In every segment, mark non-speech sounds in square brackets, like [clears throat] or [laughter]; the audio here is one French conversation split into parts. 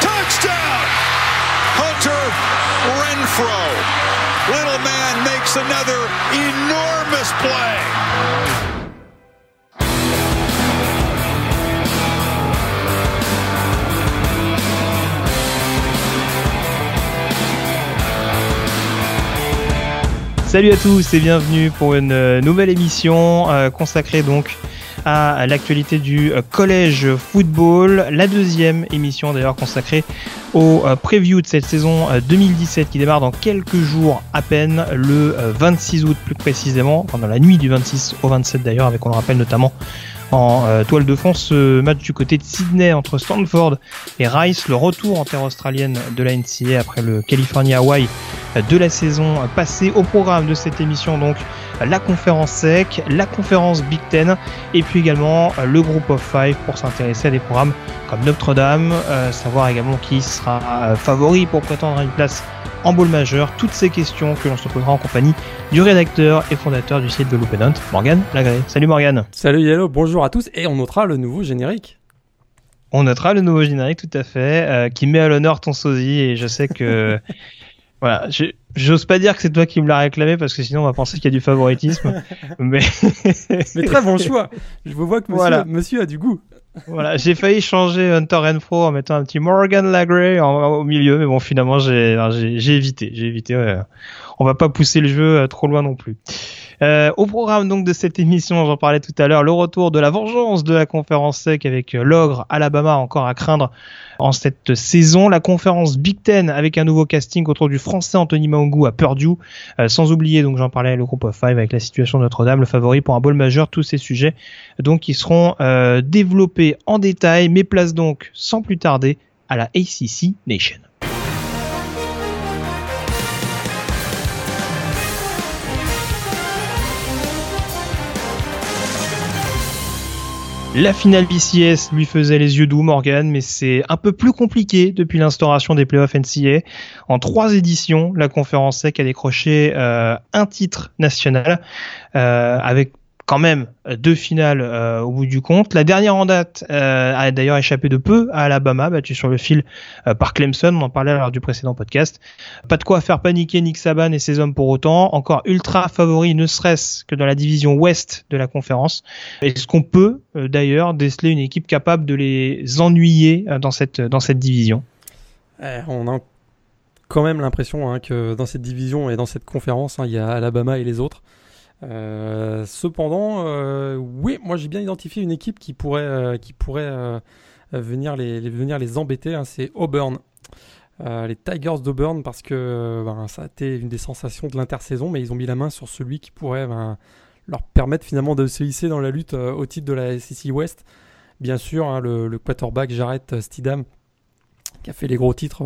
Touchdown! Hunter Renfro. Little man makes another enormous play. Salut à tous et bienvenue pour une euh, nouvelle émission euh, consacrée donc à l'actualité du euh, collège football, la deuxième émission d'ailleurs consacrée au preview de cette saison 2017 qui démarre dans quelques jours à peine, le 26 août plus précisément, pendant la nuit du 26 au 27 d'ailleurs, avec on le rappelle notamment en euh, toile de fond ce match du côté de Sydney entre Stanford et Rice, le retour en terre australienne de la NCA après le California Hawaii de la saison passée. Au programme de cette émission donc la conférence SEC, la conférence Big Ten et puis également le groupe of five pour s'intéresser à des programmes comme Notre-Dame, euh, savoir également qui sera euh, favori pour prétendre une place en bowl majeur. Toutes ces questions que l'on se posera en compagnie du rédacteur et fondateur du site de Hunt, Morgan Lagré. Salut Morgan. Salut Yellow, bonjour à tous et on notera le nouveau générique. On notera le nouveau générique, tout à fait, euh, qui met à l'honneur ton sosie et je sais que [laughs] voilà, j'ose pas dire que c'est toi qui me l'as réclamé parce que sinon on va penser qu'il y a du favoritisme. [laughs] mais mais très bon choix. Je vois que monsieur, monsieur a du goût voilà, j'ai failli changer Hunter Renfro en mettant un petit Morgan Lagrey au milieu, mais bon, finalement, j'ai, évité, j'ai évité. Ouais. On va pas pousser le jeu euh, trop loin non plus. Euh, au programme donc de cette émission, j'en parlais tout à l'heure, le retour de la vengeance de la conférence sec avec euh, l'ogre Alabama encore à craindre en cette saison. La conférence Big Ten avec un nouveau casting autour du français Anthony Maungu à Purdue. Euh, sans oublier, donc j'en parlais, le groupe five avec la situation de Notre-Dame, le favori pour un bowl majeur. Tous ces sujets donc qui seront développés en détail, mais place donc sans plus tarder à la ACC Nation. La finale BCS lui faisait les yeux doux, Morgan, mais c'est un peu plus compliqué depuis l'instauration des playoffs NCA. En trois éditions, la conférence SEC a décroché euh, un titre national, euh, avec quand même euh, deux finales euh, au bout du compte. La dernière en date euh, a d'ailleurs échappé de peu à Alabama, battu sur le fil par Clemson. On en parlait lors du précédent podcast. Pas de quoi faire paniquer Nick Saban et ses hommes pour autant. Encore ultra favori, ne serait-ce que dans la division ouest de la conférence. Est-ce qu'on peut d'ailleurs déceler une équipe capable de les ennuyer dans cette dans cette division? Eh, On a quand même l'impression hein, que dans cette division et dans cette conférence, hein, il y a Alabama et les autres. Euh, cependant, euh, oui, moi j'ai bien identifié une équipe qui pourrait, euh, venir les embêter. Hein, c'est Auburn. les Tigers d'Auburn parce que ben, ça a été une des sensations de l'intersaison, mais ils ont mis la main sur celui qui pourrait ben, leur permettre finalement de se hisser dans la lutte au titre de la SEC West. Bien sûr, hein, le, le, quarterback Jarrett Stidham qui a fait les gros titres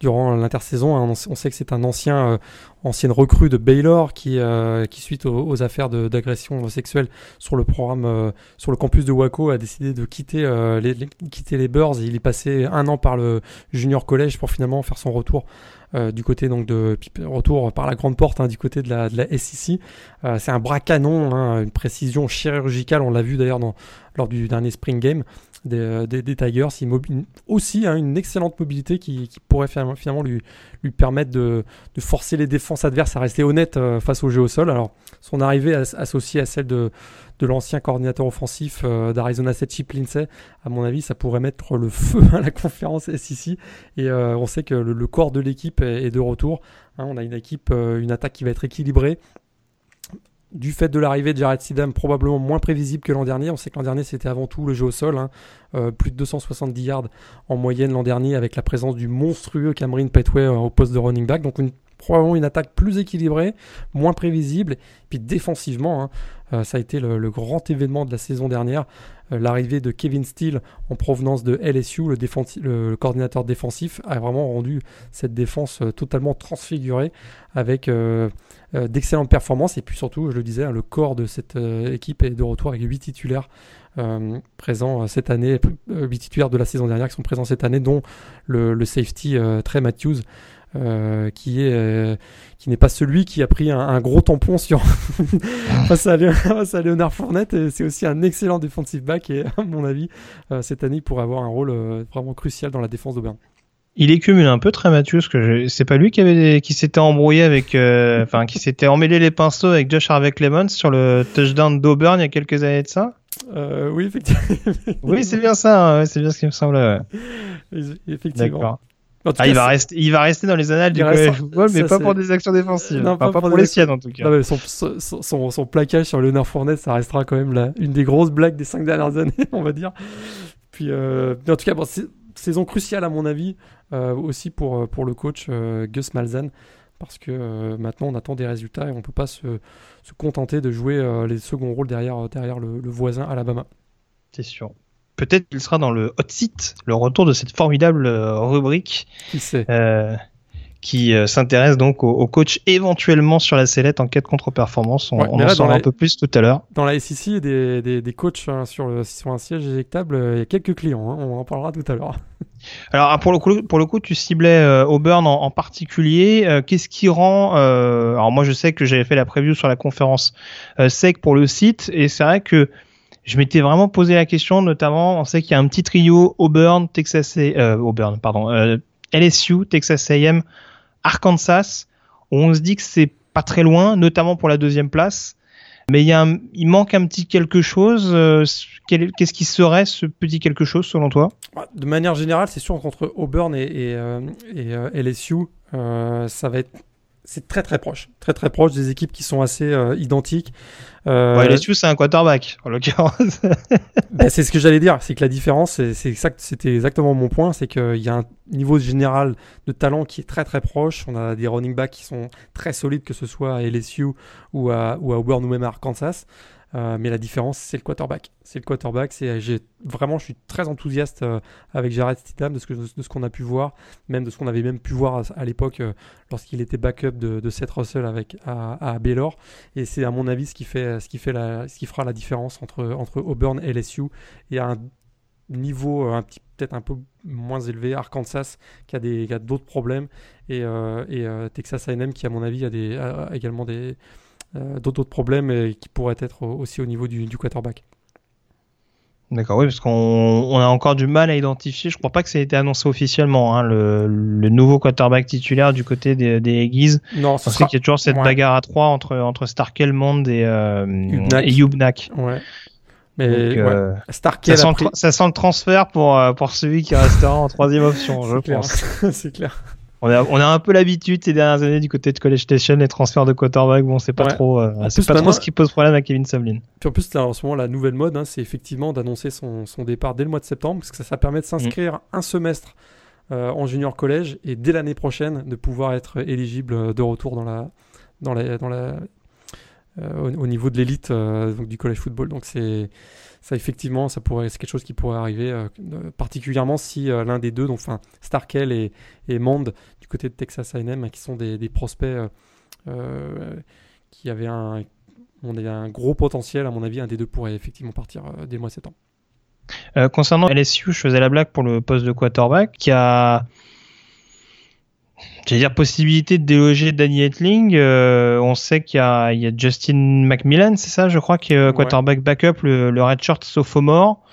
durant l'intersaison. Hein, on, sait que c'est un ancien, euh, ancienne recrue de Baylor qui, euh, qui suite aux, affaires d'agression sexuelle sur le programme, euh, sur le campus de Waco, a décidé de quitter, les, quitter les Bears. Il est passé un an par le junior college pour finalement faire son retour du côté donc de retour par la grande porte hein, du côté de la, de SEC. c'est un bras canon, hein, une précision chirurgicale. On l'a vu d'ailleurs lors du dernier spring game des, euh, Tigers. aussi hein, une excellente mobilité qui, pourrait finalement lui, permettre de, forcer les défenses adverses à rester honnêtes euh, face au jeu au sol. Alors, son arrivée associée à celle de, de l'ancien coordinateur offensif euh, d'Arizona State, Chip Lindsay, à mon avis, ça pourrait mettre le feu [laughs] à la conférence SEC. Et on sait que le, corps de l'équipe est, de retour. Hein. on a une équipe, une attaque qui va être équilibrée du fait de l'arrivée de Jared Sidham, probablement moins prévisible que l'an dernier. On sait que l'an dernier, c'était avant tout le jeu au sol. Hein. Euh, plus de 270 yards en moyenne l'an dernier, avec la présence du monstrueux Cameron Petway euh, au poste de running back. Probablement une attaque plus équilibrée, moins prévisible. Puis, défensivement, hein, euh, ça a été le, grand événement de la saison dernière. L'arrivée de Kevin Steele en provenance de LSU, le, le, coordinateur défensif, a vraiment rendu cette défense totalement transfigurée avec euh, d'excellentes performances. Et puis surtout, je le disais, hein, le corps de cette euh, équipe est de retour avec 8 titulaires euh, présents cette année, 8 titulaires de la saison dernière qui sont présents cette année, dont le, safety Trey Matthews. Euh, qui est euh, qui n'est pas celui qui a pris un, gros tampon sur [laughs] face, à, [laughs] face, à, Léonard Fournette. C'est aussi un excellent defensive back et à mon avis, cette année, il pourrait avoir un rôle vraiment crucial dans la défense d'Auburn. Il écumule un peu très Mathieu, parce que c'est pas lui qui avait qui s'était embrouillé avec, enfin qui s'était emmêlé les pinceaux avec Josh Harvey Clemens sur le touchdown d'Auburn il y a quelques années de ça? Euh, oui, effectivement. oui, c'est bien ça, hein, c'est bien ce qui me semble. Effectivement. Ah, il, va rester, il va rester dans les annales du collège football, mais pas pour des actions défensives. Non, pas, pour, les siennes en tout cas. son, son, son, plaquage sur Leonard Fournette, ça restera quand même la, une des grosses blagues des cinq dernières années, [laughs] on va dire. Puis, euh, en tout cas, bon, saison cruciale à mon avis, euh, aussi pour, euh, pour le coach euh, Gus Malzahn, parce que maintenant on attend des résultats et on peut pas se se contenter de jouer les seconds rôles derrière, derrière le, voisin Alabama. C'est sûr. Peut-être qu'il sera dans le hot seat, le retour de cette formidable euh, rubrique. Qui sait euh, qui s'intéresse donc au, coach éventuellement sur la sellette en cas de contre-performance. On, en saura un peu plus tout à l'heure. Dans la SEC, des, des, des coachs hein, sur, le, sur un siège éjectable, il y a quelques clients. Hein, on en parlera tout à l'heure. [laughs] Alors ah, pour le coup, pour le coup, tu ciblais euh, Auburn en, particulier. Euh, qu'est-ce qui rend euh, Alors moi, je sais que j'avais fait la preview sur la conférence sec pour le site, et c'est vrai que je m'étais vraiment posé la question, notamment, on sait qu'il y a un petit trio Auburn, Texas, Auburn, pardon, LSU, Texas A&M, Arkansas, où on se dit que c'est pas très loin, notamment pour la deuxième place. Mais il, y a il manque un petit quelque chose. Euh, qu'est-ce qui serait ce petit quelque chose selon toi? De manière générale, c'est sûr qu'entre Auburn et, et, euh, et euh, LSU, ça va être c'est très très proche, très très proche des équipes qui sont assez euh, identiques. Euh, ouais, LSU c'est un quarterback en l'occurrence. [laughs] ben, c'est ce que j'allais dire, c'est que la différence, c'est exact, c'était exactement mon point, c'est qu'il y a un niveau général de talent qui est très très proche. On a des running backs qui sont très solides, que ce soit à LSU ou à, ou à Auburn ou même à Arkansas. Euh, mais la différence, c'est le quarterback. C'est le quarterback. C'est, j'ai, vraiment, je suis très enthousiaste euh, avec Jared Stidham de ce, que, de ce qu'on a pu voir, même de ce qu'on avait même pu voir à, l'époque euh, lorsqu'il était backup de, de Seth Russell avec, à, à, Baylor. Et c'est à mon avis ce qui, fait, ce, qui fait la, ce qui fera la différence entre, entre Auburn et LSU et un niveau un petit peut-être un peu moins élevé Arkansas qui a des qui a d'autres problèmes et, et Texas A&M qui à mon avis a des a également des euh, d'autres problèmes qui pourraient être aussi au niveau du, quarterback. D'accord, oui, parce qu'on a encore du mal à identifier. Je crois pas que ça ait été annoncé officiellement, hein, le, nouveau quarterback titulaire du côté des, des Non, ce sera... qu'il y a toujours cette bagarre à trois entre, entre Starkel, Mond et, euh, Yubnak. Ouais. Mais euh, ça, sent le, ça, sent le transfert pour, pour celui qui restera en troisième option, [laughs] je pense. [laughs] c'est clair. On a, on a un peu l'habitude ces dernières années du côté de College Station, les transferts de quarterback. Bon, c'est pas trop, euh, c'est pas trop ce qui pose problème à Kevin Sumlin. Puis en plus, là, en ce moment, la nouvelle mode, hein, c'est effectivement d'annoncer son, son, départ dès le mois de septembre, parce que ça, ça permet de s'inscrire mm. un semestre euh, en junior collège et dès l'année prochaine de pouvoir être éligible de retour dans la, dans la, dans la, euh, au, niveau de l'élite du college football. Donc c'est ça effectivement, ça pourrait, c'est quelque chose qui pourrait arriver, euh, particulièrement si euh, l'un des deux, donc enfin Starkel et, et Mond du côté de Texas A&M, qui sont des, prospects euh, qui avaient un, on un gros potentiel, à mon avis, un des deux pourrait effectivement partir dès mois septembre. concernant LSU, je faisais la blague pour le poste de quarterback, qui a J'allais dire possibilité de déloger Danny Etling. Euh, on sait qu'il y, a, Justin McMillan, c'est ça, je crois, qui est quarterback backup, le, le redshirt sophomore.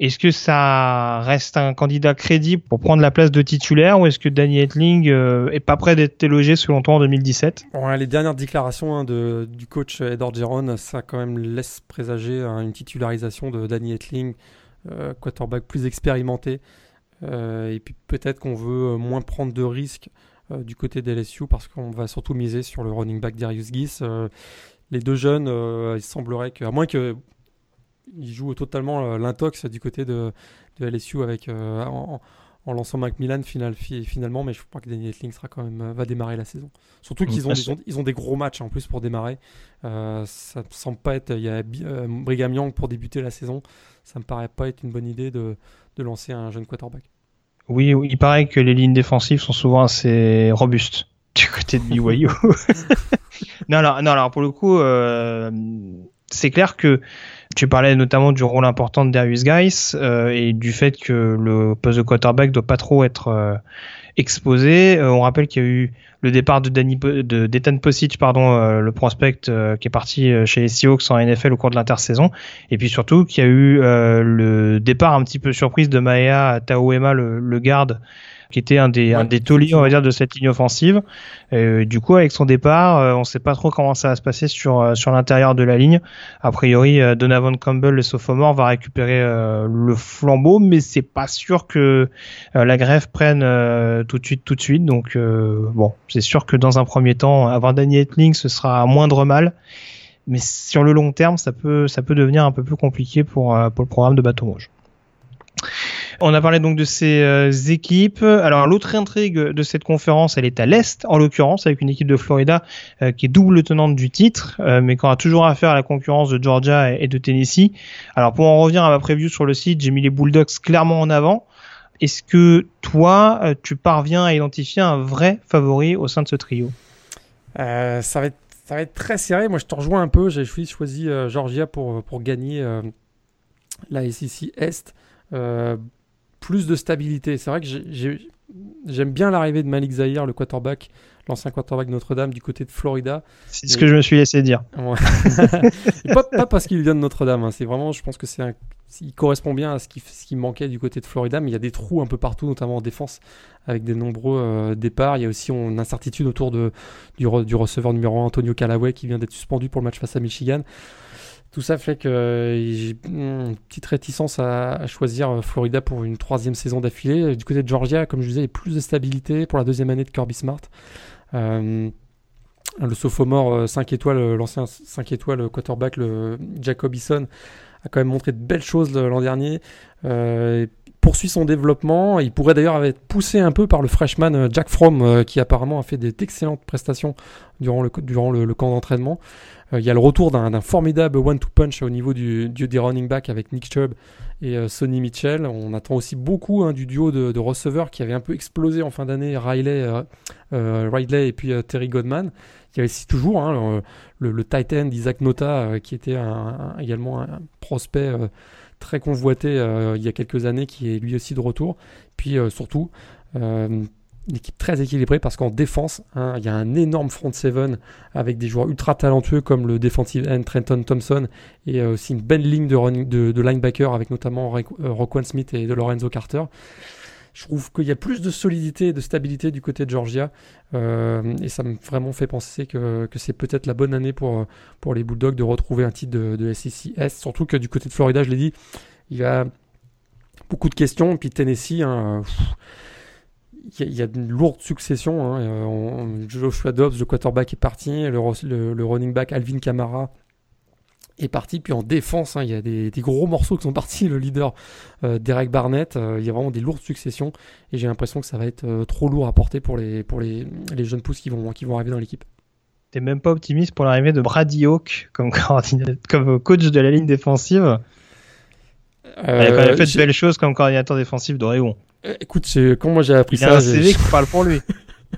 Est-ce que ça reste un candidat crédible pour prendre la place de titulaire ou est-ce que Danny Etling euh, est pas prêt d'être délogé selon toi en 2017 Les dernières déclarations hein, de, du coach Edward Geron, ça quand même laisse présager hein, une titularisation de Danny Etling, euh, quarterback plus expérimenté. et puis peut-être qu'on veut moins prendre de risques euh, du côté des LSU parce qu'on va surtout miser sur le running back Darius Geese. Euh, les deux jeunes, euh, il semblerait que, à moins que ils jouent totalement l'intox du côté de, LSU avec en, lançant Macmillan final, finalement, mais je crois que Daniel Etling sera quand même va démarrer la saison. Surtout qu'ils ont, ils ont, des gros matchs en plus pour démarrer. ça ne semble pas être. Il y a Brigham Young pour débuter la saison. Ça me paraît pas être une bonne idée de, de lancer un jeune quarterback. Oui, il paraît que les lignes défensives sont souvent assez robustes du côté de BYU. [laughs] non, alors, non, alors pour le coup, euh, c'est clair que tu parlais notamment du rôle important de Darius Guys euh, et du fait que le poste de quarterback doit pas trop être euh, exposé. on rappelle qu'il y a eu le départ de Danny de d'Ethan Posic, pardon, le prospect qui est parti chez les Seahawks en NFL au cours de l'intersaison, et puis surtout qu'il y a eu le départ un petit peu surprise de Maea Taouema, le, le garde qui était un des, un des tauliers, on va dire, de cette ligne offensive. Euh, du coup, avec son départ, euh, on ne sait pas trop comment ça va se passer sur, euh, sur l'intérieur de la ligne. A priori, Donovan Campbell, le sophomore, va récupérer le flambeau, mais c'est pas sûr que la grève prenne tout de suite, tout de suite. Donc, bon, c'est sûr que dans un premier temps, avoir Danny Etling, ce sera moindre mal mais sur le long terme, ça peut, ça peut devenir un peu plus compliqué pour, pour le programme de Bateau Rouge. On a parlé donc de ces euh, équipes. Alors l'autre intrigue de cette conférence, elle est à l'est, en l'occurrence, avec une équipe de Florida euh, qui est double tenante du titre, euh, mais qui aura toujours affaire à la concurrence de Georgia et, de Tennessee. Alors pour en revenir à ma preview sur le site, j'ai mis les Bulldogs clairement en avant. Est-ce que toi, tu parviens à identifier un vrai favori au sein de ce trio? Ça va être très serré. Moi, je te rejoins un peu. J'ai choisi Georgia pour gagner la SEC Est plus de stabilité. C'est vrai que j'aime bien l'arrivée de Malik Zahir, le quarterback, l'ancien quarterback de Notre-Dame du côté de Florida. C'est ce que je me suis laissé dire. [laughs] pas, parce qu'il vient de Notre-Dame, hein. c'est vraiment, je pense que c'est il correspond bien à ce qui, ce qui manquait du côté de Florida, mais il y a des trous un peu partout, notamment en défense, avec des nombreux euh, départs. Il y a aussi une incertitude autour de, du, du receveur numéro 1, Antonio Callaway, qui vient d'être suspendu pour le match face à Michigan. Tout ça fait que euh, j'ai une petite réticence à, choisir euh, Florida pour une troisième saison d'affilée. Du côté de Georgia, comme je disais, il y a plus de stabilité pour la deuxième année de Kirby Smart. Euh, le sophomore 5 étoiles, l'ancien 5 étoiles quarterback, le Jacob Eason, a quand même montré de belles choses l'an dernier. Poursuit son développement. Il pourrait d'ailleurs être poussé un peu par le freshman Jack Fromm, qui apparemment a fait d'excellentes prestations durant le, durant le camp d'entraînement. Euh, il y a le retour d'un formidable one-two punch au niveau du, du, des running back avec Nick Chubb et euh, Sonny Mitchell. On attend aussi beaucoup hein, du duo de, receveurs qui avait un peu explosé en fin d'année, Riley, euh, Ridley et puis Terry Godman. Il y avait aussi toujours hein, le, le, Isaac Nota qui était également un prospect très convoité il y a quelques années qui est lui aussi de retour. Puis surtout une équipe très équilibrée parce qu'en défense, hein, il y a un énorme front seven avec des joueurs ultra talentueux comme le defensive end Trenton Thompson et euh, aussi une belle ligne de, running, de, linebacker avec notamment euh, Roquan Smith et de Lorenzo Carter. Je trouve qu'il y a plus de solidité et de stabilité du côté de Georgia euh, et ça me vraiment fait penser que, que c'est peut-être la bonne année pour, pour les Bulldogs de retrouver un titre de, de SEC surtout que du côté de Florida, je l'ai dit, il y a beaucoup de questions, et puis Tennessee, hein, il y, a une lourde succession. Hein. Euh, Joshua Dobbs, le quarterback, est parti. Le, running back Alvin Kamara est parti. Puis en défense, hein, il y a des, gros morceaux qui sont partis. Le leader euh, Derek Barnett. Euh, il y a vraiment des lourdes successions. Et j'ai l'impression que ça va être trop lourd à porter pour les, pour les, les jeunes pousses qui vont, qui vont arriver dans l'équipe. T'es même pas optimiste pour l'arrivée de Brady Hawk comme, [laughs] comme coach de la ligne défensive? Il a quand même fait de belles choses comme coordinateur défensif d'Oregon. Euh, écoute, quand moi j'ai appris ça. Il y a un CV qui parle pour lui.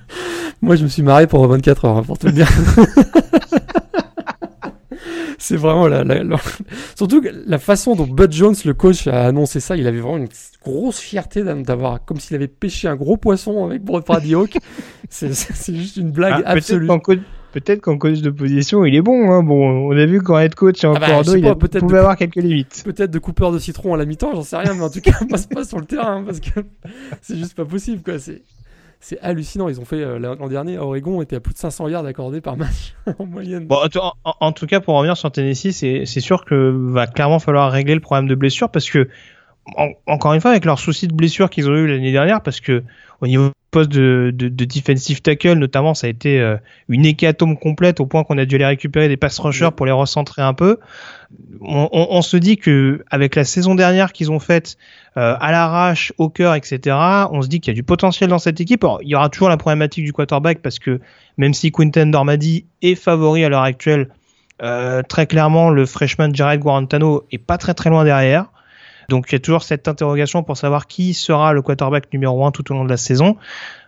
[laughs] moi je me suis marré pour 24 heures, hein, pour te dire. [laughs] c'est vraiment la, [laughs] surtout la façon dont Bud Jones, le coach, a annoncé ça. Il avait vraiment une grosse fierté d'avoir, comme s'il avait pêché un gros poisson avec Brady Hawk. [laughs] c'est juste une blague ah, absolue peut-être qu'en coach de position, il est bon. Hein. Bon, on a vu qu'en head coach en ah bah, il pouvait avoir quelques limites. Peut-être de coupeur de citron à la mi-temps, j'en sais rien, mais en tout cas, [laughs] passe pas sur le terrain hein, parce que c'est juste pas possible. quoi. C'est c'est hallucinant. Ils ont fait euh, l'an dernier, Oregon était à plus de 500 yards accordés par match [laughs] en moyenne. Bon, en, tout cas, pour revenir sur Tennessee, c'est sûr que va clairement falloir régler le problème de blessure parce que encore une fois, avec leurs soucis de blessure qu'ils ont eu l'année dernière, parce que au niveau poste de, de, de, defensive tackle, notamment, ça a été euh, une hécatombe complète au point qu'on a dû aller récupérer des pass rushers pour les recentrer un peu. On, se dit que avec la saison dernière qu'ils ont faite euh, à l'arrache, au cœur, etc., on se dit qu'il y a du potentiel dans cette équipe. il y aura toujours la problématique du quarterback parce que même si Quinten Dormady est favori à l'heure actuelle, euh, très clairement, le freshman Jared Guarantano est pas très très loin derrière. Donc il y a toujours cette interrogation pour savoir qui sera le quarterback numéro 1 tout au long de la saison.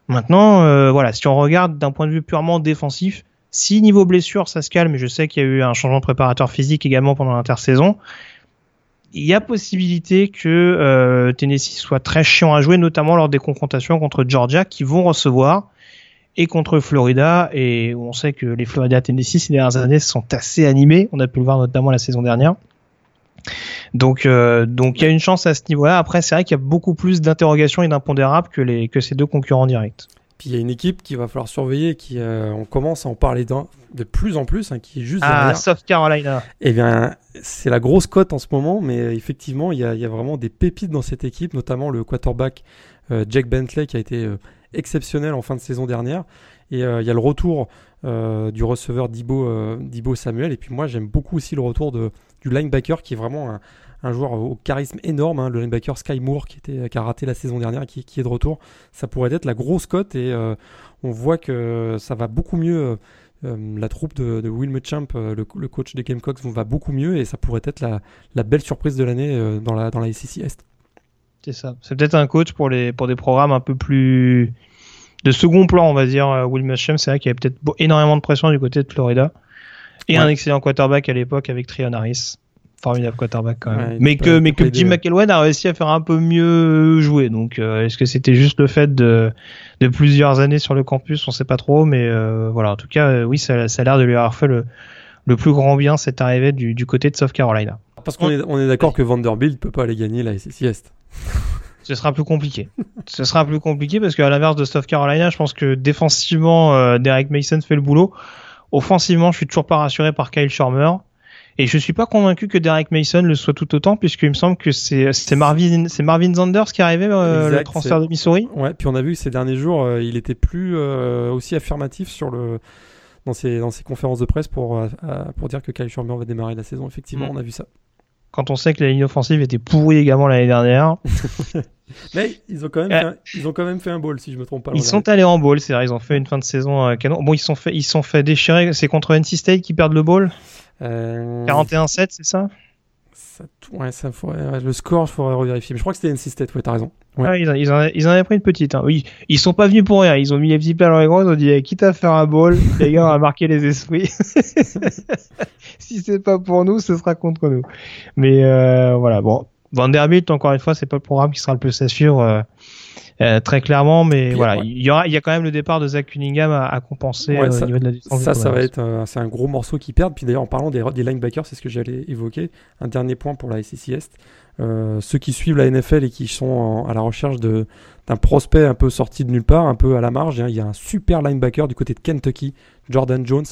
Maintenant, euh, voilà, si on regarde d'un point de vue purement défensif, si niveau blessure ça se calme, je sais qu'il y a eu un changement de préparateur physique également pendant l'intersaison, il y a possibilité que euh, Tennessee soit très chiant à jouer, notamment lors des confrontations contre Georgia, qui vont recevoir, et contre Florida. Et on sait que les Florida Tennessee ces dernières années sont assez animés. On a pu le voir notamment la saison dernière. Donc, euh, donc il y a une chance à ce niveau-là. Après, c'est vrai qu'il y a beaucoup plus d'interrogations et d'impondérables que que ces deux concurrents directs. Puis il y a une équipe qu'il va falloir surveiller, qui euh, on commence à en parler de plus en plus, hein, qui est juste ah, derrière. South Carolina. Eh bien, c'est la grosse cote en ce moment, mais euh, effectivement, il y, a, il y, a, vraiment des pépites dans cette équipe, notamment le quarterback euh, Jack Bentley qui a été euh, exceptionnel en fin de saison dernière. Et il y a le retour du receveur Dibo, Dibo Samuel. Et puis moi, j'aime beaucoup aussi le retour de, du linebacker qui est vraiment un, un joueur au charisme énorme, hein, le linebacker Sky Moore qui, était, qui a raté la saison dernière et qui, qui est de retour. Ça pourrait être la grosse cote et euh, on voit que ça va beaucoup mieux. Euh, la troupe de, de Will Muschamp, euh, le, le, coach des Gamecocks, va beaucoup mieux et ça pourrait être la, la belle surprise de l'année euh, dans, la, dans la SEC Est. C'est ça. C'est peut-être un coach pour, les, pour des programmes un peu plus de second plan, on va dire. Will Muschamp, c'est vrai qu'il y avait peut-être énormément de pression du côté de Florida. Et ouais. un excellent quarterback à l'époque avec Trion Harris formidable quarterback quand même. Ouais, mais que mais que Jim McElwain a réussi à faire un peu mieux jouer. Donc euh, est-ce que c'était juste le fait de de plusieurs années sur le campus, on sait pas trop, mais euh, voilà. En tout cas, euh, oui, ça, ça a l'air de lui avoir fait le le plus grand bien cette arrivée du, du côté de South Carolina. Parce qu'on est on est d'accord que Vanderbilt peut pas aller gagner la SEC Est. [laughs] Ce sera plus compliqué. Ce sera plus compliqué parce qu'à l'inverse de South Carolina, je pense que défensivement, euh, Derek Mason fait le boulot. Offensivement, je suis toujours pas rassuré par Kyle Shermer. Et je suis pas convaincu que Derek Mason le soit tout autant, puisqu'il me semble que c'est Marvin, c'est Marvin Zanders qui est arrivé, euh, exact, le transfert de Missouri. Ouais, puis on a vu que ces derniers jours, euh, il était plus euh, aussi affirmatif sur le dans ses, dans ses conférences de presse pour, euh, pour dire que Kyle Shermer va démarrer la saison. Effectivement, mm. on a vu ça. Quand on sait que la ligne offensive était pourrie également l'année dernière. [laughs] Mais ils ont quand même, fait un, ils ont quand même fait un ball, si je me trompe pas. Ils sont allés en ball, c'est vrai. Ils ont fait une fin de saison euh, canon. Bon, ils sont fait, ils sont fait déchirer. C'est contre NC State qui perdent le ball? Euh... 41-7, c'est ça? Ça, ouais, ça faudrait, le score, il faudrait revérifier. Mais je crois que c'était NC State, ouais, t'as raison. Ouais. Ah, ils, en, ils, en, ils, en, avaient pris une petite. Hein. Oui, ils sont pas venus pour rien. Ils ont mis les petits plats dans les gros. Ils ont dit, quitte à faire un ball, [laughs] les gars, on va marquer les esprits. [laughs] si c'est pas pour nous, ce sera contre nous. Mais euh, voilà, bon. Vanderbilt, encore une fois, c'est pas le programme qui sera le plus à suivre. Euh, euh, très clairement, mais voilà, ouais. il y aura, il y a quand même le départ de Zach Cunningham à, à compenser ouais, ça, au niveau de la distance. Ça, ça va être, euh, c'est un gros morceau qui perdent. Puis d'ailleurs, en parlant des, des linebackers, c'est ce que j'allais évoquer. Un dernier point pour la SEC Est. Euh, ceux qui suivent la NFL et qui sont en, à la recherche d'un prospect un peu sorti de nulle part, un peu à la marge, hein, il y a un super linebacker du côté de Kentucky, Jordan Jones.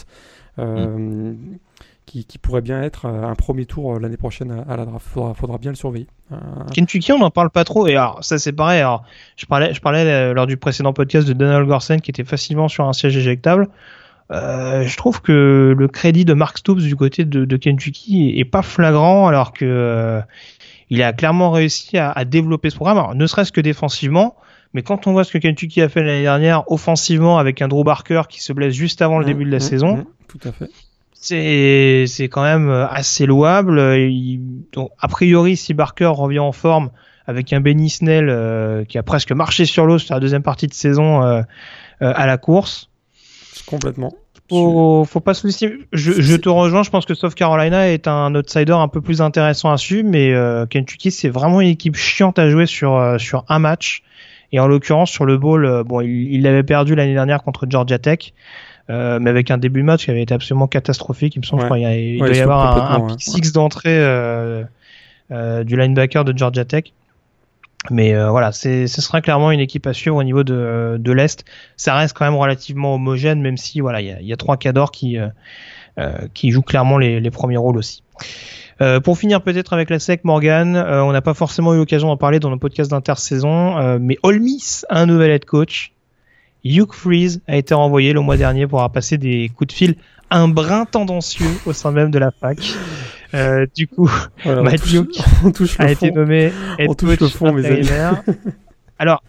Mm. Qui, qui, pourrait bien être un premier tour l'année prochaine à, la draft. Faudra, faudra bien le surveiller. Euh... Kentucky, on n'en parle pas trop. Et alors, ça c'est pareil. Alors, je parlais, je parlais euh, lors du précédent podcast de Donald Gorsen qui était facilement sur un siège éjectable. Euh, je trouve que le crédit de Mark Stoops du côté de, de Kentucky est, est, pas flagrant, alors que euh, il a clairement réussi à, à développer ce programme. Alors, ne serait-ce que défensivement. Mais quand on voit ce que Kentucky a fait l'année dernière, offensivement, avec un Drew Barker qui se blesse juste avant le mmh, début de la mmh, saison, mmh, tout à fait c'est c'est quand même assez louable. Il, donc, a priori, si Barker revient en forme avec un Benny Snell euh, qui a presque marché sur l'eau sur la deuxième partie de saison euh, euh, à la course, complètement. Faut, faut pas sous-estimer. Je, je, te rejoins. Je pense que South Carolina est un outsider un peu plus intéressant à suivre, mais euh, Kentucky c'est vraiment une équipe chiante à jouer sur sur un match. Et en l'occurrence sur le bowl, bon, il l'avait perdu l'année dernière contre Georgia Tech. Euh, mais avec un début de match qui avait été absolument catastrophique. Il me semble, ouais. je crois, il, il ouais, doit y avoir un, un pick six d'entrée euh, euh, du linebacker de Georgia Tech. Mais voilà, ce sera clairement une équipe à suivre au niveau de, de l'Est. Ça reste quand même relativement homogène, même si voilà, il y a, y a trois cadors qui, qui jouent clairement les, les premiers rôles aussi. Euh, pour finir peut-être avec la SEC, Morgan, euh, on n'a pas forcément eu l'occasion d'en parler dans nos podcasts d'intersaison, euh, mais Ole Miss a un nouvel head coach. Hugh Freeze a été renvoyé le mois dernier pour avoir passé des coups de fil un brin tendancieux au sein même de la fac. Euh, du coup, [laughs] voilà, Matt touche, Luke a fond. été nommé head on touche le fond, mes amis. [laughs] Alors,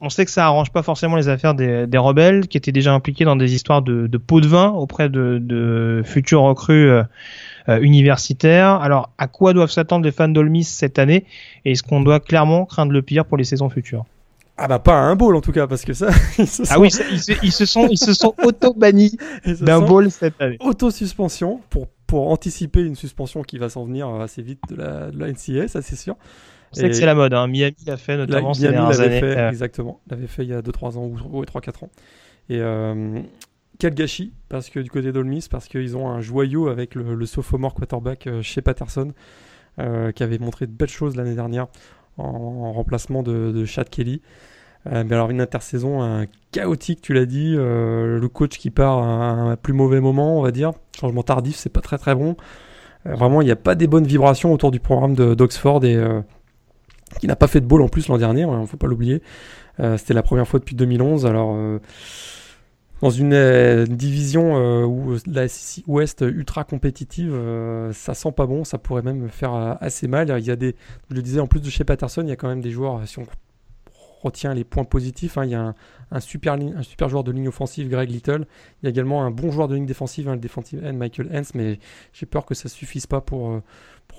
on sait que ça arrange pas forcément les affaires des, des rebelles qui étaient déjà impliqués dans des histoires de, de pots de vin auprès de, de futurs recrues euh, euh, universitaires. Alors, à quoi doivent s'attendre les fans d'Olmis cette année? Et est-ce qu'on doit clairement craindre le pire pour les saisons futures? Ah bah pas à un bowl en tout cas parce que ça. [laughs] ah sont... oui, ils se, ils se, sont ils se sont [laughs] auto bannis d'un bowl cette année. Auto suspension pour pour anticiper une suspension qui va s'en venir assez vite de la, de la NCA, ça c'est sûr. On sait que c'est la mode, hein. Miami l'a fait notamment la, ces dernières années. Fait, euh. Exactement, l'avait fait il y a 2-3 ans ou 3-4 ans. Et euh, quel gâchis, parce que du côté d'Olmis, parce qu'ils ont un joyau avec le, le sophomore quarterback euh, chez Patterson, euh, qui avait montré de belles choses l'année dernière en, en, remplacement de, Chad Kelly. Euh, mais alors une intersaison chaotique, tu l'as dit, euh, le coach qui part à un plus mauvais moment, on va dire, changement tardif, c'est pas très très bon. Euh, vraiment, il n'y a pas des bonnes vibrations autour du programme d'Oxford et qui n'a pas fait de bowl en plus l'an dernier, il ne faut pas l'oublier. C'était la première fois depuis 2011, alors dans une, division où la SEC Ouest ultra compétitive, ça sent pas bon, ça pourrait même faire assez mal. Il y a des, je le disais, en plus de chez Patterson, il y a quand même des joueurs, si on retient les points positifs. Hein. Il y a un, super joueur de ligne offensive, Greg Little. Il y a également un bon joueur de ligne défensive, le defensive end, Michael Hens, mais j'ai peur que ça suffise pas euh, pour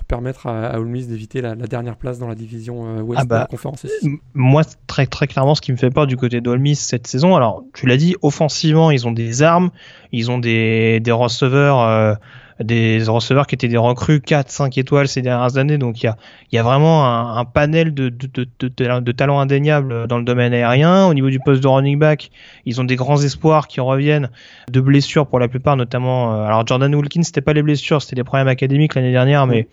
permettre à, à Ole Miss d'éviter la, la, dernière place dans la division euh, Ouest ah bah, de la conférence. Moi, très, très clairement, ce qui me fait peur du côté d'Ole Miss cette saison, alors tu l'as dit, offensivement, ils ont des armes, ils ont des, des receveurs. Euh, des receveurs qui étaient des recrues 4, 5 étoiles ces dernières années. Donc il y a, y a vraiment un, un panel de, de, de, de, de talents indéniables dans le domaine aérien. Au niveau du poste de running back, ils ont des grands espoirs qui reviennent de blessures pour la plupart, notamment. Euh, alors Jordan Wilkins, c'était pas les blessures, c'était des problèmes académiques l'année dernière, mais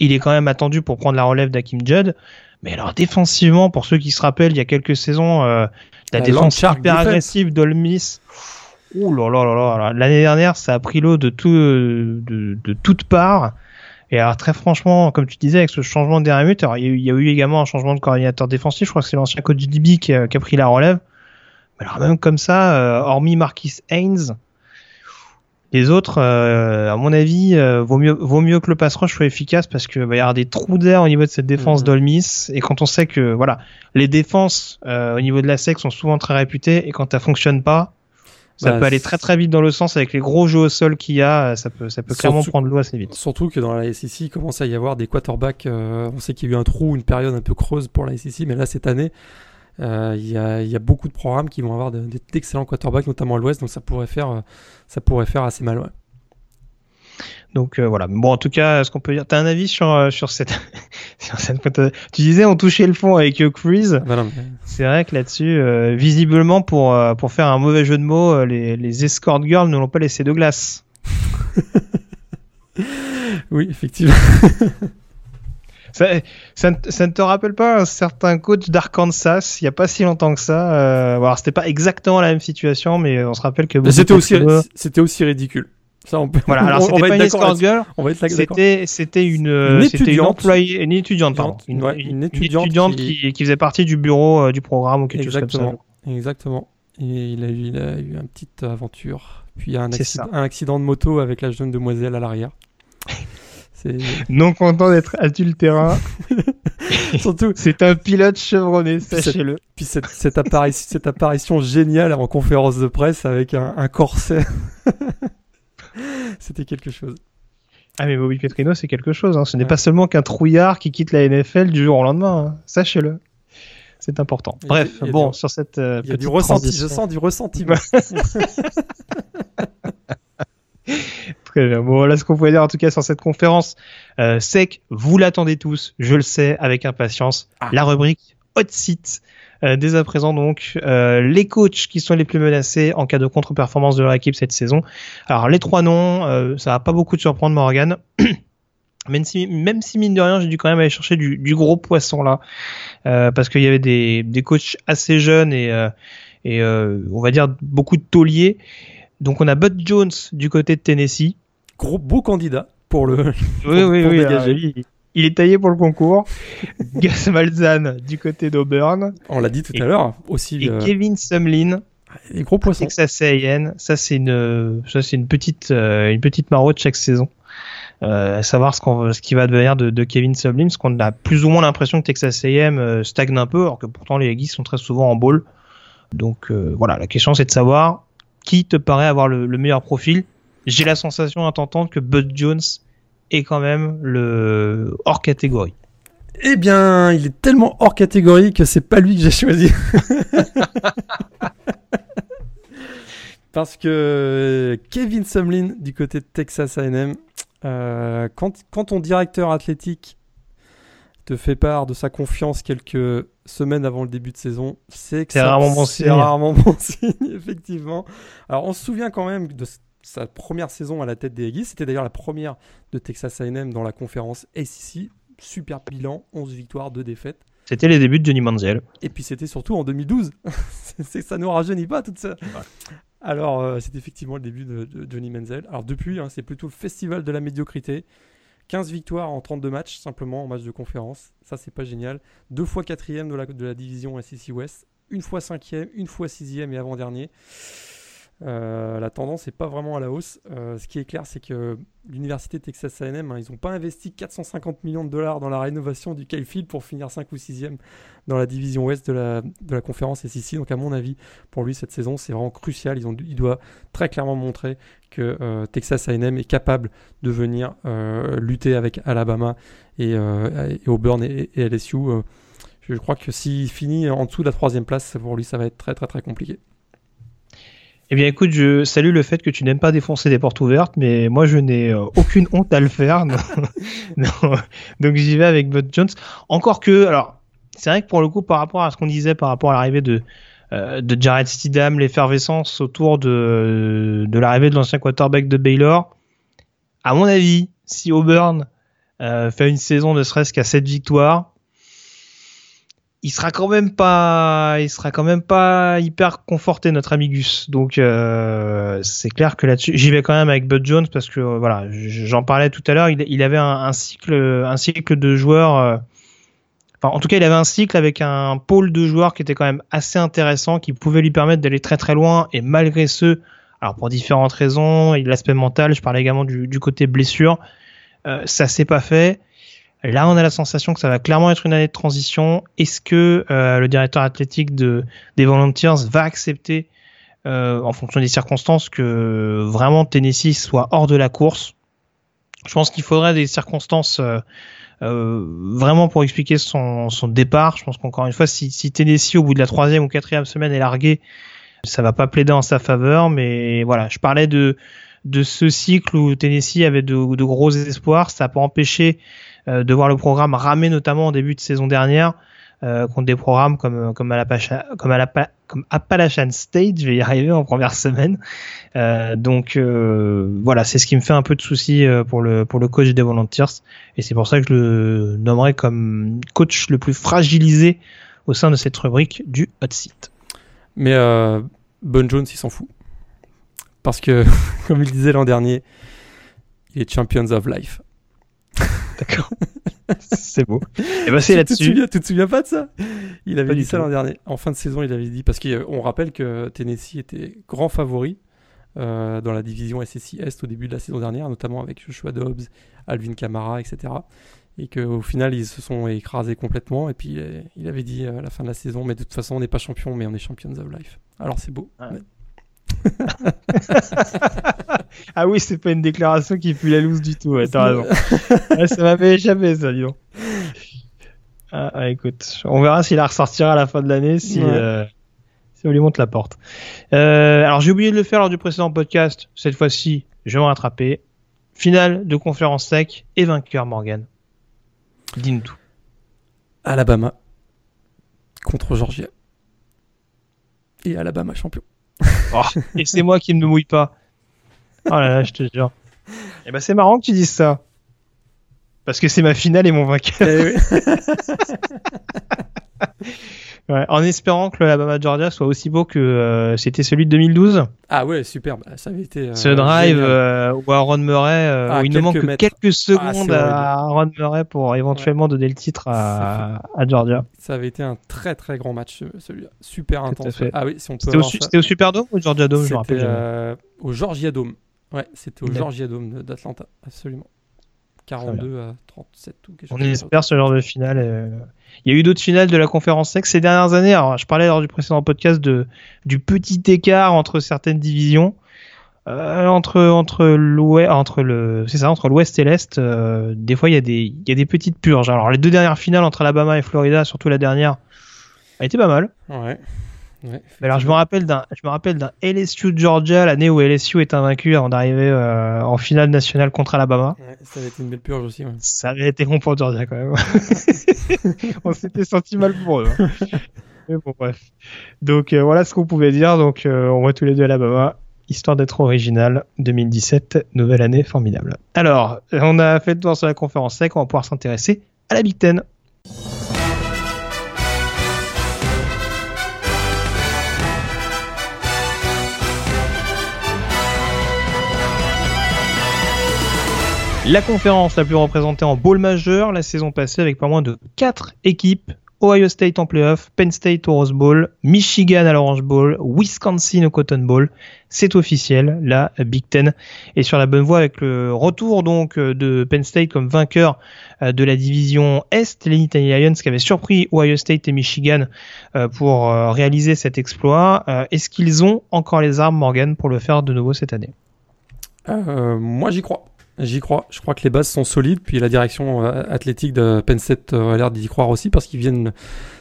il est quand même attendu pour prendre la relève d'Akim Judd. Mais alors défensivement, pour ceux qui se rappellent, il y a quelques saisons, euh, la, la défense hyper agressive d'Olmis. Ouh là là là là. L'année dernière, ça a pris l'eau de tout, de, de toutes parts. Et alors très franchement, comme tu disais, avec ce changement de minute, alors il y, a eu, il y a eu également un changement de coordinateur défensif. Je crois que c'est l'ancien coach du DB qui a, qui a, pris la relève. Mais alors même comme ça, euh, hormis Marquis Haynes, les autres, euh, à mon avis, euh, vaut mieux vaut mieux que le pass rush soit efficace parce que va y avoir des trous d'air au niveau de cette défense mmh. d'Olmis. Et quand on sait que voilà, les défenses au niveau de la SEC sont souvent très réputées et quand ça fonctionne pas, ça bah, peut aller très très vite dans le sens avec les gros jeux au sol qu'il y a, ça peut, ça peut clairement prendre l'eau assez vite. Surtout que dans la SEC, il commence à y avoir des quarterbacks. Euh, on sait qu'il y a eu un trou, une période un peu creuse pour la SEC, mais là cette année, euh, il, y a, il y a beaucoup de programmes qui vont avoir d'excellents quarterbacks, notamment à l'Ouest, donc ça pourrait faire, ça pourrait faire assez mal. Ouais. Donc euh, voilà. Bon, en tout cas, ce qu'on peut dire, t'as un avis sur euh, sur cette [laughs] sur cette Tu disais on touchait le fond avec Hugh Freeze. Bah C'est vrai que là-dessus, euh, visiblement pour euh, pour faire un mauvais jeu de mots, les les escort girls ne l'ont pas laissé de glace. [laughs] oui, effectivement. [laughs] ça, ça, ça, ne te rappelle pas un certain coach d'Arkansas il y a pas si longtemps que ça. Euh, alors c'était pas exactement la même situation, mais on se rappelle que c'était aussi c'était aussi ridicule. Ça, on peut... Voilà, [laughs] alors c'était pas une escort girl, c'était c'était une, une c'était une employée, une étudiante, pardon, une, ouais, une, une étudiante, étudiante qui... Qui, qui... faisait partie du bureau euh, du programme ou quelque Exactement. chose comme ça. Exactement. Et il a eu, il a eu une petite aventure. Puis il y a un accident, un accident de moto avec la jeune demoiselle à l'arrière. [laughs] non content d'être adultérin. [laughs] Surtout, c'est un pilote chevronné, sachez-le. Puis cette, cette, apparition, cette apparition géniale en conférence de presse avec un, un corset. [laughs] C'était quelque chose. Ah mais Bobby Petrino c'est quelque chose. Hein. Ce n'est pas seulement qu'un trouillard qui quitte la NFL du jour au lendemain. Hein. Sachez-le. C'est important. Il Bref, bon, du, sur cette euh, il y a du ressenti. Je sens du ressentiment. [laughs] Bon, voilà ce qu'on pouvait dire en tout cas sur cette conférence. Euh, sec, vous l'attendez tous, je le sais, avec impatience. Ah. La rubrique hot seat. Euh, dès à présent donc euh, les coachs qui sont les plus menacés en cas de contre-performance de leur équipe cette saison. Alors les trois noms, euh, ça va pas beaucoup de surprendre Morgan. [clears throat] même si, même si mine de rien, j'ai dû quand même aller chercher du, du gros poisson là, euh, parce qu'il y avait des, des coachs assez jeunes et, euh, et euh, on va dire beaucoup de tauliers. Donc on a Bud Jones du côté de Tennessee. Gros beau candidat pour le. Oui pour, oui pour oui. dégager. Alors, il, est taillé pour le concours. [laughs] Gus Malzahn du côté d'Auburn. On l'a dit tout à l'heure aussi. Et euh... Kevin Sumlin. Les gros poissons. Texas A&M. Ça c'est une, ça c'est une petite, euh, une petite marotte chaque saison. Euh, à savoir ce, qu'on, ce qui va devenir de, de Kevin Sumlin, parce qu'on a plus ou moins l'impression que Texas A&M euh, stagne un peu, alors que pourtant les Aggies sont très souvent en bowl. Donc euh, voilà, la question c'est de savoir qui te paraît avoir le, le meilleur profil. J'ai la sensation intentante que Bud Jones est quand même le hors catégorie. Eh bien, il est tellement hors catégorie que c'est pas lui que j'ai choisi. [laughs] Parce que Kevin Sumlin du côté de Texas A&M, Euh, quand, quand ton directeur athlétique te fait part de sa confiance quelques semaines avant le début de saison, c'est C'est rarement bon c'est signe. rarement [laughs] bon signe, effectivement. Alors, on se souvient quand même de sa première saison à la tête des Aggies. C'était d'ailleurs la première de Texas A&M dans la conférence ACC. Super bilan, 11 victoires, 2 défaites. C'était les débuts de Johnny Manziel. Et puis c'était surtout en 2012. c'est [laughs] c'est que ça nous rajeunit pas tout ça. Alors euh, c'est effectivement le début de, de Johnny Menzel. Alors depuis, hein, c'est plutôt le festival de la médiocrité. 15 victoires en 32 matchs simplement en match de conférence. Ça c'est pas génial. Deux fois quatrième de la, de la division SEC West. Une fois cinquième, une fois sixième et avant-dernier. Euh, la tendance n'est pas vraiment à la hausse. Euh, ce qui est clair, c'est que l'université Texas A&M, hein, ils n'ont pas investi 450 millions de dollars dans la rénovation du Kyle Field pour finir 5 ou 6e dans la division ouest de la, de la conférence SEC. Donc à mon avis, pour lui, cette saison, c'est vraiment crucial. Il doit très clairement montrer que euh, Texas A&M est capable de venir lutter avec Alabama et, Auburn et, LSU. Je crois que s'il finit en dessous de la troisième place, pour lui, ça va être très très très compliqué. Eh bien, écoute, je salue le fait que tu n'aimes pas défoncer des portes ouvertes, mais moi, je n'ai euh, aucune honte à le faire. Non. [laughs] Non. Donc, j'y vais avec Bud Jones. Encore que, alors, c'est vrai que pour le coup, par rapport à ce qu'on disait, par rapport à l'arrivée de, euh, de Jared Stidham, l'effervescence autour de, de l'arrivée de l'ancien quarterback de Baylor, à mon avis, si Auburn euh, fait une saison ne serait-ce qu'à 7 victoires, il sera quand même pas, il sera quand même pas hyper conforté notre ami Gus. Donc euh, c'est clair que là-dessus, j'y vais quand même avec Bud Jones parce que euh, voilà, j'en parlais tout à l'heure. Il, avait un, cycle, un cycle de joueurs. euh, Enfin, en tout cas, il avait un cycle avec un pôle de joueurs qui était quand même assez intéressant, qui pouvait lui permettre d'aller très très loin. Et malgré ce, alors pour différentes raisons, l'aspect mental, je parlais également du, du côté blessure, euh, ça s'est pas fait. Là, on a la sensation que ça va clairement être une année de transition. Est-ce que euh, le directeur athlétique de, des Volunteers va accepter, euh, en fonction des circonstances, que vraiment Tennessee soit hors de la course? Je pense qu'il faudrait des circonstances euh, euh, vraiment pour expliquer son, son départ. Je pense qu'encore une fois, si, si Tennessee au bout de la troisième ou quatrième semaine est largué, ça va pas plaider en sa faveur. Mais voilà, je parlais de de ce cycle où Tennessee avait de, de gros espoirs. Ça n'a pas empêché de voir le programme ramer notamment en début de saison dernière euh, contre des programmes comme comme Appalachian, comme, comme Appalachian State, je vais y arriver en première semaine. Euh, donc euh, voilà, c'est ce qui me fait un peu de souci euh, pour le pour le coach des Volunteers et c'est pour ça que je le nommerai comme coach le plus fragilisé au sein de cette rubrique du hot seat. Mais euh, Bon Jones, il s'en fout. Parce que, [laughs] comme il disait l'an dernier, il est Champions of Life. [laughs] D'accord. [laughs] c'est beau. Et ben c'est Tu te là-dessus. souviens, tu te souviens pas de ça? Il avait Pas dit ça l'an dernier. En fin de saison, il avait dit parce qu'on rappelle que Tennessee était grand favori euh, dans la division SEC Est au début de la saison dernière, notamment avec Joshua Dobbs, Alvin Kamara, etc. Et qu'au final, ils se sont écrasés complètement. Et puis, euh, il avait dit euh, à la fin de la saison, mais de toute façon, on n'est pas champion, mais on est champions of life. Alors, c'est beau. Ouais. Mais- [laughs] Ah oui, c'est pas une déclaration qui pue la loose du tout. Ouais, t'as raison. [laughs] Ouais, ça m'avait échappé, ça, dis donc. Ah, ah, écoute, on verra s'il la ressortira à la fin de l'année, si, Ouais. euh, si on lui monte la porte. Euh, alors, j'ai oublié de le faire lors du précédent podcast. Cette fois-ci, je vais me rattraper. Finale de conférence sec et vainqueur, Morgan. Dis-nous tout. Alabama contre Georgia. Et Alabama champion. Oh, et c'est moi qui ne me mouille pas. Oh là là, je te jure. Et ben, c'est marrant que tu dises ça. Parce que c'est ma finale et mon vainqueur. [laughs] Ouais, en espérant que l'Alabama Georgia soit aussi beau que euh, c'était celui de 2012. ah ouais, superbe. Ça avait été. euh, Ce drive euh, où Aaron Murray, Ah, où il ne manque que quelques Ah, secondes à Aaron Murray pour éventuellement donner le titre à, à Georgia. Ça avait été un très très grand match ce- celui-là. Super intense. Ah oui, si on peut C'était au, Su- au Superdome ou au Georgia Dome, je me rappelle. au Georgia Dome. Ouais, c'était au. Georgia Dome d'Atlanta, absolument. 42 à 37 ou quelque On espère ce genre de finale. Il y a eu d'autres finales de la conférence sec ces dernières années. Alors, je parlais lors du précédent podcast de, du petit écart entre certaines divisions. Euh, entre entre l'ouest entre le c'est ça entre l'ouest et l'est euh, des fois il y a des y a des petites purges alors les deux dernières finales entre Alabama et Florida surtout la dernière a été pas mal Ouais. Alors je me rappelle d'un, je me rappelle d'un LSU Georgia l'année où LSU est invaincu avant d'arriver euh, en finale nationale contre Alabama. ça avait été une belle purge aussi. Ça avait été bon pour Georgia quand même. [laughs] On s'était senti mal pour eux. Hein. Mais bon bref. Donc euh, voilà ce qu'on pouvait dire. Donc euh, on voit tous les deux Alabama. Histoire d'être original, 2017, nouvelle année formidable. Alors, on a fait le tour sur la conférence sec, on va pouvoir s'intéresser à la Big Ten. La conférence la plus représentée en bowl majeur la saison passée avec pas moins de 4 équipes. Ohio State en playoff, Penn State au Rose Bowl, Michigan à l'Orange Bowl, Wisconsin au Cotton Bowl. C'est officiel, la Big Ten est sur la bonne voie avec le retour donc de Penn State comme vainqueur euh, de la division Est, les Nittany Lions qui avaient surpris Ohio State et Michigan euh, pour euh, réaliser cet exploit. Est-ce qu'ils ont encore les armes, Morgan, pour le faire de nouveau cette année? Moi j'y crois. J'y crois. Je crois que les bases sont solides. Puis la direction euh, athlétique de Penn State euh, a l'air d'y croire aussi parce qu'ils viennent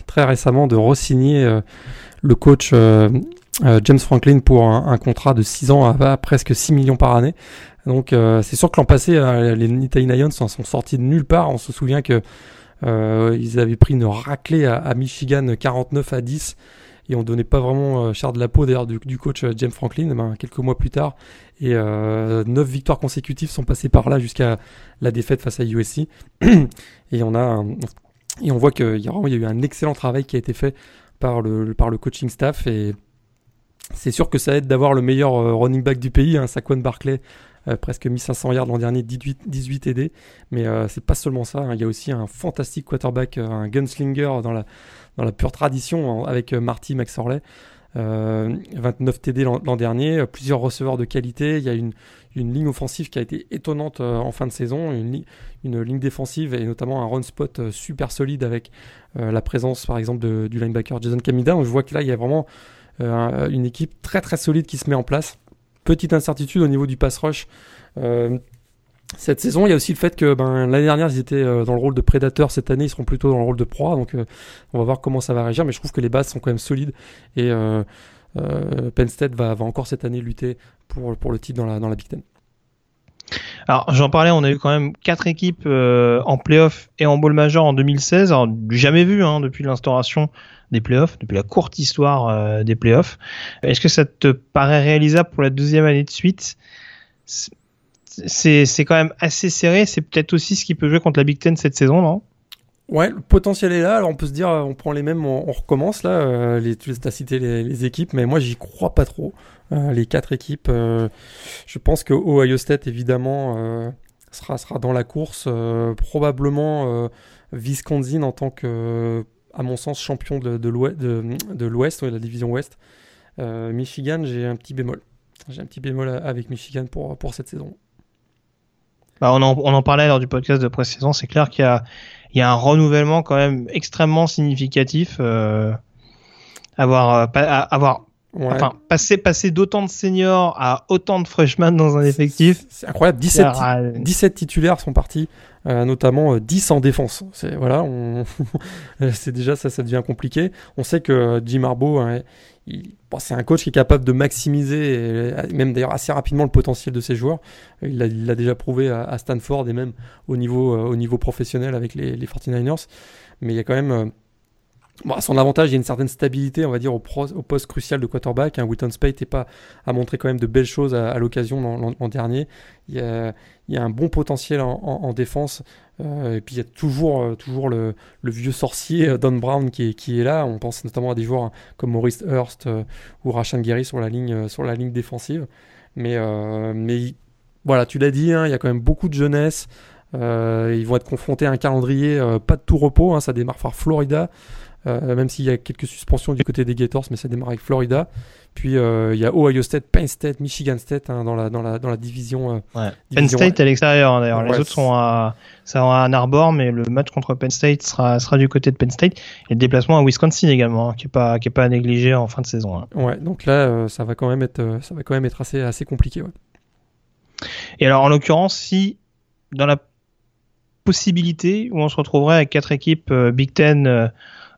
très récemment de re-signer euh, le coach James Franklin pour un, contrat de 6 ans à, presque 6 millions par année. Donc c'est sûr que l'an passé, les Nittany Lions sont, sortis de nulle part. On se souvient que ils avaient pris une raclée à, à Michigan 49 à 10 et on donnait pas vraiment euh, cher de la peau d'ailleurs du, coach euh, James Franklin eh ben, quelques mois plus tard. Et euh, 9 victoires consécutives sont passées par là jusqu'à la défaite face à USC [clears throat] et on a et on voit qu'il y, a, y a eu un excellent travail qui a été fait par le, par le coaching staff. Et c'est sûr que ça aide d'avoir le meilleur euh, running back du pays, hein, Saquon Barclay, presque 1500 yards l'an dernier, 18, 18 TD. Mais c'est pas seulement ça, hein. il y a aussi un fantastique quarterback, un gunslinger dans la, pure tradition avec euh, Marty McSorley. 29 TD l'an dernier, euh, plusieurs receveurs de qualité. Il y a une, ligne offensive qui a été étonnante euh, en fin de saison, une, ligne défensive et notamment un run spot super solide avec la présence par exemple du linebacker Jason Camida. On voit que là il y a vraiment une équipe très très solide qui se met en place. Petite incertitude au niveau du pass rush cette saison. Il y a aussi le fait que ben, l'année dernière, ils étaient euh, dans le rôle de prédateur. Cette année, ils seront plutôt dans le rôle de proie. Donc, euh, on va voir comment ça va réagir. Mais je trouve que les bases sont quand même solides. Et euh, va, encore cette année lutter pour, le titre dans la Big Ten. Alors, j'en parlais, on a eu quand même quatre équipes en playoff et en bowl major en 2016. Alors, jamais vu hein, depuis l'instauration des playoffs, depuis la courte histoire des playoffs. Est-ce que ça te paraît réalisable pour la deuxième année de suite? C'est quand même assez serré. C'est peut-être aussi ce qui peut jouer contre la Big Ten cette saison, non? Ouais, le potentiel est là. Alors on peut se dire, on prend les mêmes, on, recommence là. Euh, les, tu as cité les, équipes, mais moi j'y crois pas trop. Euh, les quatre équipes, euh, je pense que Ohio State évidemment sera sera dans la course. probablement Wisconsin en tant que, à mon sens, champion de, de l'Ouest, de, de, de la division Ouest. Michigan, j'ai un petit bémol. J'ai un petit bémol avec Michigan pour pour cette saison. Bah, on, en, parlait lors du podcast de pré-saison, c'est clair qu'il y a, un renouvellement quand même extrêmement significatif. Euh, avoir, euh, avoir Enfin, passer, passer d'autant de seniors à autant de freshmen dans un effectif. C'est incroyable. 17, 17 titulaires sont partis, euh, notamment 10 en défense. C'est, voilà, [laughs] c'est déjà ça, ça devient compliqué. On sait que Jim Harbaugh, hein, c'est un coach qui est capable de maximiser, même d'ailleurs assez rapidement, le potentiel de ses joueurs. Il l'a déjà prouvé à, Stanford et même au niveau, euh, professionnel avec les, les 49ers. Mais il y a quand même. Euh, bon, à son avantage, il y a une certaine stabilité, on va dire, au, poste crucial de quarterback. Hein. Witton Spate pas, a montré quand même de belles choses à, l'occasion l'an dernier. Il y, a, un bon potentiel en, en défense. Euh, et puis il y a toujours, euh, toujours le, vieux sorcier euh, Don Brown qui est, là. On pense notamment à des joueurs comme Maurice Hurst ou Rashan Gary sur la ligne, sur la ligne défensive. Mais, mais voilà, tu l'as dit, hein, il y a quand même beaucoup de jeunesse. ils vont être confrontés à un calendrier pas de tout repos. Hein, ça démarre par Florida, même s'il y a quelques suspensions du côté des Gators, mais ça démarre avec Florida. Puis euh, il y a Ohio State, Penn State, Michigan State hein, dans, la, dans, la, dans la division. Euh, Penn State à l'extérieur hein, d'ailleurs. Les autres sont à, ça à Ann Arbor, mais le match contre Penn State sera, sera du côté de Penn State. Et le déplacement à Wisconsin également, hein, qui n'est pas, qui est pas à négliger en fin de saison. Ouais, donc là, euh, ça va quand même être, ça va quand même être assez, assez compliqué. Et alors en l'occurrence, si dans la possibilité où on se retrouverait avec quatre équipes Big Ten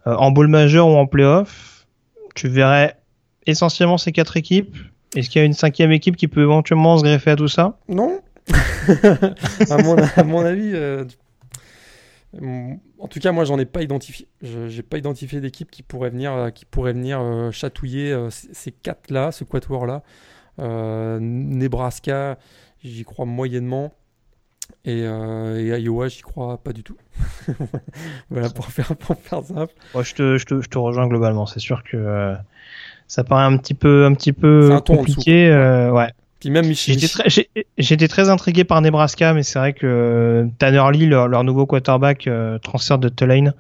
en bowl majeur ou en playoff, tu verrais essentiellement ces quatre équipes. Est-ce qu'il y a une cinquième équipe qui peut éventuellement se greffer à tout ça? Non. [laughs] à, mon, à, mon, avis, euh, en tout cas, moi, j'en ai pas identifié. Je n'ai pas identifié d'équipe qui pourrait venir, euh, qui pourrait venir euh, chatouiller euh, ces quatre-là, ce quatuor-là. Nebraska, j'y crois moyennement. Et, et Iowa, j'y crois pas du tout. [laughs] voilà, pour faire, pour faire simple. je, te, je, te, je, te, rejoins globalement. C'est sûr que ça paraît un petit peu, un petit peu compliqué. ouais. J'étais très, intrigué par Nebraska, mais c'est vrai que Tanner Lee, leur, nouveau quarterback, euh, transfert de Tulane,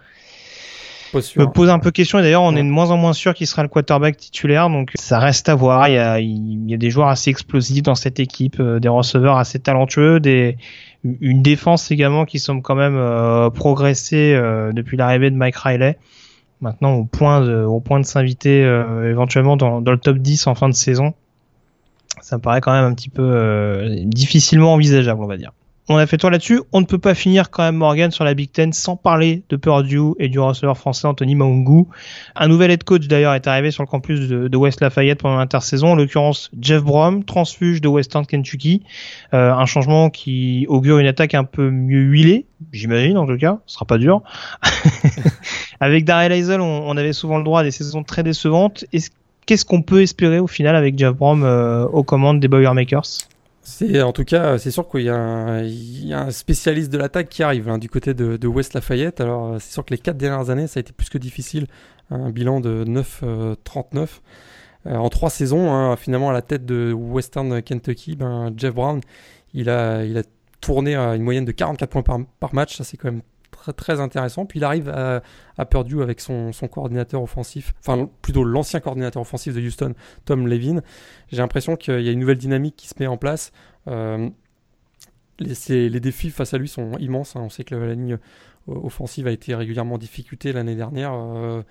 me pose un peu question. Et d'ailleurs, on est de moins en moins sûr qu'il sera le quarterback titulaire, donc ça reste à voir. Il y a, il y a des joueurs assez explosifs dans cette équipe, euh, des receveurs assez talentueux, des, une défense également qui semble quand même euh, progresser euh, depuis l'arrivée de Mike Riley. Maintenant, au point de, s'inviter éventuellement dans, dans le top 10 en fin de saison ça me paraît quand même un petit peu euh, difficilement envisageable, on va dire. On a fait tour là-dessus. On ne peut pas finir quand même Morgan sur la Big Ten sans parler de Purdue et du receveur français Anthony Maungu. Un nouvel head coach d'ailleurs est arrivé sur le campus de, West Lafayette pendant l'intersaison, en l'occurrence Jeff Brom, transfuge de Western Kentucky. Euh, un changement qui augure une attaque un peu mieux huilée, j'imagine en tout cas, ce sera pas dur. [laughs] Avec Daryl Eisel, on, avait souvent le droit à des saisons très décevantes. Est-ce qu'est-ce qu'on peut espérer au final avec Jeff Brom euh, aux commandes des Boilermakers? C'est en tout cas, c'est sûr qu'il y, a un spécialiste de l'attaque qui arrive hein, du côté de, West Lafayette. Alors euh, c'est sûr que les quatre dernières années, ça a été plus que difficile. Un bilan de 9-39 euh, en trois saisons. Hein, finalement, à la tête de Western Kentucky, ben, Jeff Brown, il a, il a tourné à une moyenne de 44 points par, par match. Ça c'est quand même très, intéressant. Puis il arrive à, à Purdue avec son, son, coordinateur offensif, enfin plutôt l'ancien coordinateur offensif de Houston, Tom Levin. J'ai l'impression qu'il y a une nouvelle dynamique qui se met en place. Euh, les, défis face à lui sont immenses. Hein. On sait que la, ligne offensive a été régulièrement en difficulté l'année dernière. Euh,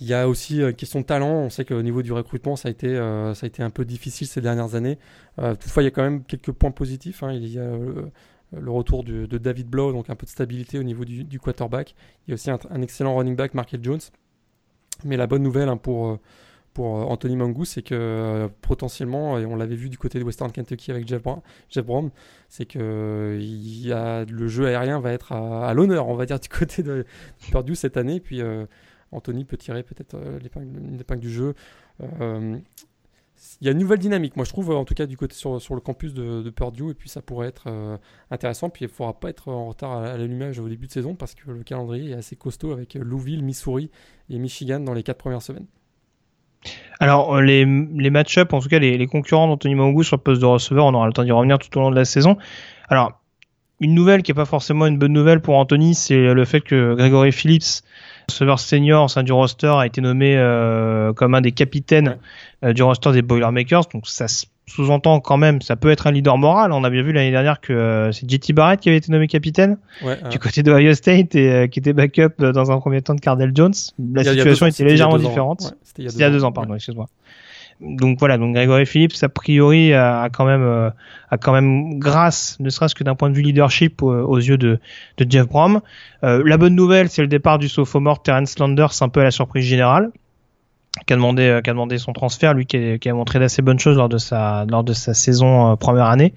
il y a aussi une question de talent. On sait qu'au niveau du recrutement, ça a été, euh, ça a été un peu difficile ces dernières années. toutefois, il y a quand même quelques points positifs. Hein. Il y a le retour de, David Blow, donc un peu de stabilité au niveau du, quarterback. Il y a aussi un, excellent running back, Markel Jones. Mais la bonne nouvelle hein, pour, euh, pour euh, Anthony Mangou, c'est que euh, potentiellement, et on l'avait vu du côté de Western Kentucky avec Jeff, Brown, c'est que il y a, le jeu aérien va être à, l'honneur, on va dire, [laughs] du côté de Purdue cette année. Puis Anthony peut tirer peut-être l'épingle du jeu il y a une nouvelle dynamique, moi je trouve, en tout cas du côté sur, sur le campus de, de, Purdue, et puis ça pourrait être euh, intéressant. Puis il ne faudra pas être en retard à, l'allumage au début de saison parce que le calendrier est assez costaud avec Louisville, Missouri et Michigan dans les quatre premières semaines. Alors les, les match-up, en tout cas les, les concurrents d'Anthony Mangou sur le poste de receveur, on aura le temps d'y revenir tout au long de la saison. Alors une nouvelle qui n'est pas forcément une bonne nouvelle pour Anthony, c'est le fait que Gregory Phillips receveur senior au sein du roster a été nommé euh, comme un des capitaines euh, du roster des Boilermakers. Donc ça sous-entend quand même, ça peut être un leader moral. On a bien vu l'année dernière que euh, c'est JT Barrett qui avait été nommé capitaine du côté de Ohio State et qui était backup dans un premier temps de Cardell Jones. La situation était légèrement différente. C'était il y a deux, ans, pardon, excuse-moi donc voilà, donc Grégory Phillips a priori a, quand même euh, a quand même grâce, ne serait-ce que d'un point de vue leadership aux, yeux de, de Jeff Brom. Euh, la bonne nouvelle, c'est le départ du sophomore Terence Landers, un peu à la surprise générale, qui a demandé euh, qui a demandé son transfert, lui qui a, qui a montré d'assez bonnes choses lors de sa lors de sa saison première année.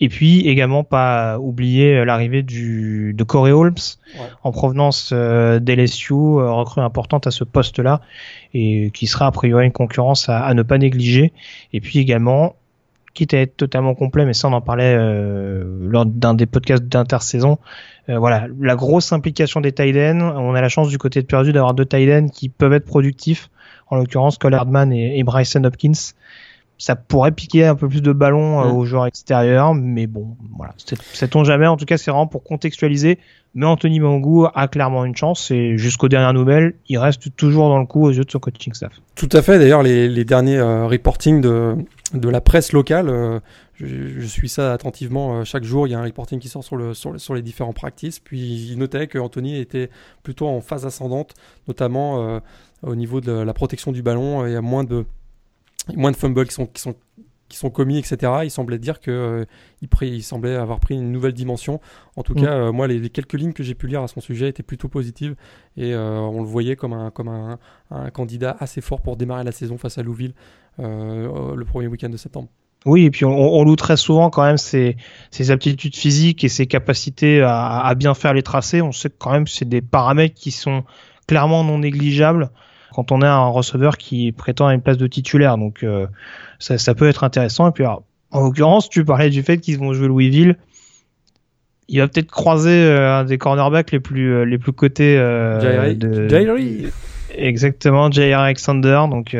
Et puis également pas oublier l'arrivée du de Corey Holmes en provenance euh, d'LSU, recrue importante à ce poste-là et qui sera a priori une concurrence à, ne pas négliger. Et puis également, quitte à être totalement complet, mais ça on en parlait euh, lors d'un des podcasts d'intersaison, euh, voilà, la grosse implication des tight On a la chance du côté de Perdu d'avoir deux tight qui peuvent être productifs, en l'occurrence Cole Hardman et, Bryson Hopkins. Ça pourrait piquer un peu plus de ballons euh, aux joueurs extérieurs, mais bon, voilà, sait-on jamais. En tout cas, c'est vraiment pour contextualiser mais Anthony Mangou a clairement une chance et jusqu'aux dernières nouvelles, il reste toujours dans le coup aux yeux de son coaching staff. Tout à fait. D'ailleurs, les, les, derniers euh, reporting de, de la presse locale, euh, je, suis ça attentivement euh, chaque jour. Il y a un reporting qui sort sur, le, sur, sur les différents practices. Puis il notait que Anthony était plutôt en phase ascendante, notamment au niveau de la protection du ballon. Il y a moins de, moins de fumbles qui sont, qui sont qui sont commis, etc. Il semblait dire que il, il, semblait avoir pris une nouvelle dimension. En tout mm. cas, moi, les, quelques lignes que j'ai pu lire à son sujet étaient plutôt positives et on le voyait comme un comme un, un, candidat assez fort pour démarrer la saison face à Louville le premier week-end de septembre. Oui, et puis on, on, loue très souvent quand même ses, ses aptitudes physiques et ses capacités à, à, bien faire les tracés. On sait que quand même c'est des paramètres qui sont clairement non négligeables quand on a un receveur qui prétend à une place de titulaire. Donc euh, ça, ça, peut être intéressant. Et puis en l'occurrence, tu parlais du fait qu'ils vont jouer Louisville. Il va peut-être croiser euh, un des cornerbacks les plus euh, les plus cotés euh, de... Exactement, Jair Alexander. Donc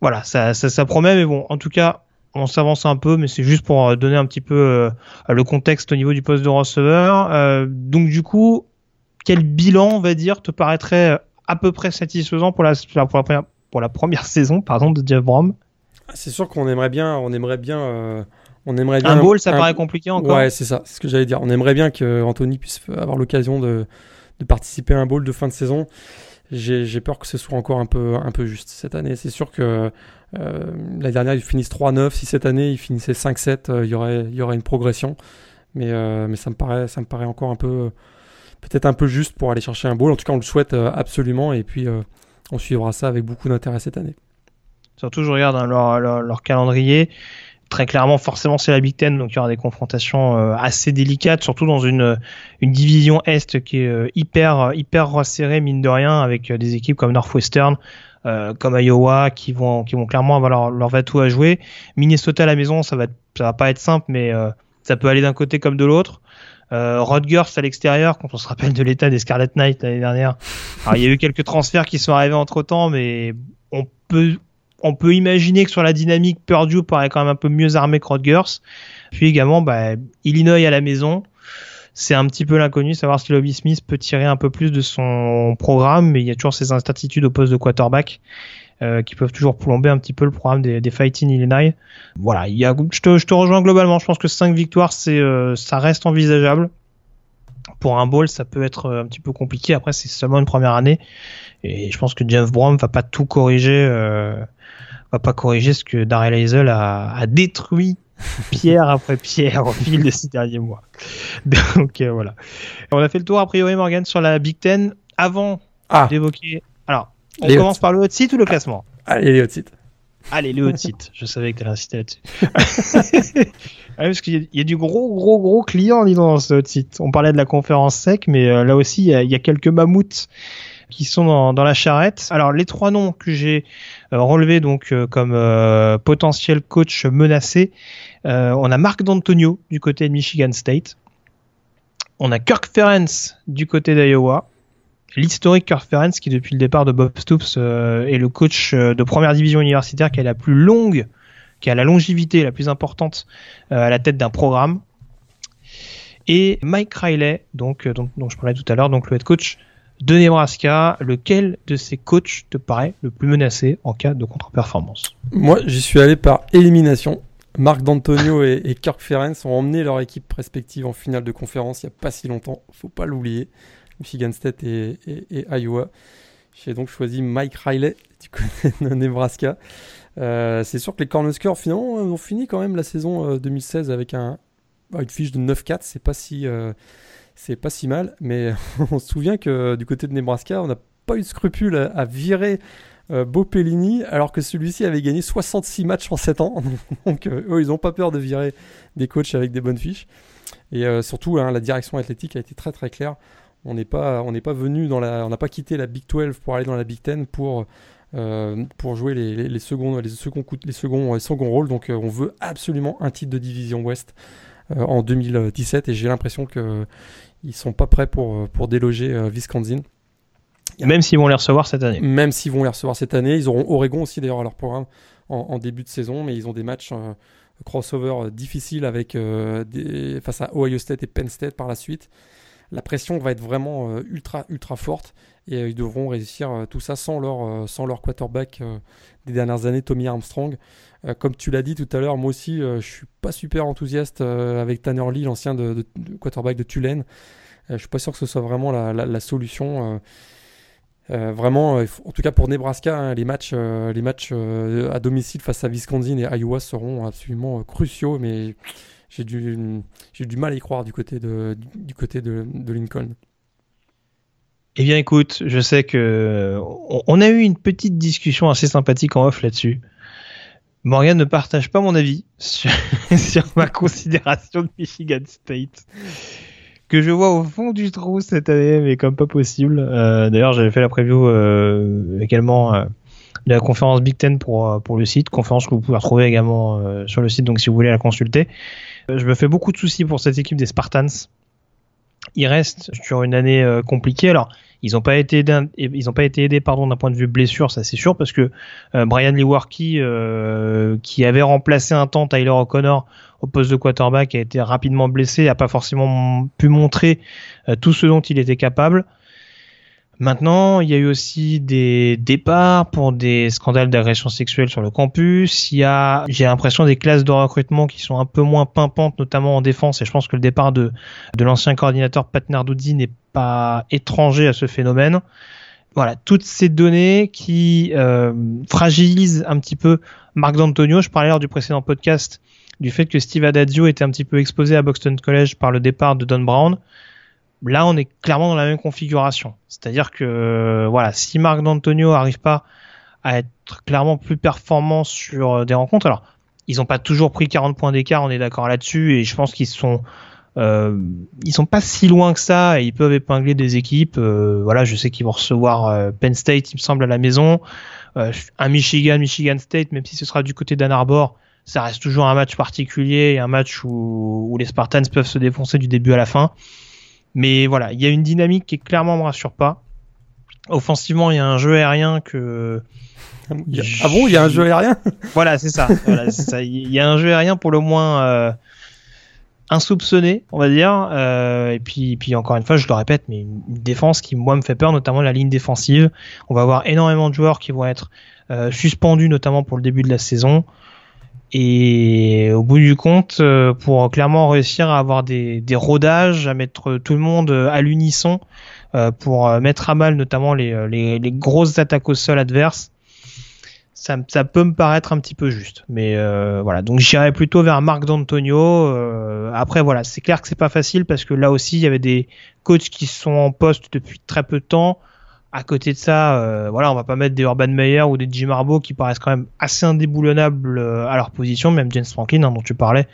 voilà, ça, ça, ça, promet, mais bon, en tout cas, on s'avance un peu, mais c'est juste pour euh, donner un petit peu euh, le contexte au niveau du poste de receveur. Euh, donc du coup, quel bilan, on va dire, te paraîtrait à peu près satisfaisant pour la, pour la, première, pour la première [laughs] saison pardon, de Jeff Brom ah, C'est sûr qu'on aimerait bien, on aimerait bien, on aimerait bien un bowl, ça paraît compliqué encore? Ouais, c'est ça, c'est ce que j'allais dire. On aimerait bien que Anthony puisse avoir l'occasion de, de participer à un bowl de fin de saison j'ai peur que ce soit encore un peu, un peu juste cette année. C'est sûr que euh, l'année dernière, ils finissent 3-9. Si cette année, ils finissaient 5-7, euh, il y aurait, il y aurait une progression. Mais, euh, mais ça, me paraît, ça me paraît encore un peu, peut-être un peu juste pour aller chercher un bowl. En tout cas, on le souhaite euh, absolument. Et puis, euh, on suivra ça avec beaucoup d'intérêt cette année. Surtout, je regarde hein, leur, calendrier très clairement, forcément, c'est la Big Ten, donc il y aura des confrontations euh, assez délicates, surtout dans une, division Est qui est hyper, hyper resserrée, mine de rien, avec des équipes comme Northwestern, comme Iowa, qui vont, qui vont clairement avoir leur, leur va-tout à jouer. Minnesota à la maison, ça va, ça va pas être simple, mais ça peut aller d'un côté comme de l'autre. Euh, Rodgers à l'extérieur, quand on se rappelle de l'état des Scarlet Knight l'année dernière. Alors, il y a eu quelques transferts qui sont arrivés entre temps, mais on peut on peut imaginer que sur la dynamique, Purdue paraît quand même un peu mieux armé que Rodgers. Puis également, bah, Illinois à la maison. C'est un petit peu l'inconnu, savoir si Lobby Smith peut tirer un peu plus de son programme, mais il y a toujours ces incertitudes au poste de quarterback euh, qui peuvent toujours plomber un petit peu le programme des, des Fighting Illinois. Voilà, il y a, je, te, je te rejoins globalement. Je pense que 5 victoires, c'est, euh, ça reste envisageable. Pour un bowl, ça peut être euh, un petit peu compliqué. Après, c'est seulement une première année, et je pense que Jeff Brown va pas tout corriger. Euh, va pas corriger ce que Daryl Hazel a, a détruit [laughs] pierre après pierre au fil de ces derniers mois. Donc euh, voilà. On a fait le tour a priori Morgan sur la Big Ten avant ah. d'évoquer. Alors, on commence par le hot site ou le classement Allez, les hot site. Allez, le hot site. Je savais que tu allais insister là-dessus. [laughs] parce qu'il y, y, a du gros, gros, gros client, disons, dans ce hot site. On parlait de la conférence sec, mais euh, là aussi, il y, a, il y, a, quelques mammouths qui sont dans, dans, la charrette. Alors, les trois noms que j'ai euh, relevé donc euh, comme euh, potentiel coach menacé. on a Marc D'Antonio du côté de Michigan State. On a Kirk Ferentz du côté d'Iowa. L'historique Kirk Ferentz qui depuis le départ de Bob Stoops est le coach de première division universitaire qui la plus longue, qui a la longévité la plus importante à la tête d'un programme et Mike Riley, dont je parlais tout à l'heure, donc le head coach de Nebraska, lequel de ces coachs te paraît le plus menacé en cas de contre-performance? Moi, j'y suis allé par élimination. Marc D'Antonio et, Kirk Ferenc ont emmené leur équipe respective en finale de conférence il n'y a pas si longtemps, faut pas l'oublier. Michigan State et, Iowa. J'ai donc choisi Mike Riley du côté de Nebraska. Euh, c'est sûr que les Cornhuskers finalement ont fini quand même la saison 2016 euh, avec un, une fiche de 9-4. C'est pas si euh, c'est pas si mal, mais [laughs] on se souvient que du côté de Nebraska, on n'a pas eu de scrupule à, virer euh, Beau Pellini, alors que celui-ci avait gagné 66 matchs en 7 ans. [laughs] Donc eux, ils n'ont pas peur de virer des coachs avec des bonnes fiches. Et surtout, hein, la direction athlétique a été très très claire. On n'est pas, on n'est pas venu dans la, on n'a pas quitté la Big 12 pour aller dans la Big 10 pour euh, pour jouer les, les, les, seconds, les seconds, les seconds, les seconds rôles. Donc, on veut absolument un titre de division Ouest en 2017 et j'ai l'impression que ils sont pas prêts pour, euh, pour déloger euh, Wisconsin. Même s'ils vont les recevoir cette année. Même s'ils vont les recevoir cette année. Ils auront Oregon aussi d'ailleurs à leur programme en, début de saison, mais ils ont des matchs euh, crossover difficiles avec, des, face à Ohio State et Penn State par la suite. La pression va être vraiment ultra ultra forte et ils devront réussir tout ça sans leur, sans leur quarterback des dernières années, Tommy Armstrong. comme tu l'as dit tout à l'heure, moi aussi je suis pas super enthousiaste avec Tanner Lee, l'ancien quarterback de Tulane. Euh, je suis pas sûr que ce soit vraiment la, solution. Euh. Euh, vraiment, en tout cas pour Nebraska, hein, les matchs, les matchs à domicile face à Wisconsin et Iowa seront absolument cruciaux, mais j'ai du, mal à y croire du côté de Lincoln. Eh bien, écoute, je sais que on a eu une petite discussion assez sympathique en off là-dessus. Morgan ne partage pas mon avis [laughs] sur, ma considération de Michigan State que je vois au fond du trou cette année, mais comme pas possible. Euh, d'ailleurs, j'avais fait la preview euh, également euh, de la conférence Big Ten pour pour le site, conférence que vous pouvez retrouver également sur le site. Donc, si vous voulez la consulter, je me fais beaucoup de soucis pour cette équipe des Spartans. Il reste sur une année compliquée. Alors, ils n'ont pas été aidés, ils ont pas été aidés pardon d'un point de vue blessure, ça c'est sûr parce que euh, Brian Lewerke euh, qui avait remplacé un temps Tyler O'Connor au poste de quarterback a été rapidement blessé, a pas forcément pu montrer euh, tout ce dont il était capable. Maintenant, il y a eu aussi des départs pour des scandales d'agression sexuelle sur le campus. Il y a, j'ai l'impression, des classes de recrutement qui sont un peu moins pimpantes, notamment en défense. Et je pense que le départ de, de l'ancien coordinateur Pat Narduzzi n'est pas étranger à ce phénomène. Voilà, toutes ces données qui euh, fragilisent un petit peu Marc D'Antonio. Je parlais lors du précédent podcast du fait que Steve Adazio était un petit peu exposé à Buxton College par le départ de Don Brown. Là, on est clairement dans la même configuration. C'est-à-dire que euh, voilà, si Marc D'Antonio n'arrive pas à être clairement plus performant sur euh, des rencontres, alors ils n'ont pas toujours pris 40 points d'écart, on est d'accord là-dessus, et je pense qu'ils sont euh, ils sont pas si loin que ça et ils peuvent épingler des équipes. Voilà, je sais qu'ils vont recevoir Penn State, il me semble, à la maison. un Michigan, Michigan State, même si ce sera du côté d'Ann Arbor, ça reste toujours un match particulier, un match où, où les Spartans peuvent se défoncer du début à la fin. Mais voilà, il y a une dynamique qui clairement me rassure pas. Offensivement, il y a un jeu aérien que. Ah bon, il y a un jeu aérien [laughs] Voilà, c'est ça. Il y a un jeu aérien pour le moins euh, insoupçonné, on va dire. Euh, et puis, puis encore une fois, je le répète, mais une défense qui moi me fait peur, notamment la ligne défensive. On va avoir énormément de joueurs qui vont être euh, suspendus, notamment pour le début de la saison. Et au bout du compte, euh, pour clairement réussir à avoir des, des rodages, à mettre tout le monde à l'unisson, euh, pour mettre à mal notamment les, les, les, grosses attaques au sol adverses, ça, ça, peut me paraître un petit peu juste. Mais euh, voilà, donc j'irais plutôt vers Marc D'Antonio. après voilà, c'est clair que c'est pas facile parce que là aussi il y avait des coachs qui sont en poste depuis très peu de temps à côté de ça, euh, voilà, on va pas mettre des Urban Meyer ou des Jim Harbaugh qui paraissent quand même assez indéboulonnables euh, à leur position, même James Franklin hein, dont tu parlais,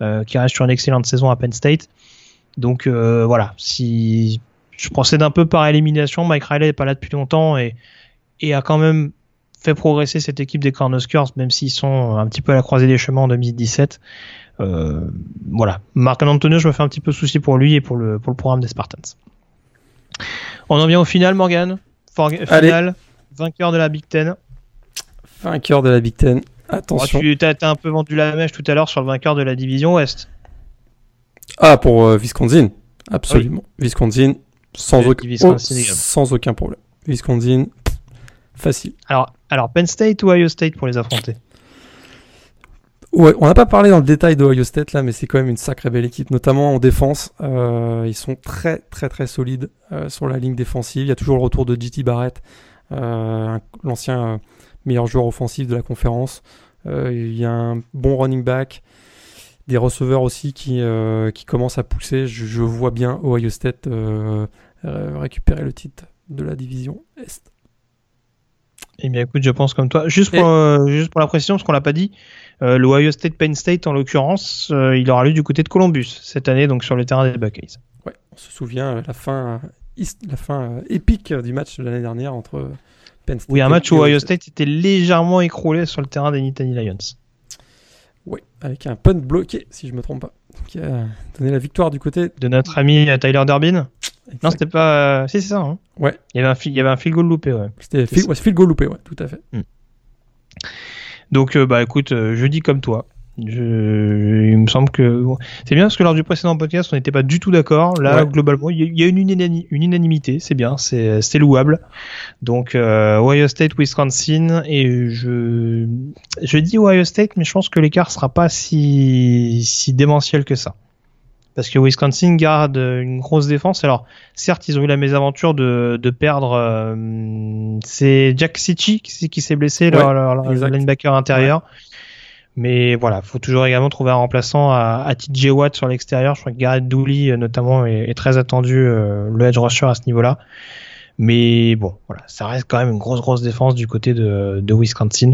euh, qui reste sur une excellente saison à Penn State. Donc voilà, si je procède un peu par élimination, Mike Riley est pas là depuis longtemps et, et a quand même fait progresser cette équipe des Cornhuskers, même s'ils sont un petit peu à la croisée des chemins en 2017. voilà, Marc Antonio, je me fais un petit peu souci pour lui et pour le, pour le programme des Spartans. On en vient au final, Morgan. final, vainqueur de la Big Ten. Vainqueur de la Big Ten. Attention. tu as, un peu vendu la mèche tout à l'heure sur le vainqueur de la division Ouest. Ah, pour euh, Wisconsin Absolument. Wisconsin, sans, aucun, sans aucun problème. Wisconsin, facile. Alors, alors, Penn State ou Ohio State pour les affronter? Ouais, on n'a pas parlé dans le détail d'Ohio State là, mais c'est quand même une sacrée belle équipe, notamment en défense. Euh, ils sont très très très solides euh, sur la ligne défensive. Il y a toujours le retour de JT Barrett, euh, l'ancien meilleur joueur offensif de la conférence. Il y a un bon running back, des receveurs aussi qui qui commencent à pousser. Je, je vois bien Ohio State récupérer le titre de la division Est. Eh bien, écoute, je pense comme toi. Juste pour, juste pour la précision, parce qu'on l'a pas dit, euh, le Ohio State Penn State, en l'occurrence, euh, il aura lieu du côté de Columbus cette année, donc sur le terrain des Buckeyes. Ouais, on se souvient euh, la fin, la fin épique du match de l'année dernière entre Penn State. Oui, un match où Ohio State était légèrement écroulé sur le terrain des Nittany Lions. Oui, avec un punt bloqué, si je me trompe pas, qui a donné la victoire du côté de notre ami Tyler Durbin. Non, c'était pas. Si, c'est ça. Hein. Ouais. Il y avait un, il y avait un field goal loupé, ouais. C'était field, field goal loupé, ouais, tout à fait. Hmm. Donc, euh, bah écoute, euh, je dis comme toi. Je, il me semble que c'est bien parce que lors du précédent podcast on n'était pas du tout d'accord. Là globalement il y, a une, une unanimité, c'est bien, c'est louable. Donc euh, Ohio State, Wisconsin et je je dis Ohio State mais je pense que l'écart sera pas si si démentiel que ça parce que Wisconsin garde une grosse défense. Alors, certes, ils ont eu la mésaventure de, de perdre. Euh, c'est Jack Sitchi qui, qui s'est blessé, leur, leur, linebacker intérieur. Mais voilà, faut toujours également trouver un remplaçant à, à TJ Watt sur l'extérieur. Je crois que Garrett Dooley, euh, notamment, est, est très attendu, euh, le edge rusher à ce niveau-là. Mais bon, voilà, ça reste quand même une grosse, grosse défense du côté de, de Wisconsin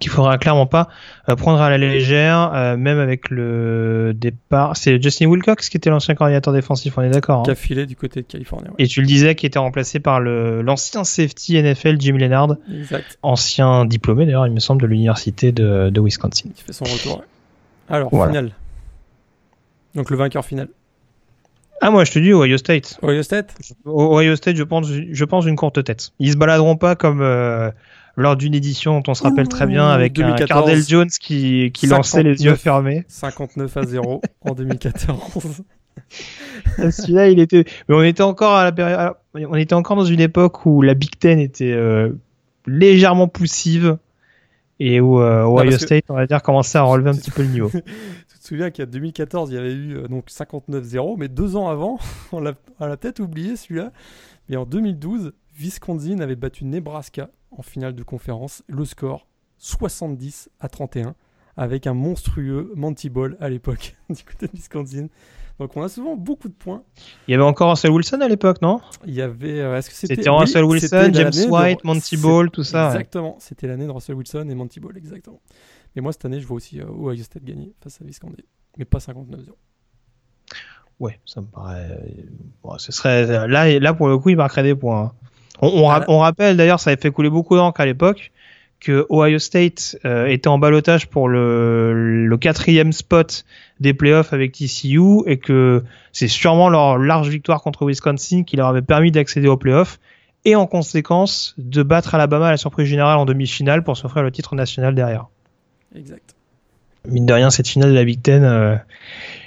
qu'il faudra clairement pas euh, prendre à la légère, euh, même avec le départ. C'est Justin Wilcox qui était l'ancien coordinateur défensif, on est d'accord. Hein qui a filé du côté de Californie. Et tu le disais, qui était remplacé par le l'ancien safety NFL Jim Leonard, exact. ancien diplômé d'ailleurs, il me semble, de l'université de, de, Wisconsin. Qui fait son retour. Alors, final. finale. Donc le vainqueur final. Ah moi je te dis Ohio State. Ohio State? Ohio State, je pense, je pense une courte tête. Ils se baladeront pas comme. Euh, lors d'une édition dont on se rappelle très bien avec un Cardell Jones qui, qui lançait les yeux fermés. 59 à 0 en 2014. Celui-là, il était. Mais on était encore à la période. On était encore dans une époque où la Big Ten était euh, légèrement poussive et où euh, Ohio State, on va dire, commençait à relever un petit peu le niveau. [laughs] tu te souviens qu'à 2014, il y avait eu euh, donc 59-0, mais deux ans avant, [laughs] on l'a peut-être oublié celui-là. Mais en 2012, Wisconsin avait battu Nebraska en finale de conférence. Le score 70 à 31 avec un monstrueux Monty Ball à l'époque [laughs] du côté de Wisconsin. Donc on a souvent beaucoup de points. Il y avait encore Russell Wilson à l'époque, non? Il y avait. Euh, est-ce que c'était C'était Russell Wilson, James White, Monty Ball, tout ça. Exactement. C'était l'année de Russell Wilson et Monty Ball, exactement. Mais moi cette année, je vois aussi euh, Ohio State gagner face à Wisconsin, mais pas 59-0. Ouais, ça me paraît. Bon, ce serait là, là pour le coup, il marquerait des points. Hein. On, rappelle d'ailleurs, ça avait fait couler beaucoup d'encre à l'époque, que Ohio State euh, était en balotage pour le, quatrième spot des playoffs avec TCU et que c'est sûrement leur large victoire contre Wisconsin qui leur avait permis d'accéder aux playoffs et en conséquence de battre Alabama à la surprise générale en demi-finale pour s'offrir le titre national derrière. Exact. Mine de rien, cette finale de la Big Ten, euh,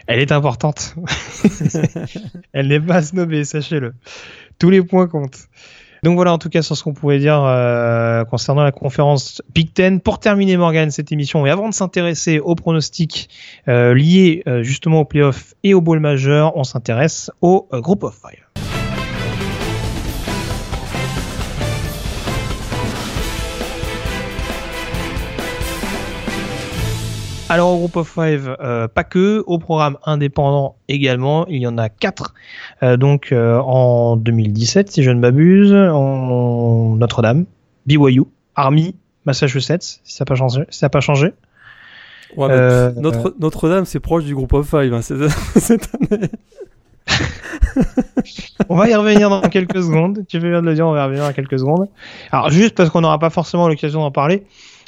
elle est importante. [laughs] [laughs] elle n'est pas snobée, sachez-le. Tous les points comptent. Donc voilà en tout cas sur ce qu'on pourrait dire euh, concernant la conférence Big Ten. Pour terminer Morgan cette émission et avant de s'intéresser aux pronostics euh, liés euh, justement aux playoffs et au bowl majeur, on s'intéresse au Group of Five. Alors au Group of Five, euh, pas que, au programme indépendant également, il y en a quatre. Euh, donc euh, en 2017, si je ne m'abuse, en Notre-Dame, BYU, Army, Massachusetts, si ça n'a pas changé. Si ça pas changé. Notre, Notre-Dame, c'est proche du Group of Five hein, [laughs] cette année. [laughs] on va y revenir dans quelques secondes. Tu fais bien de le dire, on va y revenir dans quelques secondes. Alors juste parce qu'on n'aura pas forcément l'occasion d'en parler.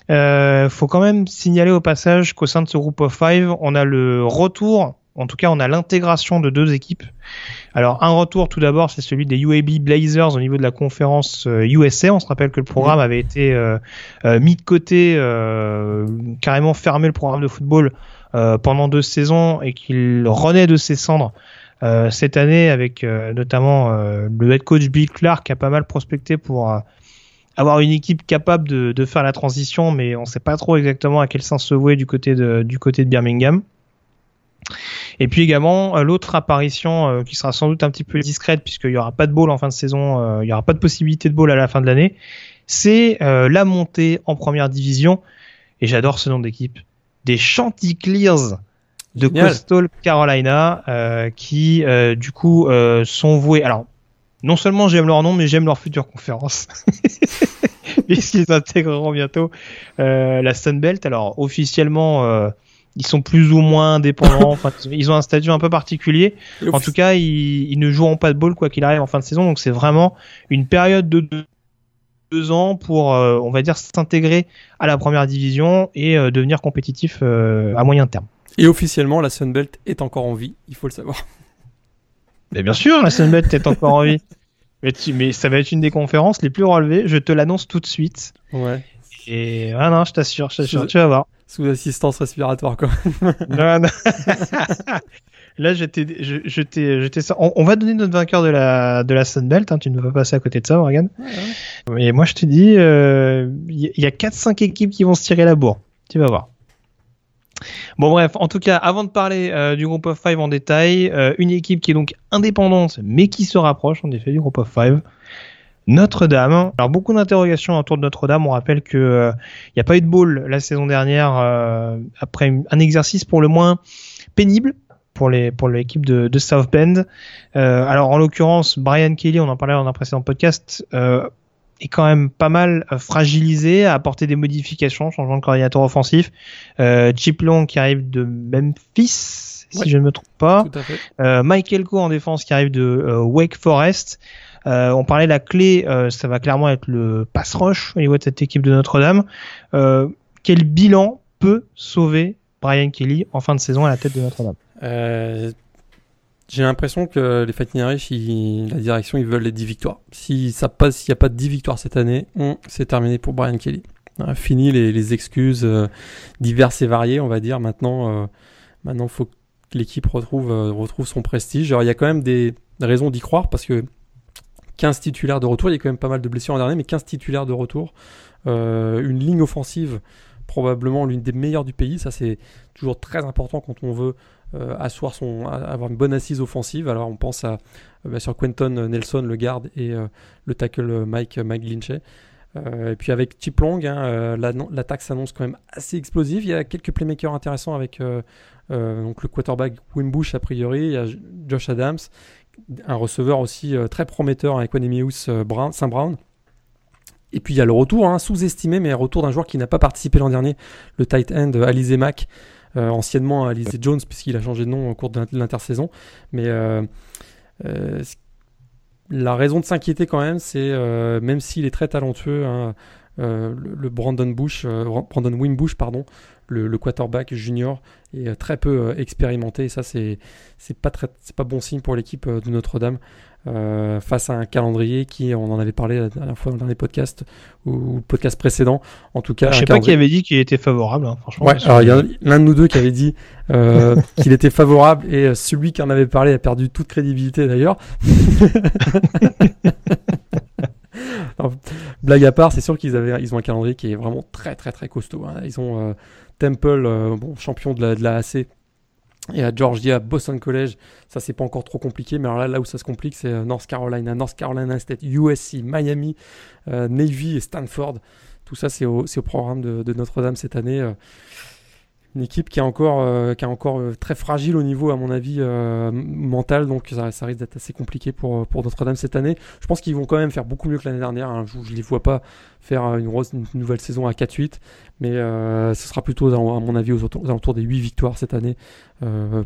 Euh, faut quand même signaler au passage qu'au sein de ce groupe of five, on a le retour, en tout cas on a l'intégration de deux équipes. Alors un retour tout d'abord, c'est celui des UAB Blazers au niveau de la conférence USA. Euh, on se rappelle que le programme avait été euh, euh, mis de côté, carrément fermé le programme de football pendant deux saisons et qu'il renaît de ses cendres. cette année avec notamment le head coach Bill Clark qui a pas mal prospecté pour avoir une équipe capable de, de faire la transition, mais on ne sait pas trop exactement à quel sens se vouer du côté de, du côté de Birmingham. Et puis également euh, l'autre apparition euh, qui sera sans doute un petit peu discrète puisqu'il n'y aura pas de bowl en fin de saison, euh, il n'y aura pas de possibilité de bowl à la fin de l'année, c'est la montée en première division. Et j'adore ce nom d'équipe, des Chanticleers de Coastal Carolina qui du coup sont voués. Alors non seulement j'aime leur nom, mais j'aime leur future conférence. [laughs] Puisqu'ils intégreront bientôt euh, la Sunbelt. Alors, officiellement, euh, ils sont plus ou moins indépendants. enfin, ils ont un statut un peu particulier. En tout cas, ils, ne joueront pas de ball quoi qu'il arrive en fin de saison. Donc, c'est vraiment une période de deux, ans pour, euh, on va dire, s'intégrer à la première division et devenir compétitif à moyen terme. Et officiellement, la Sunbelt est encore en vie, il faut le savoir. Mais bien sûr, la Sunbelt est encore en vie. [laughs] Mais, mais ça va être une des conférences les plus relevées, je te l'annonce tout de suite. Ouais. Et ah non, je t'assure, je t'assure, tu vas voir. Sous assistance respiratoire, quoi. [laughs] non, non. [laughs] Là, je t'ai, je, t'ai, on, on, va donner notre vainqueur de la, de la Sunbelt, hein, tu ne vas pas passer à côté de ça, Morgan. Ouais, Et moi, je te dis, il euh, y, y, a 4-5 équipes qui vont se tirer la bourre. Tu vas voir. Bon bref, en tout cas, avant de parler euh, du groupe of five en détail, euh, une équipe qui est donc indépendante, mais qui se rapproche en effet du groupe of five. Notre-Dame. Alors beaucoup d'interrogations autour de Notre-Dame. On rappelle que euh, il n'y a pas eu de bowl la saison dernière après un exercice pour le moins pénible pour les pour l'équipe de South Bend. alors en l'occurrence, Brian Kelly, on en parlait dans un précédent podcast, est quand même pas mal euh, fragilisé, a apporté des modifications, changement de coordinateur offensif. Euh, Chip Long qui arrive de Memphis, si je ne me trompe pas. À. Euh, Michael Co en défense qui arrive de euh, Wake Forest. Euh, on parlait la clé, euh, ça va clairement être le pass rush au niveau de cette équipe de Notre-Dame. quel bilan peut sauver Brian Kelly en fin de saison à la tête de Notre-Dame? J'ai l'impression que les Fighting Irish, la direction, ils veulent les 10 victoires. Si ça passe, s'il n'y a pas de 10 victoires cette année, c'est terminé pour Brian Kelly. fini les, excuses euh, diverses et variées, on va dire. Maintenant, euh, maintenant, faut que l'équipe retrouve, euh, retrouve son prestige. Alors, il y a quand même des raisons d'y croire parce que 15 titulaires de retour, il y a quand même pas mal de blessures en dernier, mais 15 titulaires de retour, une ligne offensive probablement l'une des meilleures du pays. Ça, c'est toujours très important quand on veut euh, asseoir son, avoir une bonne assise offensive. Alors on pense à euh, bien Quentin Nelson, le garde, et euh, le tackle Mike, Mike et puis avec Chip Long, hein, l'attaque s'annonce quand même assez explosive. Il y a quelques playmakers intéressants avec donc le quarterback Wimbush a priori, il y a Josh Adams, un receveur aussi très prometteur avec Wanemius Brown, Saint Brown. Et puis il y a le retour, hein, sous-estimé, mais retour d'un joueur qui n'a pas participé l'an dernier, le tight end Alize Mack, euh, anciennement Alize Jones, puisqu'il a changé de nom au cours de l'intersaison. Mais euh, euh, la raison de s'inquiéter quand même, c'est même s'il est très talentueux, hein, le, Brandon Bush, Brandon Wimbush, pardon, le, quarterback junior est très peu expérimenté. Et ça, c'est c'est pas très, c'est pas bon signe pour l'équipe de Notre-Dame. Euh, face à un calendrier qui, on en avait parlé la dernière fois dans les podcasts ou, le podcast précédent. En tout cas, je sais pas qui avait dit qu'il était favorable. Hein, franchement. Ouais, alors il y a l'un de nous deux qui avait dit euh, [laughs] qu'il était favorable et euh, celui qui en avait parlé a perdu toute crédibilité d'ailleurs. [laughs] blague à part, c'est sûr qu'ils avaient, ils ont un calendrier qui est vraiment très très très costaud. Hein. Ils ont Temple, bon champion de la, de la AC et à Georgia, Boston College, ça c'est pas encore trop compliqué, mais alors là, là où ça se complique, c'est euh, North Carolina, North Carolina State, USC, Miami, euh, Navy et Stanford. Tout ça, c'est au, programme de, de Notre-Dame cette année. Euh une équipe qui est encore, euh, qui est encore euh, très fragile au niveau, à mon avis, euh, mental. Donc ça, ça risque d'être assez compliqué pour, pour Notre-Dame cette année. Je pense qu'ils vont quand même faire beaucoup mieux que l'année dernière. Hein. Je ne les vois pas faire une, une nouvelle saison à 4-8. Mais ce sera plutôt, à mon avis, aux, alentours des 8 victoires cette année.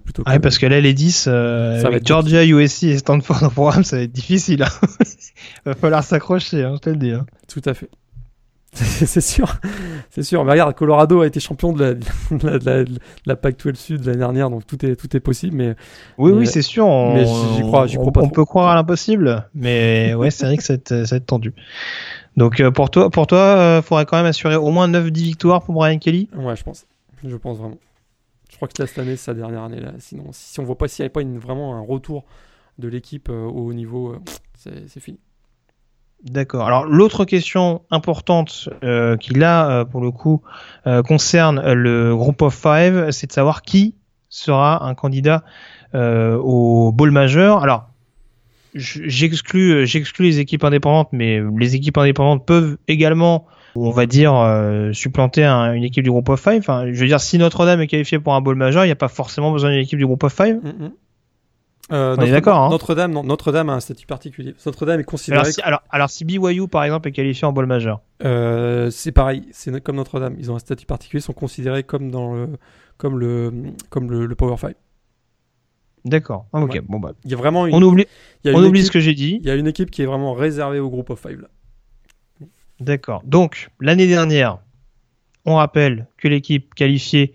plutôt que, parce que là, les 10, avec Georgia, USC et Stanford au programme, ça va être difficile. Hein. [laughs] va falloir s'accrocher, hein, je te le dis. Hein. Tout à fait. [laughs] c'est sûr, c'est sûr. Mais regarde, Colorado a été champion de la, [laughs] de la, de la, Pac-12 Sud l'année dernière, donc tout est, tout est possible. Mais oui, oui, c'est sûr. On, mais j'y crois, j'y crois pas. On peut croire à l'impossible, mais [laughs] ouais, c'est vrai que ça va, être, tendu. Donc euh, pour toi, pour toi, euh, faudrait quand même assurer au moins 9-10 victoires pour Brian Kelly? Ouais, je pense. Je pense vraiment. Je crois que là, cette année, c'est sa dernière année là. Sinon, si on voit pas s'il n'y avait pas une, vraiment un retour de l'équipe euh, au haut niveau, c'est fini. D'accord. Alors l'autre question importante euh, qui là euh, pour le coup euh, concerne le groupe of five, c'est de savoir qui sera un candidat au bowl majeur. Alors j'exclus j'exclus les équipes indépendantes, mais les équipes indépendantes peuvent également on va dire supplanter une équipe du groupe of five. Enfin, je veux dire, si Notre-Dame est qualifiée pour un bowl majeur, il n'y a pas forcément besoin d'une équipe du groupe of five. Mm, mm. Euh, On est d'accord. Hein. Notre-Dame, Notre-Dame a un statut particulier. Notre-Dame est considéré. Alors si, alors, alors si BYU par exemple est qualifié en bol majeur, euh, c'est pareil. C'est comme Notre-Dame. Ils ont un statut particulier, sont considérés comme dans le, comme le, comme le, Power 5. D'accord. Ah, ok. Bon bah. Il y a vraiment. Une, on oublie. on oublie ce que j'ai dit. Il y a une équipe qui est vraiment réservée au groupe of five D'accord. Donc l'année dernière, on rappelle que l'équipe qualifiée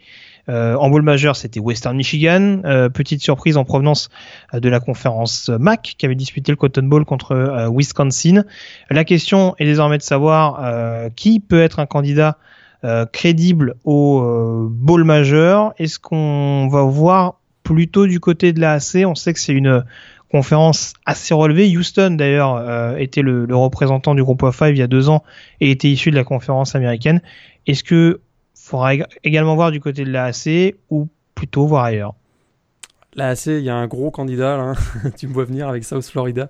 en bowl majeur, c'était Western Michigan. Euh, petite surprise en provenance euh, de la conférence MAC qui avait disputé le Cotton Bowl contre Wisconsin. La question est désormais de savoir qui peut être un candidat crédible au bowl majeur. Est-ce qu'on va voir plutôt du côté de la AC On sait que c'est une conférence assez relevée. Houston d'ailleurs était le, le, représentant du groupe of five il y a deux ans et était issu de la conférence américaine. Est-ce que faudra également voir du côté de la ou plutôt voir ailleurs. La il y a un gros candidat, là. [laughs] tu me vois venir avec South Florida.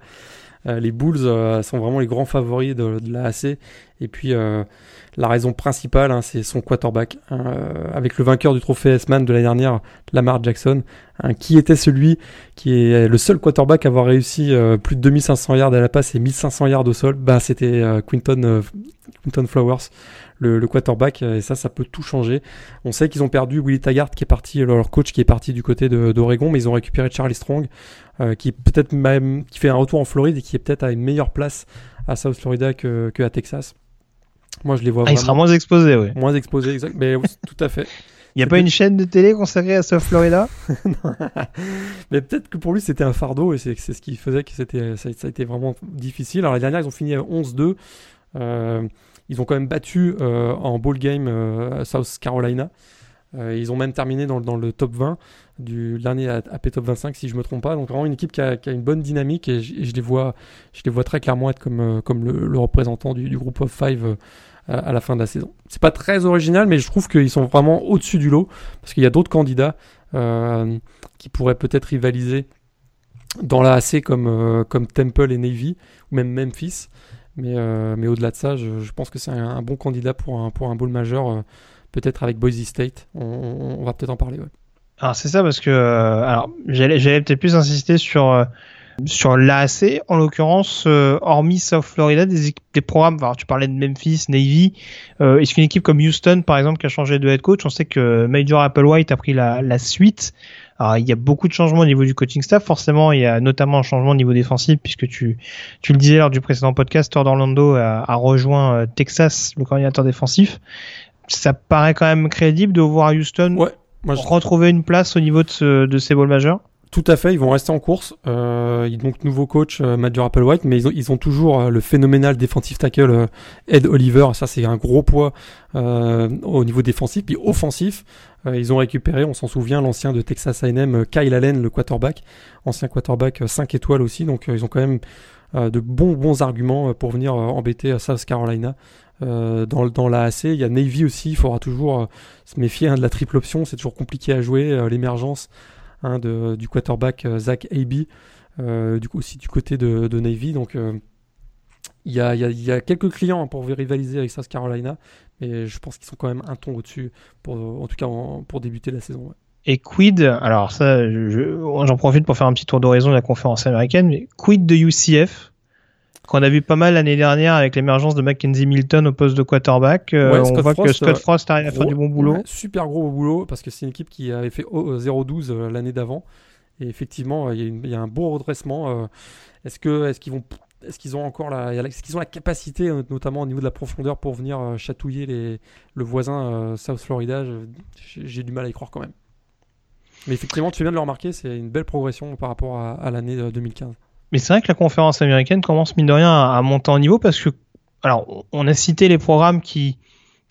Euh, les Bulls euh, sont vraiment les grands favoris de, de la. Et puis euh, la raison principale, hein, c'est son quarterback. Hein, avec le vainqueur du trophée S-Man de l'année dernière, Lamar Jackson, hein, qui était celui qui est le seul quarterback à avoir réussi plus de 2500 yards à la passe et 1500 yards au sol? Ben, c'était Quinton, Quinton Flowers le, quarterback, et ça, ça peut tout changer. On sait qu'ils ont perdu Willie Taggart, qui est parti, leur coach qui est parti du côté d'Oregon, mais ils ont récupéré Charlie Strong, euh, qui peut-être même qui fait un retour en Floride et qui est peut-être à une meilleure place à South Florida que, que à Texas. Moi, je les vois. Ah, il sera moins exposé, oui. Moins exposé, exact. Mais [laughs] tout à fait. Il n'y a pas une chaîne de télé consacrée à South Florida [laughs] Mais peut-être que pour lui c'était un fardeau et c'est ce qui faisait que c'était ça, a été vraiment difficile. Alors la dernière ils ont fini à 11-2. Euh, ils ont quand même battu euh, en ball game euh, South Carolina. ils ont même terminé dans, dans, le top 20 du dernier AP Top 25 si je me trompe pas. Donc vraiment une équipe qui a, une bonne dynamique et je, les vois, je les vois très clairement être comme, comme le, représentant du, du, groupe of five à la fin de la saison. C'est pas très original, mais je trouve qu'ils sont vraiment au-dessus du lot parce qu'il y a d'autres candidats qui pourraient peut-être rivaliser dans la AC comme, comme Temple et Navy ou même Memphis. Mais, euh, mais au-delà de ça, je, pense que c'est un, bon candidat pour un, pour un bowl majeur, euh, peut-être avec Boise State. On, va peut-être en parler. Ouais. Alors c'est ça parce que euh, j'allais, peut-être plus insister sur sur l'AAC en l'occurrence hormis South Florida des, programmes tu parlais de Memphis Navy euh, est-ce qu'une équipe comme Houston par exemple qui a changé de head coach on sait que Major Applewhite a pris la suite alors, il y a beaucoup de changements au niveau du coaching staff. Forcément, il y a notamment un changement au niveau défensif, puisque tu, tu le disais lors du précédent podcast, Thor d'Orlando a, a, rejoint euh, Texas, le coordinateur défensif. Ça paraît quand même crédible de voir Houston ouais, retrouver une place au niveau de, de ces balls majeurs? Tout à fait, ils vont rester en course. Euh, donc nouveau coach euh, Matthew Applewhite, mais ils ont, ils ont toujours euh, le phénoménal défensif tackle euh, Ed Oliver. Ça c'est un gros poids euh, au niveau défensif. Puis offensif, ils ont récupéré, on s'en souvient, l'ancien de Texas A&M, Kyle Allen, le quarterback, ancien quarterback 5 étoiles aussi. Donc ils ont quand même de bons bons arguments pour venir embêter South Carolina. dans, dans la il y a Navy aussi. Il faudra toujours se méfier hein, de la triple option. C'est toujours compliqué à jouer. L'émergence Hein, du quarterback euh, Zach Aby, euh, du coup aussi du côté de, de Navy. Donc euh, il y a, y, y, a, quelques clients pour rivaliser avec South Carolina, mais je pense qu'ils sont quand même un ton au-dessus, en tout cas pour débuter la saison. Et quid, alors ça, j'en profite pour faire un petit tour d'horizon de la conférence américaine, mais quid de UCF qu'on a vu pas mal l'année dernière avec l'émergence de Mackenzie Milton au poste de quarterback. Euh, on voit que Scott Frost arrive à faire du bon boulot. super gros boulot parce que c'est une équipe qui avait fait 0-12 euh, l'année d'avant. Et effectivement, il y, a un beau redressement. Euh, est-ce que est-ce qu'ils vont est-ce qu'ils ont encore la, est-ce qu'ils ont la capacité, notamment au niveau de la profondeur, pour venir chatouiller les, le voisin South Florida? J'ai du mal à y croire quand même. Mais effectivement, tu viens de le remarquer, c'est une belle progression par rapport à l'année 2015. Mais c'est vrai que la conférence américaine commence mine de rien à, monter en niveau parce que, alors, on a cité les programmes qui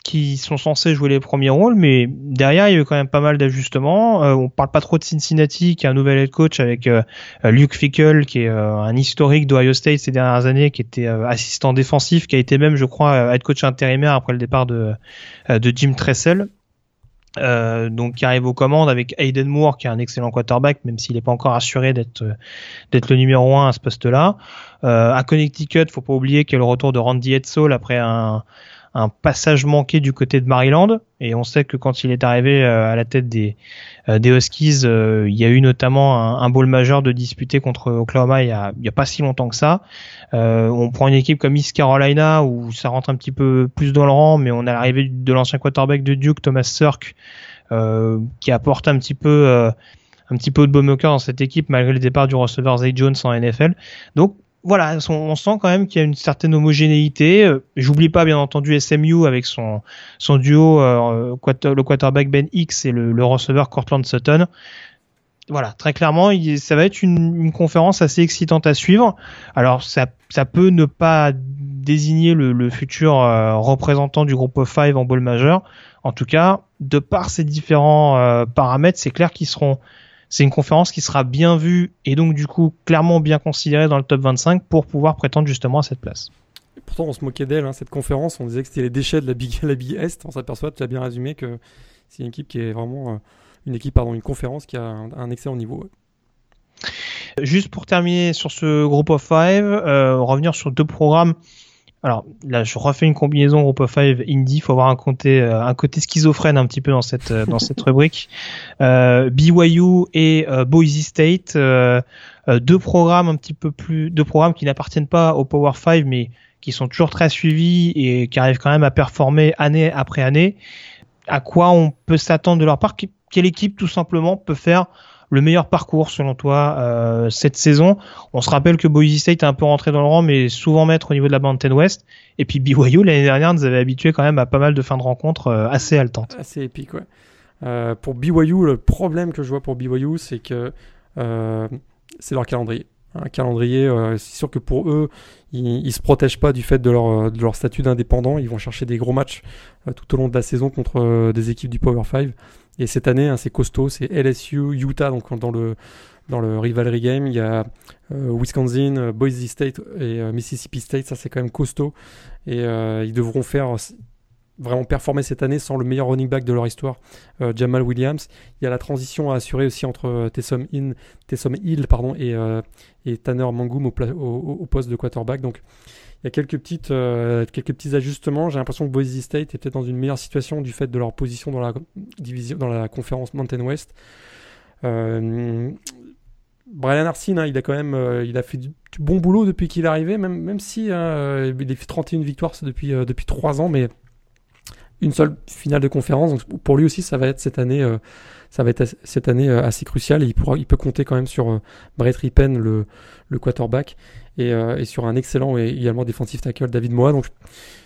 qui sont censés jouer les premiers rôles, mais derrière il y a eu quand même pas mal d'ajustements. Euh, on parle pas trop de Cincinnati, qui est un nouvel head coach avec euh, Luke Fickle, qui est euh, un historique d'Ohio State ces dernières années, qui était euh, assistant défensif, qui a été même, je crois, head coach intérimaire après le départ de Jim Tressel. Euh, donc qui arrive aux commandes avec Hayden Moore qui est un excellent quarterback même s'il n'est pas encore assuré d'être le numéro un à ce poste-là. Euh, à Connecticut, faut pas oublier qu'il y a le retour de Randy Edsall après un, un passage manqué du côté de Maryland et on sait que quand il est arrivé euh, à la tête des euh, des Huskies, il y a eu notamment un, un bowl majeur de disputé contre Oklahoma il y a, il y a pas si longtemps que ça. on prend une équipe comme East Carolina où ça rentre un petit peu plus dans le rang, mais on a l'arrivée de l'ancien quarterback de Duke, Thomas Sirk, qui apporte un petit peu un petit peu de baume au cœur dans cette équipe malgré le départ du receveur Zay Jones en NFL. Donc voilà, on, sent quand même qu'il y a une certaine homogénéité. Euh, j'oublie pas bien entendu SMU avec son duo euh, le quarterback Ben X et le, receveur Cortland Sutton. Voilà, très clairement, ça va être une, conférence assez excitante à suivre. Alors ça ça peut ne pas désigner le, futur euh, représentant du groupe of five en ball majeur. En tout cas, de par ces différents paramètres, c'est clair qu'ils seront c'est une conférence qui sera bien vue et donc du coup clairement bien considérée dans le top 25 pour pouvoir prétendre justement à cette place. pourtant, on se moquait d'elle, hein, cette conférence. On disait que c'était les déchets de la Big, la Big Est. On s'aperçoit, tu as bien résumé, que c'est une équipe qui est vraiment. euh, une équipe, pardon, une conférence qui a un, un excellent niveau. ouais. Juste pour terminer sur ce group of five, euh, revenir sur deux programmes. Alors là, je refais une combinaison group of five indie. Il faut avoir un côté, euh, un côté schizophrène un petit peu dans cette euh, dans cette rubrique. [laughs] Euh, BYU et euh, Boise State, euh, euh, deux programmes un petit peu plus, deux programmes qui n'appartiennent pas au Power Five, mais qui sont toujours très suivis et qui arrivent quand même à performer année après année. À quoi on peut s'attendre de leur part? Que- Quelle équipe tout simplement peut faire le meilleur parcours selon toi euh, cette saison On se rappelle que Boise State est un peu rentré dans le rang, mais souvent maître au niveau de la Mountain West. Et puis BYU l'année dernière nous avait habitué quand même à pas mal de fins de rencontres euh, assez haletantes. Assez épique, ouais. Euh, pour BYU, le problème que je vois pour BYU, c'est que c'est leur calendrier. Un calendrier, c'est sûr que pour eux, ils, ils se protègent pas du fait de leur, de leur statut d'indépendant. Ils vont chercher des gros matchs tout au long de la saison contre des équipes du Power 5. Et cette année, hein, c'est costaud. C'est LSU, Utah, donc dans le, dans le rivalry game. Il y a euh, Wisconsin, euh, Boise State et euh, Mississippi State. Ça, c'est quand même costaud. Et ils devront faire vraiment performer cette année sans le meilleur running back de leur histoire, Jamal Williams. Il y a la transition à assurer aussi entre Taysom, In- Taysom Hill pardon, et, et Tanner Mangum au, au- poste de quarterback. Donc quelques, petites, euh, quelques petits ajustements. J'ai l'impression que Boise State est peut-être dans une meilleure situation du fait de leur position dans la, division, dans la conférence Mountain West. Euh, Brian Arsene, hein, il a quand même euh, il a fait du, bon boulot depuis qu'il est arrivé, même, même si euh, il a fait 31 victoires depuis, depuis 3 ans, mais une seule finale de conférence. Donc pour lui aussi, ça va être cette année, ça va être cette année assez cruciale. Il pourra, il peut compter quand même sur Brett Rippen, le, le quarterback, et, euh, et sur un excellent et également défensif tackle David Moa. Donc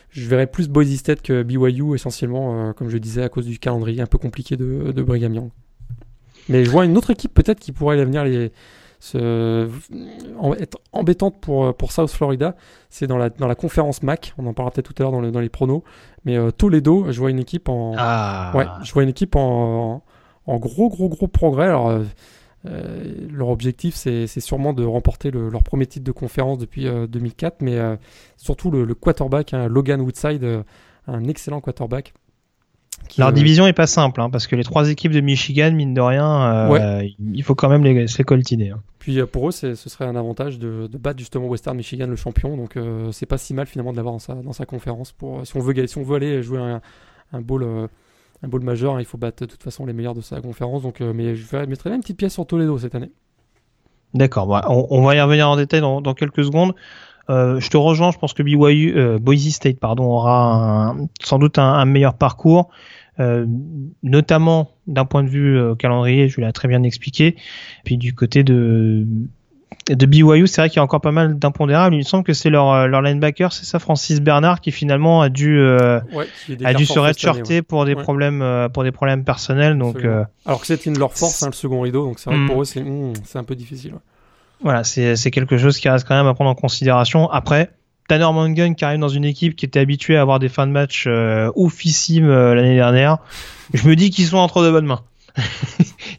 je verrais plus Boise State que BYU essentiellement, euh, comme je disais, à cause du calendrier un peu compliqué de, de Brigham Young. Mais je vois une autre équipe peut-être qui pourrait venir les se, en- être embêtante pour, pour South Florida, c'est dans la, dans la conférence MAC, on en parlera peut-être tout à l'heure dans, le- dans les pronos, mais euh, Toledo, je vois une équipe en, Ah. ouais, je vois une équipe en, en gros, gros, gros progrès. Alors, euh, euh, leur objectif, c'est sûrement de remporter le- leur premier titre de conférence depuis euh, 2004, mais euh, surtout le, le quarterback, hein, Logan Woodside, euh, un excellent quarterback. qui, Leur euh, division est pas simple, hein, parce que les trois équipes de Michigan, mine de rien, euh, il faut quand même les, les coltiner. hein. Puis euh, pour eux, ce serait un avantage de, de battre justement Western Michigan, le champion. Donc euh, c'est pas si mal finalement de l'avoir dans sa, dans sa conférence. Pour, euh, si, on veut, ga- si on veut aller jouer un, un bowl, euh, un bowl majeur, hein, il faut battre de toute façon les meilleurs de sa conférence. Donc, euh, mais je mettrai même une petite pièce sur Toledo cette année. D'accord, on, va y revenir en détail dans, quelques secondes. Euh, je te rejoins, je pense que BYU, euh, Boise State pardon, aura sans doute un, meilleur parcours, notamment d'un point de vue calendrier, je l'ai très bien expliqué. Puis du côté de, de BYU, c'est vrai qu'il y a encore pas mal d'impondérables. Il me semble que c'est leur, euh, leur linebacker, c'est ça, Francis Bernard, qui finalement a dû, euh, Ouais, a dû se redshirter ouais. pour des Ouais. problèmes, euh, pour des problèmes personnels. Donc euh, Alors que c'est une de leurs forces, hein, le second rideau. Donc c'est vrai Mm. que pour eux, c'est mm, c'est un peu difficile. Voilà, c'est quelque chose qui reste quand même à prendre en considération. Après, Tanner Mangun qui arrive dans une équipe qui était habituée à avoir des fins de match euh, oufissimes euh, l'année dernière, je me dis qu'ils sont entre de bonnes mains.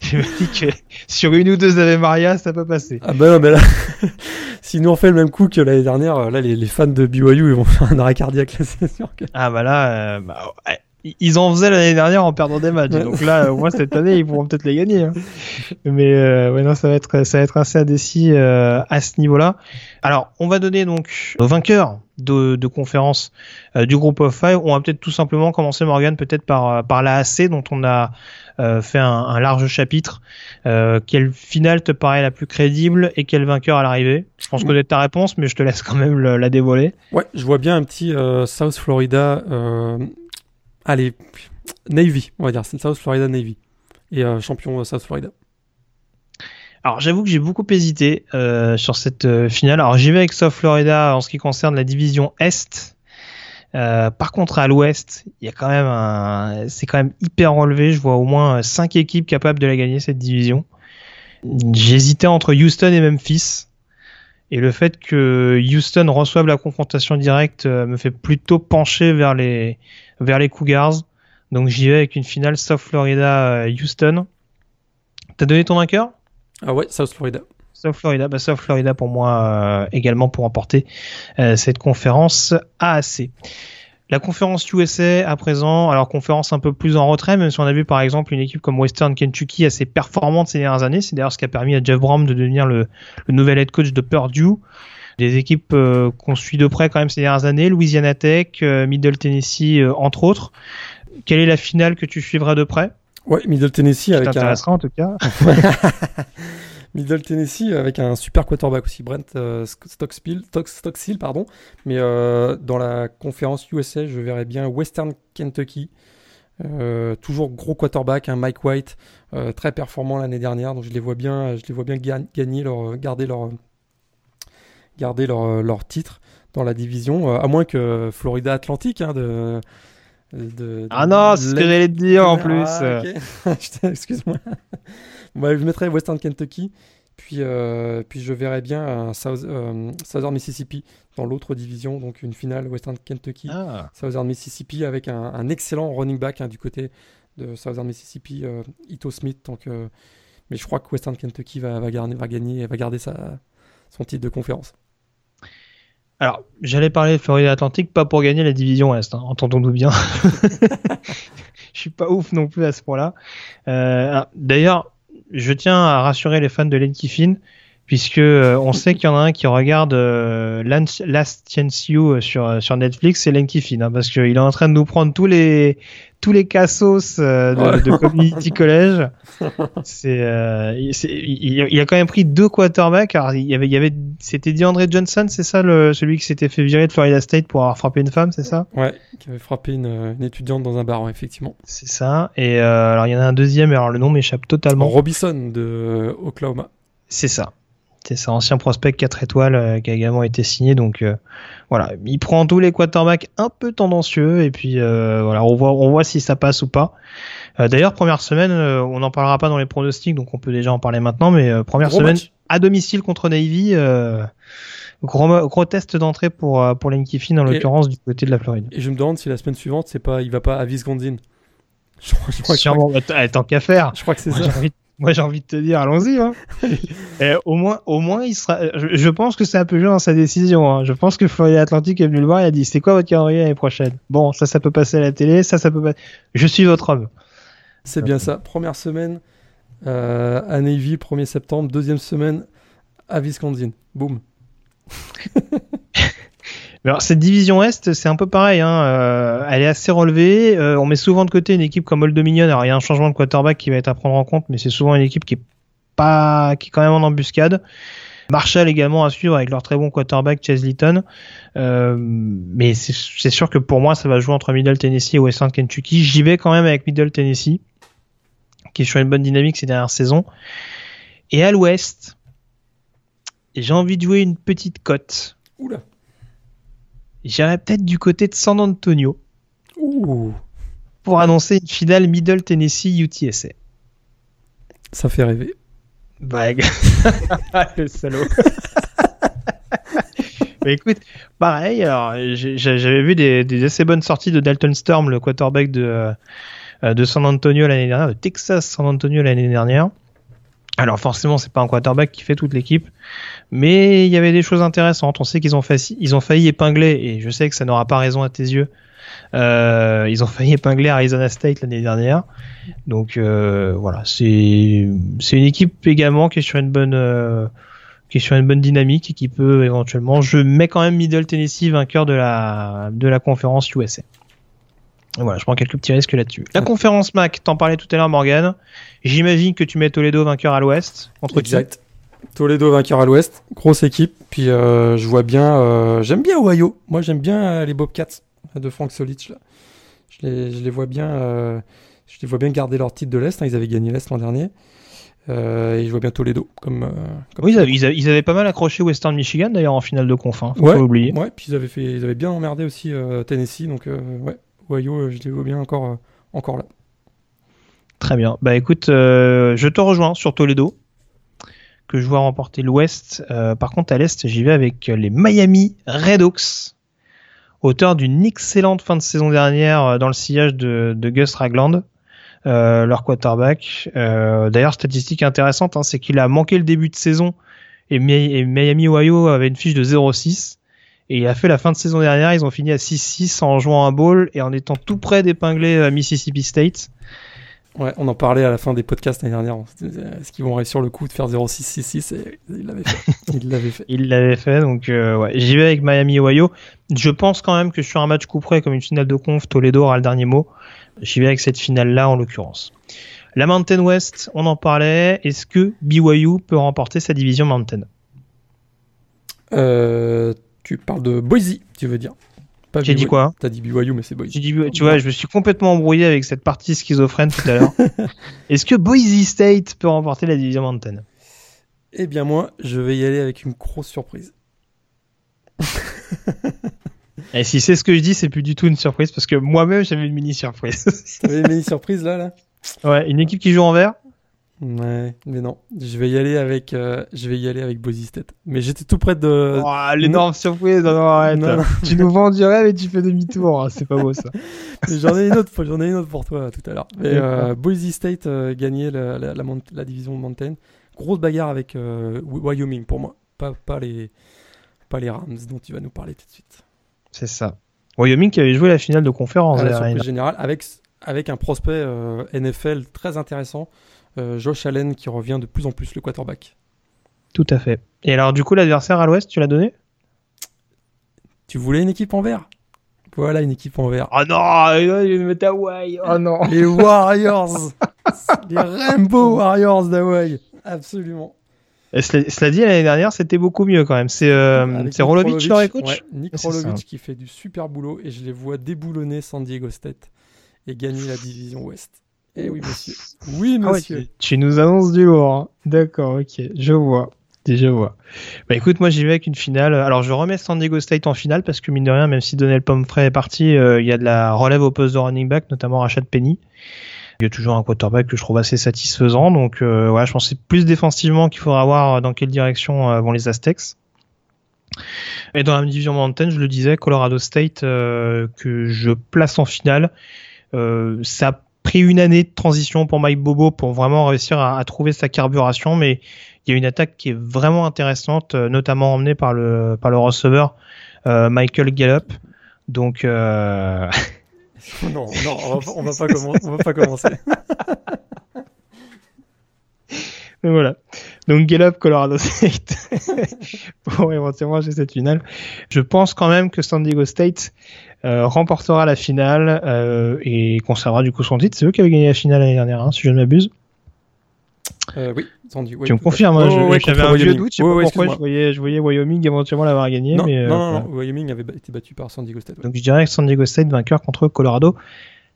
Je me dis que sur une ou deux Ave Maria, ça peut passer. Ah bah non, mais là, [laughs] si nous on fait le même coup que l'année dernière, euh, là les, les fans de BYU ils vont [laughs] faire un arrêt cardiaque là, c'est sûr. que- Ah bah là, euh, bah, ouais. ils en faisaient l'année dernière en perdant des matchs. Ouais. Donc là, au moins cette année, ils pourront peut-être les gagner. hein. Mais euh, ouais, non, ça va être ça va être assez indécis euh, à ce niveau-là. Alors, on va donner donc nos vainqueurs de, de conférence euh, du groupe of five. On va peut-être tout simplement commencer Morgan peut-être par euh, par la AC dont on a fait un, un large chapitre. Euh, quelle finale te paraît la plus crédible et quel vainqueur à l'arrivée? Je pense connaître ta réponse, mais je te laisse quand même le- la dévoiler. Ouais, je vois bien un petit euh, South Florida. Euh... Allez, Navy, on va dire. C'est South Florida Navy. Et euh, champion euh, South Florida. Alors j'avoue que j'ai beaucoup hésité euh, sur cette euh, finale. Alors j'y vais avec South Florida en ce qui concerne la division Est. Euh, par contre à l'Ouest, c'est quand même hyper relevé. Je vois au moins euh, cinq équipes capables de la gagner cette division. J'hésitais entre Houston et Memphis. Et le fait que Houston reçoive la confrontation directe euh, me fait plutôt pencher vers les vers les Cougars. Donc j'y vais avec une finale South Florida euh, Houston. T'as donné ton vainqueur? Ah ouais, South Florida. South Florida, bah, South Florida pour moi également pour emporter cette conférence AAC. La conférence USA à présent, alors conférence un peu plus en retrait, même si on a vu par exemple une équipe comme Western Kentucky assez performante ces dernières années. C'est d'ailleurs ce qui a permis à Jeff Brom de devenir le, nouvel head coach de Purdue. Des équipes euh, qu'on suit de près quand même ces dernières années, Louisiana Tech, euh, Middle Tennessee euh, entre autres. Quelle est la finale que tu suivras de près? Ouais, Middle Tennessee avec un... en tout cas. [laughs] [laughs] Middle Tennessee avec un super quarterback aussi, Brent euh, Stockstill, pardon. Mais euh, dans la conférence USA, je verrais bien Western Kentucky. Euh, toujours gros quarterback, un Mike White, très performant l'année dernière, donc je les vois bien, je les vois bien gagner leur, garder leur, garder leur, leur titre dans la division, à moins que Florida Atlantique hein, de, de, ah non, c'est ce que j'allais te dire en plus. Ah, [laughs] Excuse-moi. Bah, je mettrais Western Kentucky. Puis, euh, puis je verrais bien un euh, Southern Mississippi dans l'autre division, donc une finale Western Kentucky, ah. Southern Mississippi avec un, excellent running back hein, du côté de Southern Mississippi, euh, Ito Smith. Donc, mais je crois que Western Kentucky va, va, garder, va gagner, va garder sa, son titre de conférence. Alors, j'allais parler de Florida Atlantique, pas pour gagner la division Est, hein, entendons-nous bien. [laughs] je suis pas ouf non plus à ce point-là. Ah, d'ailleurs, je tiens à rassurer les fans de Lane Kiffin, puisque euh, on sait qu'il y en a un qui regarde euh, Last Chance You euh, sur Netflix, c'est Lane Kiffin, hein, parce qu'il est en train de nous prendre tous les tous les cassos de, de, Community [laughs] College. C'est, il, a quand même pris deux quarterbacks. Alors, il y avait, il y avait, c'était DeAndre Johnson, c'est ça, le, celui qui s'était fait virer de Florida State pour avoir frappé une femme, c'est ça? Ouais, qui avait frappé une, une, étudiante dans un bar, effectivement. C'est ça. Et alors, il y en a un deuxième, alors le nom m'échappe totalement. Robinson de Oklahoma. C'est ça. C'est ça, ancien prospect 4 étoiles euh, qui a également été signé. Donc euh, voilà, il prend tous les quarterbacks un peu tendancieux et puis euh, voilà, on voit, on voit si ça passe ou pas. D'ailleurs, première semaine, on n'en parlera pas dans les pronostics, donc on peut déjà en parler maintenant. Mais première semaine à domicile contre Navy, gros, gros test d'entrée pour pour Kiffin en l'occurrence du côté de la Floride. Et je me demande si la semaine suivante, c'est pas, il va pas à Wisconsin. [laughs] Je crois, je crois que... tant qu'à faire. Je crois que c'est ça. Moi, j'ai envie de te dire, allons-y. Hein. [laughs] au moins, au moins, il sera. Je, pense que c'est un peu joué dans sa décision. Hein. Je pense que Florida Atlantique est venu le voir et a dit, c'est quoi votre calendrier l'année prochaine? Bon, ça, ça peut passer à la télé, ça, ça peut pas. Je suis votre homme. C'est bien ça. Première semaine euh, à Navy, 1er septembre. Deuxième semaine à Wisconsin. Boum. [laughs] alors, cette division Est, c'est un peu pareil. Hein. Euh, elle est assez relevée. Euh, on met souvent de côté une équipe comme Old Dominion. Alors, il y a un changement de quarterback qui va être à prendre en compte, mais c'est souvent une équipe qui est pas, qui est quand même en embuscade. Marshall également à suivre avec leur très bon quarterback Chase. Euh, mais c'est sûr que pour moi, ça va jouer entre Middle Tennessee et Western Kentucky. J'y vais quand même avec Middle Tennessee, qui est sur une bonne dynamique ces dernières saisons. Et à l'ouest, j'ai envie de jouer une petite cote. Oula. J'irais peut-être du côté de San Antonio. Pour annoncer une finale Middle Tennessee UTSA. Ça fait rêver. Bague. [laughs] le salaud. [laughs] Mais écoute, pareil, alors j'avais vu des, assez bonnes sorties de Dalton Storm, le quarterback de, euh, de San Antonio l'année dernière, de Texas San Antonio l'année dernière. Alors forcément, c'est pas un quarterback qui fait toute l'équipe, mais il y avait des choses intéressantes. On sait qu'ils ont, failli épingler, et je sais que ça n'aura pas raison à tes yeux. Euh, ils ont failli épingler Arizona State l'année dernière. Donc euh, voilà, c'est c'est une équipe également qui est sur une bonne euh, qui est sur une bonne dynamique et qui peut éventuellement. Je mets quand même Middle Tennessee vainqueur de la de la conférence USA. Voilà, je prends quelques petits risques là-dessus. La conférence MAC, t'en parlais tout à l'heure, Morgan. J'imagine que tu mets Toledo vainqueur à l'ouest. Contre exact. Toledo vainqueur à l'ouest, grosse équipe. Puis euh, je vois bien, euh, j'aime bien Ohio. Moi j'aime bien euh, les Bobcats de Frank Solich. Là. Je, les, je les vois bien, je les vois bien garder leur titre de l'est. Hein. Ils avaient gagné l'est l'an dernier. et je vois bien Toledo comme. oui, ils avaient, pas mal accroché Western Michigan d'ailleurs en finale de conf. Hein, ouais, oublier. Ouais, puis ils avaient fait, ils avaient bien emmerdé aussi Tennessee. Donc ouais, Ohio, je les vois bien encore, encore là. Très bien. Bah écoute, je te rejoins sur Toledo que je vois remporter l'Ouest. Euh, par contre, à l'Est, j'y vais avec les Miami Redhawks, auteur d'une excellente fin de saison dernière euh, dans le sillage de, Gus Ragland, euh, leur quarterback. D'ailleurs, statistique intéressante, hein, c'est qu'il a manqué le début de saison et, Miami Ohio avait une fiche de 0-6. Et il a fait la fin de saison dernière, ils ont fini à 6-6 en jouant un bowl et en étant tout près d'épingler euh, Mississippi State. Ouais, on en parlait à la fin des podcasts l'année dernière. Est-ce qu'ils vont réussir le coup de faire 0-6-6-6 et il l'avait fait. [laughs] il l'avait fait. il l'avait fait, donc euh, ouais. J'y vais avec Miami Ohio. Je pense quand même que sur un match coup près comme une finale de conf, Toledo aura le dernier mot. J'y vais avec cette finale-là en l'occurrence. La Mountain West, on en parlait. Est-ce que BYU peut remporter sa division Mountain? Euh, Tu parles de Boise, tu veux dire J'ai dit quoi T'as dit BYU, mais c'est Boise. Dit, tu vois, je me suis complètement embrouillé avec cette partie schizophrène tout à l'heure. [laughs] Est-ce que Boise State peut remporter la division Mountain? Eh bien moi, je vais y aller avec une grosse surprise. [laughs] Et si c'est ce que je dis, c'est plus du tout une surprise parce que moi-même j'avais une mini surprise. T'avais une mini surprise là, là? Ouais, une équipe qui joue en vert? Ouais, mais non, je vais y aller avec, euh, je vais y aller avec State. Mais j'étais tout près de. Oh, l'énorme surprise, non, arrête. tu nous vends du rêve et tu fais demi-tour, hein, c'est pas beau ça. [laughs] j'en ai une autre, j'en ai une autre pour toi tout à l'heure. Mais euh, Boise State euh, gagnait la, la, la, la, division Mountain. Grosse bagarre avec euh, Wyoming pour moi, pas, pas les, pas les Rams dont tu vas nous parler tout de suite. C'est ça. Wyoming qui avait joué la finale de conférence. À la surprise générale avec avec un prospect euh, NFL très intéressant, Josh Allen qui revient de plus en plus le quarterback. Tout à fait. Et alors du coup l'adversaire à l'ouest, tu l'as donné? Tu voulais une équipe en vert? Voilà une équipe en vert. Oh non, il met Hawaii. Oh non. Les Warriors. [laughs] les Rainbow Warriors d'Hawaii. Absolument. Et cela, dit, l'année dernière, c'était beaucoup mieux quand même. C'est euh, Rolovic, leur coach? Ouais, Nick Rolovic qui fait du super boulot et je les vois déboulonner San Diego State et gagner la division Ouest. Eh oui, monsieur. [laughs] Oui, ah monsieur. tu, nous annonces du lourd. Hein. D'accord, ok, je vois. Je vois. Bah écoute, moi j'y vais avec une finale. Alors je remets San Diego State en finale parce que mine de rien, même si Donnell Pomfrey est parti, euh, il y a de la relève au poste de running back, notamment Rachad Penny. Il y a toujours un quarterback que je trouve assez satisfaisant. Donc euh, ouais, je pense c'est plus défensivement qu'il faudra voir dans quelle direction euh, vont les Aztecs. Et dans la division Mountain, je le disais, Colorado State que je place en finale. Euh, ça pris une année de transition pour Mike Bobo pour vraiment réussir à, trouver sa carburation, mais il y a une attaque qui est vraiment intéressante, euh, notamment emmenée par le par le receveur euh, Michael Gallup. Donc [laughs] non, non, on va, on va pas, on va pas commencer. [laughs] voilà. Donc Gallup, Colorado State [laughs] pour éventuellement j'ai cette finale. Je pense quand même que San Diego State euh, remportera la finale euh, et conservera du coup son titre. C'est eux qui avaient gagné la finale l'année dernière, hein, si je ne m'abuse. Euh, oui, Sandy, tu me confirmes, hein, oh, j'avais un vieux doute, je sais pas pourquoi je voyais, je voyais Wyoming éventuellement l'avoir gagné. Non, mais, non, non, Wyoming avait été battu par San Diego State. Donc je dirais que San Diego State vainqueur contre Colorado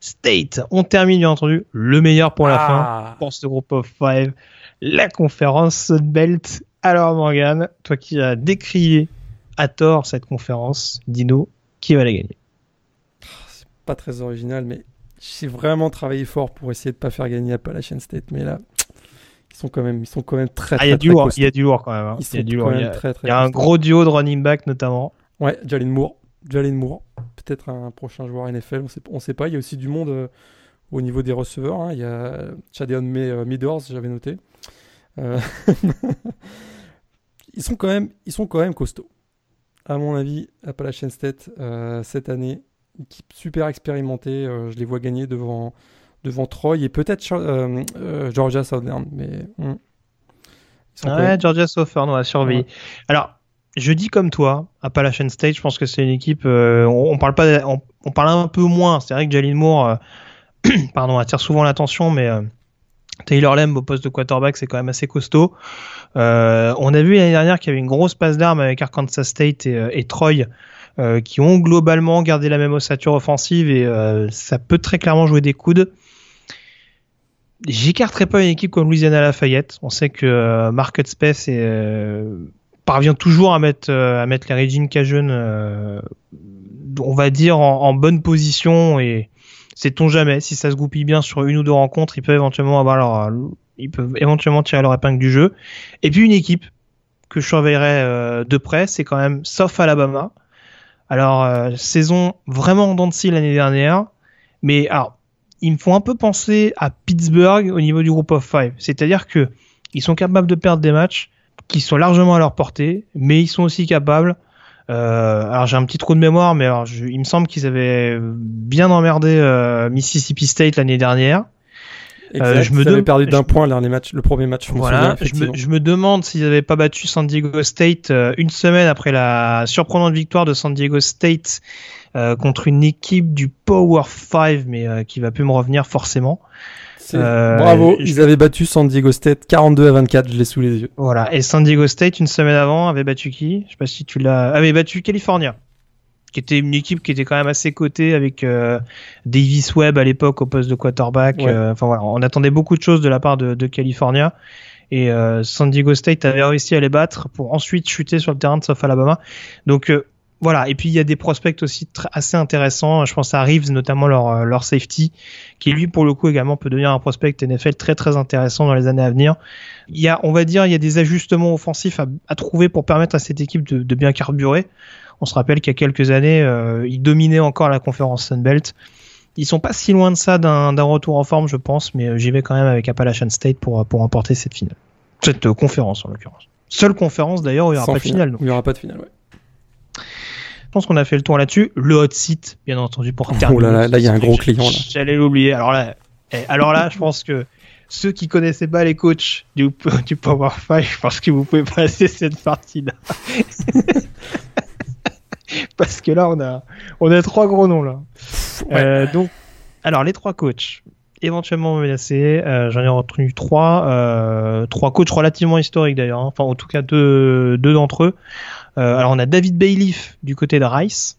State. On termine bien entendu le meilleur pour la ah. fin pour ce groupe of five, la conférence Belt. Alors Morgan, toi qui as décrié à tort cette conférence, Dino, qui va la gagner pas très original, mais j'ai vraiment travaillé fort pour essayer de pas faire gagner Appalachian State. Mais là, ils sont quand même, ils sont quand même très, ah, très, il y a du lourd, il y a du lourd quand même. Hein. Il y a du lourd. Il y a, très, très il y a un gros duo de running back notamment. Ouais, Jalen Moore. Jalen Moore, peut-être un prochain joueur NFL, on sait, on sait pas. Il y a aussi du monde euh, au niveau des receveurs. Hein. Il y a Chadeon euh, Midors, j'avais noté. Euh, [laughs] ils sont quand même, ils sont quand même costauds. À mon avis, Appalachian State cette année, équipe super expérimentée. Euh, je les vois gagner devant, devant Troy et peut-être euh, euh, Georgia Southern. Mais, hmm. ouais, Georgia Southern, on va surveiller. Alors, je dis comme toi, Appalachian State, je pense que c'est une équipe. on, parle pas, on, parle un peu moins. C'est vrai que Jalin Moore, [clears throat] pardon, attire souvent l'attention, mais Taylor Lamb au poste de quarterback, c'est quand même assez costaud. On a vu l'année dernière qu'il y avait une grosse passe d'armes avec Arkansas State et, et Troy euh, qui ont globalement gardé la même ossature offensive et euh, ça peut très clairement jouer des coudes. J'écarterai pas une équipe comme Louisiana Lafayette. On sait que euh, Market Space parvient toujours à mettre, les Regine Cajun, on va dire, en, bonne position et sait-on jamais, si ça se goupille bien sur une ou deux rencontres, ils peuvent éventuellement avoir ils peuvent éventuellement tirer leur épingle du jeu. Et puis une équipe que je surveillerai de près, c'est quand même South Alabama, alors, euh, saison vraiment en l'année dernière, mais alors, ils me font un peu penser à Pittsburgh au niveau du groupe of five. C'est-à-dire que ils sont capables de perdre des matchs, qui sont largement à leur portée, mais ils sont aussi capables. Euh, alors j'ai un petit trou de mémoire, mais alors il me semble qu'ils avaient bien emmerdé euh, Mississippi State l'année dernière. Exact, je me dem- perdu d'un je- point le dernier match, le premier match. je me souviens, Voilà, je me, je me demande s'ils n'avaient pas battu San Diego State euh, une semaine après la surprenante victoire de San Diego State euh, contre une équipe du Power 5, mais euh, qui va plus me revenir forcément. C'est- euh, Bravo, je- ils avaient battu San Diego State 42 à 24, je l'ai sous les yeux. Voilà, et San Diego State une semaine avant avait battu qui? Je sais pas si tu l'as, avait battu California, qui était une équipe qui était quand même assez cotée avec euh, Davis Webb à l'époque au poste de quarterback. Ouais. Euh, Enfin voilà, on attendait beaucoup de choses de la part de, de California. Et euh, San Diego State avait réussi à les battre pour ensuite chuter sur le terrain de South Alabama. Donc euh, voilà, et puis il y a des prospects aussi assez intéressants. Je pense à Reeves, notamment leur, leur safety, qui lui pour le coup également peut devenir un prospect NFL très très intéressant dans les années à venir. Il y a, on va dire, il y a des ajustements offensifs à, à trouver pour permettre à cette équipe de, de bien carburer. On se rappelle qu'il y a quelques années, euh, ils dominaient encore la conférence Sunbelt. Ils sont pas si loin de ça d'un retour en forme, je pense, mais euh, j'y vais quand même avec Appalachian State pour, pour remporter cette finale. Cette euh, conférence, en l'occurrence. Seule conférence, d'ailleurs, où il n'y aura Sans pas de finale. donc. Il n'y aura pas de finale, ouais. Je pense qu'on a fait le tour là-dessus. Le hot seat, bien entendu, pour Oh terminer. là là, là, il y a un gros client. J'allais l'oublier. Alors là, eh, alors là, je pense que ceux qui connaissaient pas les coachs du, [laughs] du Power 5, je pense que vous pouvez passer cette partie-là. [laughs] [laughs] Parce que là, on a, on a trois gros noms là. Ouais. Euh, donc, alors les trois coachs éventuellement menacés, euh, j'en ai retenu trois, euh, trois coachs relativement historiques d'ailleurs. hein. Enfin, en tout cas deux, deux d'entre eux. Euh, alors on a David Bailiff du côté de Rice.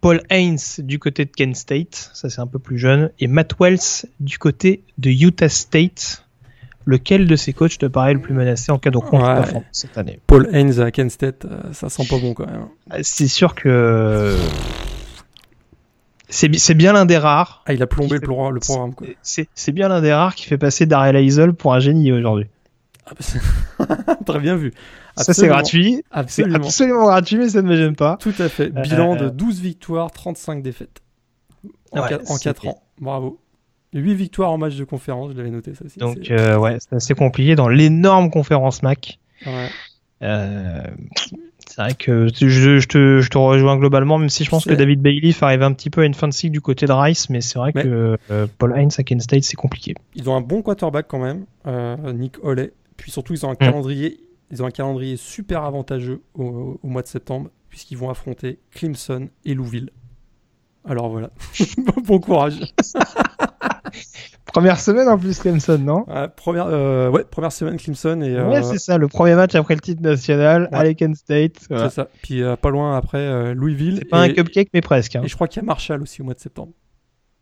Paul Haynes du côté de Kent State, ça c'est un peu plus jeune, et Matt Wells du côté de Utah State. Lequel de ces coachs te paraît le plus menacé en cas de contre-performance cette année Paul Haynes à Kent State, euh, ça sent pas bon quand même. C'est sûr que c'est bi- c'est bien l'un des rares. Ah, il a plombé le, pro- le programme. C'est bien l'un des rares qui fait passer Darrell Hazel pour un génie aujourd'hui. Ah, bah, [laughs] Très bien vu. Ça c'est Absolument. gratuit, Absolument. absolument gratuit, mais ça ne me gêne pas. Tout à fait. Euh, Bilan euh, de 12 victoires, 35 défaites. En, Ouais, 4, c'est- ans. Bravo. 8 victoires en match de conférence, je l'avais noté ça aussi. Donc euh, ouais, c'est assez compliqué dans l'énorme conférence Mac. Ouais. Euh, c'est vrai que je, je te, je te rejoins globalement, même si je pense que David Bailiff arrive un petit peu à une fin de cycle du côté de Rice, mais c'est vrai Mais- que euh, Paul Hines à Kent State, c'est compliqué. Ils ont un bon quarterback quand même, Nick Holley. Puis surtout, ils ont un Mm. calendrier, ils ont un calendrier super avantageux au, au mois de septembre, puisqu'ils vont affronter Clemson et Louisville. Alors voilà. [laughs] bon courage. [laughs] [laughs] Première semaine en plus, Clemson, non? Ouais, première, euh, ouais, première semaine Clemson et euh, Ouais, c'est ça, le premier match après le titre national Ouais. à Kent State. voilà. c'est ça. Puis euh, pas loin après euh, Louisville. C'est pas et, un cupcake, mais presque. hein. et je crois qu'il y a Marshall aussi au mois de septembre.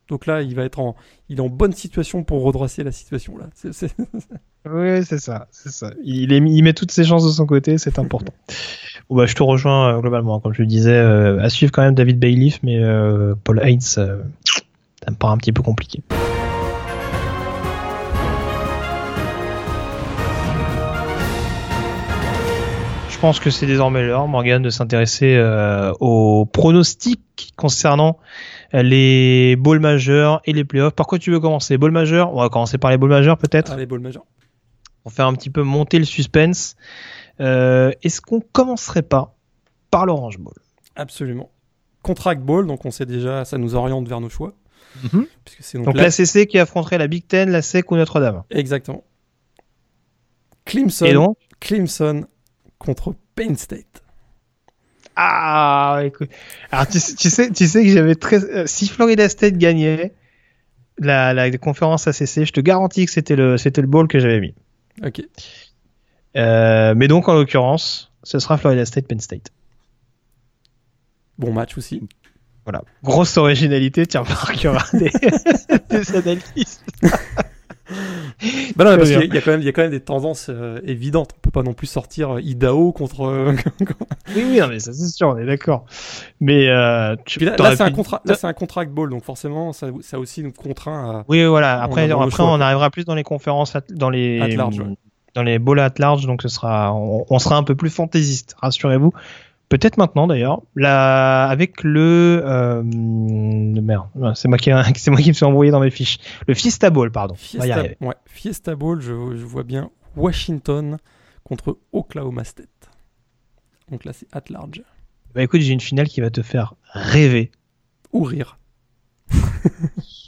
Donc là, il va être en, il est en bonne situation pour redresser la situation là. C'est- c'est- [laughs] Oui, c'est ça, c'est ça. Il, est, il met toutes ses chances de son côté, c'est important. [laughs] bon, bah, je te rejoins euh, globalement, comme je le disais, euh, à suivre quand même David Bailiff, mais euh, Paul euh, ça me paraît un petit peu compliqué. Pense que c'est désormais l'heure, Morgan, de s'intéresser euh, aux pronostics concernant les balls majeurs et les playoffs. Par quoi tu veux commencer? Ball majeur On va commencer par les balls majeurs peut-être? Allez, ball major. pour faire un petit peu monter le suspense. Euh, Est-ce qu'on commencerait pas par l'Orange Bowl? Absolument. Contract ball, donc on sait déjà, ça nous oriente vers nos choix. Puisque c'est donc, Donc la- la CC qui affronterait la Big Ten, la SEC ou Notre-Dame? Exactement. Clemson, Et donc? Clemson contre Penn State. Ah, écoute. Alors tu, sais- tu sais, tu sais que j'avais très. euh, si Florida State gagnait la, la conférence ACC, je te garantis que c'était le c'était le bowl que j'avais mis. Ok. Euh, mais donc en l'occurrence, ce sera Florida State Penn State. Bon match aussi. Voilà. Grosse originalité, tiens, par qu'il y aura des, [laughs] des analyses. [laughs] Bah non, parce qu'il y, a quand même- il y a quand même des tendances euh, évidentes. On peut pas non plus sortir euh, Idaho contre. euh, [laughs] Oui, oui, non, mais ça c'est sûr, on est d'accord. Mais euh, tu là, c'est un contrat. Là, c'est un contract ball, donc forcément, ça, ça aussi nous contraint à. Oui, voilà. On Après, le après, on arrivera plus dans les conférences, at- dans les At large, ouais. dans les balls at large, donc ce sera, on, on sera un peu plus fantaisiste, rassurez-vous. Peut-être maintenant d'ailleurs, là, avec le, euh, merde, c'est moi qui, [laughs] c'est moi qui me suis envoyé dans mes fiches. Le Fiesta Bowl, pardon. Fiesta, ouais, Fiesta Bowl, je, je vois bien Washington contre Oklahoma State. Donc là, c'est at large. Bah écoute, j'ai une finale qui va te faire rêver. Ou rire.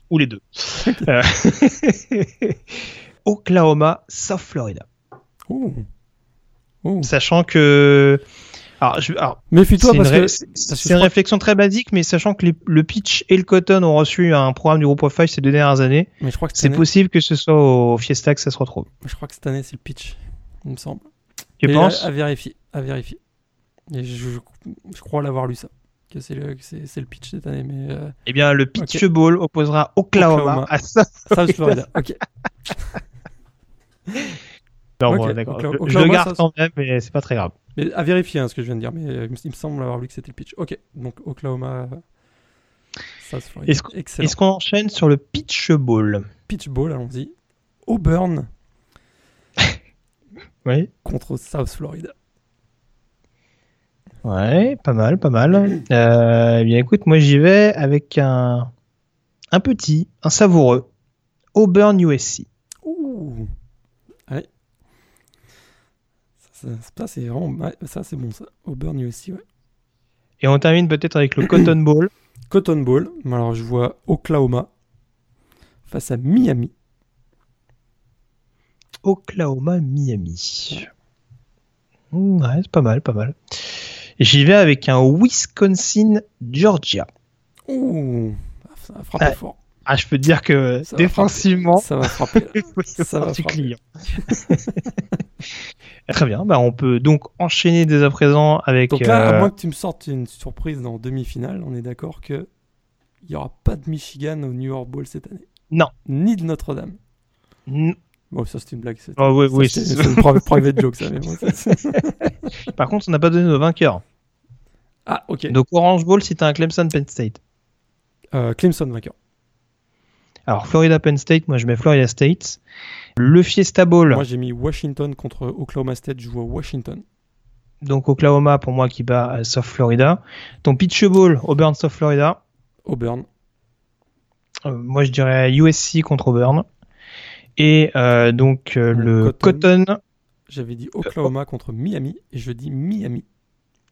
Ou les deux. [laughs] Euh, [laughs] Oklahoma, South Florida. Ouh. Ouh. Sachant que. Alors, je- alors, Méfie-toi parce ré- que. c'est- parce que c'est je une crois- réflexion très basique, mais sachant que les- le pitch et le cotton ont reçu un programme du groupe of five ces deux dernières années, Mais je crois que cette c'est année, possible que ce soit au Fiesta que ça se retrouve. je crois que cette année, c'est le pitch. Il me semble. Tu penses à, à vérifier. À vérifier. Et je, je, je crois l'avoir lu ça. Que c'est le, le pitch cette année. Mais. euh, Eh bien, le pitch ball opposera Oklahoma, Oklahoma. à South South Florida. Ok. [laughs] Non, Ok, bon, d'accord. Je- je, le garde quand même, mais c'est pas très grave. Mais à vérifier hein, ce que je viens de dire. Mais euh, il me semble avoir lu que c'était le pitch. Ok. Donc Oklahoma. South Florida. Est-ce qu'on- Excellent. Est-ce qu'on enchaîne sur le pitch ball? Pitch ball, allons-y. Auburn [laughs] Oui. contre South Florida. Ouais, pas mal, pas mal. Euh, eh bien, écoute, moi j'y vais avec un, un petit, un savoureux. Auburn USC. Ouh. Ouais. Ça, c'est vraiment. ouais, ça, c'est bon, ça. Auburn USC, ouais. Et on termine peut-être avec le Cotton [clears throat] Bowl. Cotton Bowl. Alors, je vois Oklahoma face à Miami. Oklahoma, Miami. Mmh, ouais, c'est pas mal, pas mal. Et J'y vais avec un Wisconsin, Georgia. Ouh. Ça Ouais. fort. Ah, je peux te dire que Ça défensivement, Ça va frapper. Ça va frapper. [laughs] client. [laughs] Très bien, bah, on peut donc enchaîner dès à présent avec. Donc là, à euh, moins que tu me sortes une surprise dans demi-finale, on est d'accord que il n'y aura pas de Michigan au New York Bowl cette année. Non. Ni de Notre-Dame. n- Bon, ça c'est une blague. c'est- Oh, oui, oui, une pri- private joke, ça. Mais bon, [laughs] Par contre, on n'a pas donné nos vainqueurs. ah, ok. Donc Orange Bowl, c'était un Clemson Penn State. Euh, Clemson vainqueur. Alors Florida Penn State, moi je mets Florida State. Le Fiesta Bowl, Moi, j'ai mis Washington contre Oklahoma State. Je vois Washington. donc Oklahoma pour moi qui bat euh, South Florida. Ton Pitch Bowl, Auburn South Florida. Auburn. Euh, moi je dirais USC contre Auburn. Et euh, donc euh, le Cotton. Cotton. J'avais dit Oklahoma contre Miami. Et je dis Miami.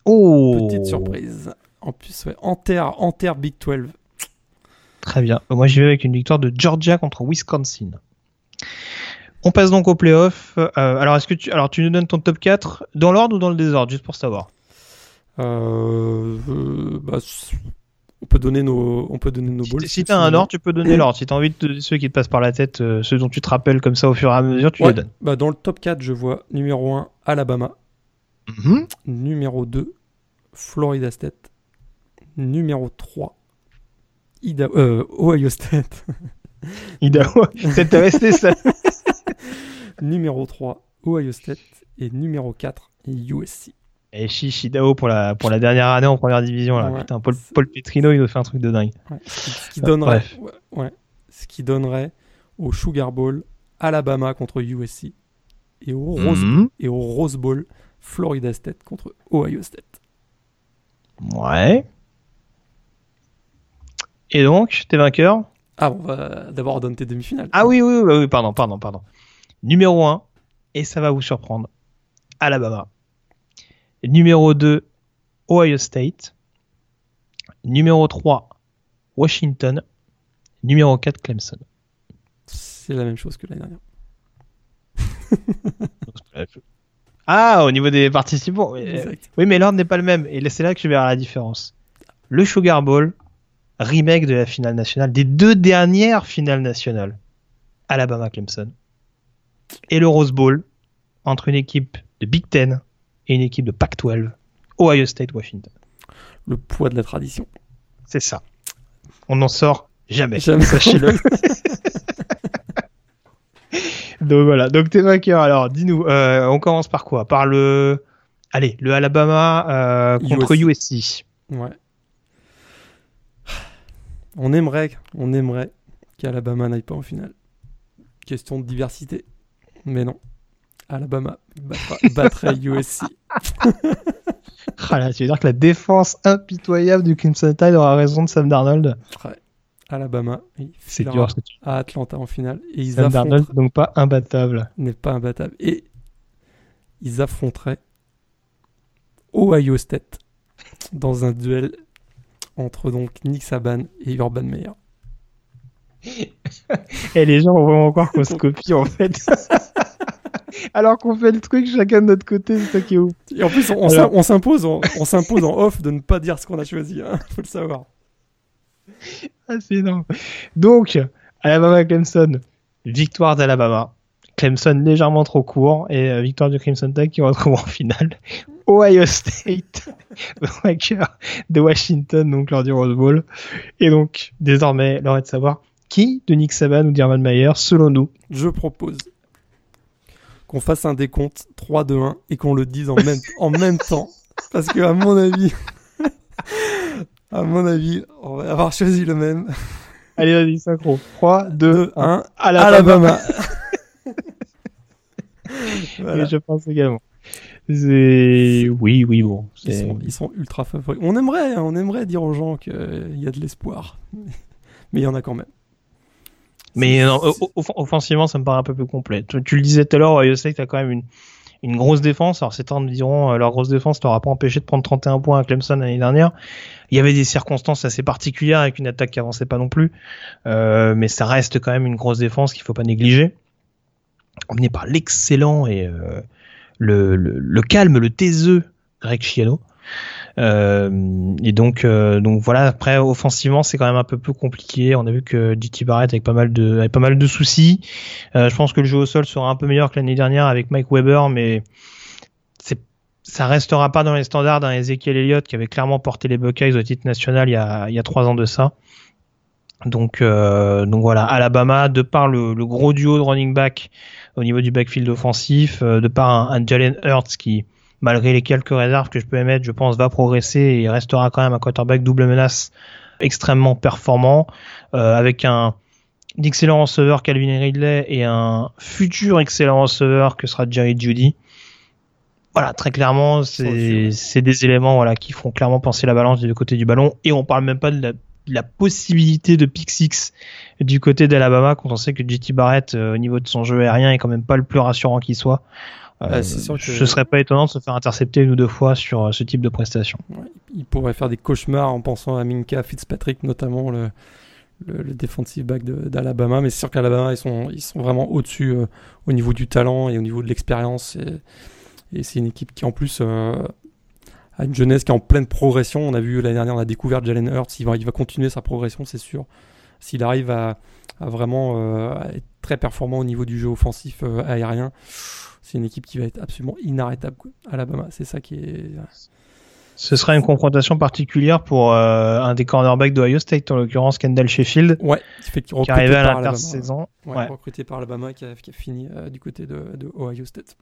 Oh Petite surprise. En plus, ouais. Enter, enter Big 12. Très bien. Moi j'y vais avec une victoire de Georgia contre Wisconsin. On passe donc au playoff. Euh, alors est-ce que tu alors tu nous donnes ton top 4 dans l'ordre ou dans le désordre juste pour savoir? Euh, euh, bah, on peut donner nos, on peut donner nos Si balls. t- Si t'as un ordre, tu peux donner l'ordre. Si t'as envie de ceux qui te passent par la tête, euh, ceux dont tu te rappelles comme ça au fur et à mesure, tu Ouais. les donnes. Bah, dans le top 4, je vois numéro 1, Alabama. Numéro 2, Florida State. Numéro 3, Ida- euh, Ohio State. [laughs] Idaho, c'est resté ça. [laughs] numéro 3, Ohio State. Et numéro 4, USC. Et chiche Idaho pour la, pour la dernière année en première division. Là. Ouais. Putain, Paul, Paul Petrino, il nous fait un truc de dingue. Ouais, ce, qui, donnerait, ouais, ce qui donnerait au Sugar Bowl Alabama contre USC et au Rose, Mhm. et au Rose Bowl Florida State contre Ohio State. Ouais. Et donc, t'es vainqueur Ah, on va d'abord donner tes demi-finales. Ah oui, oui, oui, oui, pardon, pardon, pardon. Numéro 1, et ça va vous surprendre, Alabama. Numéro 2, Ohio State. Numéro 3, Washington. Numéro 4, Clemson. C'est la même chose que l'année dernière. [laughs] Ah, au niveau des participants. Exact. oui, mais l'ordre n'est pas le même. Et c'est là que je verrai la différence. Le Sugar Bowl, remake de la finale nationale, des deux dernières finales nationales. Alabama-Clemson. Et le Rose Bowl, entre une équipe de Big Ten et une équipe de Pac-12, Ohio State-Washington. Le poids de la tradition. C'est ça. On n'en sort jamais. Jamais. Sachez-le. [laughs] donc voilà. Donc t'es vainqueur. Alors, dis-nous, euh, on commence par quoi? Par le, allez, le Alabama euh, contre USC. Ouais. On aimerait, on aimerait qu'Alabama n'aille pas en finale. Question de diversité. Mais non. Alabama battra- [laughs] battrait USC. [laughs] Ah tu veux dire que la défense impitoyable du Crimson Tide aura raison de Sam Darnold Ouais. Alabama, il C'est dur à Atlanta en finale. Et ils Sam affrontent Darnold, donc pas imbattable. n'est pas imbattable. Et ils affronteraient Ohio State dans un duel entre donc Nick Saban et Urban Meyer. [laughs] Et les gens vont vraiment croire qu'on se copie en fait. [laughs] Alors qu'on fait le truc chacun de notre côté, c'est ça qui est ouf. Et en plus, on, on s'im- on s'impose en, on s'impose en off de ne pas dire ce qu'on a choisi. Hein, faut le savoir. Ah, c'est énorme. Donc, Alabama Clemson, victoire d'Alabama. Clemson légèrement trop court et euh, victoire du Crimson Tide qui retrouve en finale. Ohio State, [laughs] vainqueur de Washington donc lors du Rose Bowl. Et donc, désormais, l'heure est de savoir qui de Nick Saban ou d'Herman Mayer, selon nous, Je propose qu'on fasse un décompte 3-2-1 et qu'on le dise en même, en même [laughs] temps. Parce que, à mon avis, [laughs] à mon avis, on va avoir choisi le même. Allez, vas-y, synchro. 3, 2, 2, 1. 1, Alabama. Alabama. Et Voilà. je pense également. C'est... Oui, oui, bon. Ils sont, ils sont ultra favoris. On aimerait, hein, on aimerait dire aux gens qu'il y a de l'espoir. [laughs] Mais il y en a quand même. Mais non, o- offensivement, ça me paraît un peu plus complet. Tu, tu le disais tout à l'heure, Ohio State a quand même une, une grosse défense. Alors, certains me diront, euh, leur grosse défense t'aura pas empêché de prendre 31 points à Clemson l'année dernière. Il y avait des circonstances assez particulières avec une attaque qui avançait pas non plus. Euh, mais ça reste quand même une grosse défense qu'il faut pas négliger. Emmené par l'excellent et euh, le, le, calme, le taiseux Greg Schiano. Euh, et donc, euh, donc voilà. Après, offensivement, c'est quand même un peu plus compliqué. On a vu que JT Barrett avec pas mal de, avec pas mal de soucis. Euh, je pense que le jeu au sol sera un peu meilleur que l'année dernière avec Mike Weber, mais c'est, ça restera pas dans les standards d'un Ezekiel Elliott qui avait clairement porté les Buckeyes au titre national il y a, il y a trois ans de ça. Donc, euh, donc voilà, Alabama, de par le, le gros duo de running back au niveau du backfield offensif, euh, de par un, un Jalen Hurts qui, malgré les quelques réserves que je peux émettre, je pense va progresser et restera quand même un quarterback double menace extrêmement performant, euh, avec un d'excellent receveur Calvin Ridley et un futur excellent receveur que sera Jerry Judy. Voilà, très clairement, c'est c'est des éléments voilà qui font clairement penser la balance des deux côtés du ballon et on parle même pas de la, la possibilité de pick six du côté d'Alabama quand on sait que JT Barrett euh, au niveau de son jeu aérien est quand même pas le plus rassurant qui soit. Euh, Ah, sûr que- Ce serait pas étonnant de se faire intercepter une ou deux fois sur euh, ce type de prestation. Ouais, il pourrait faire des cauchemars en pensant à Minka Fitzpatrick, notamment le, le, le defensive back d'Alabama. Mais c'est sûr qu'Alabama, ils sont, ils sont vraiment au-dessus euh, au niveau du talent et au niveau de l'expérience. Et, et c'est une équipe qui, en plus, une jeunesse qui est en pleine progression. On a vu l'année dernière, on a découvert Jalen Hurts. Il va, il va continuer sa progression, c'est sûr. S'il arrive à, à vraiment euh, à être très performant au niveau du jeu offensif euh, aérien, c'est une équipe qui va être absolument inarrêtable. quoi. Alabama, c'est ça qui est. Ce sera une confrontation particulière pour euh, un des cornerbacks d'Ohio State, en l'occurrence Kendall Sheffield, Ouais, qui fait qui recruté arrivait à l'intersaison. Ouais, Ouais. recruté par Alabama qui a, qui a fini euh, du côté de, de Ohio State.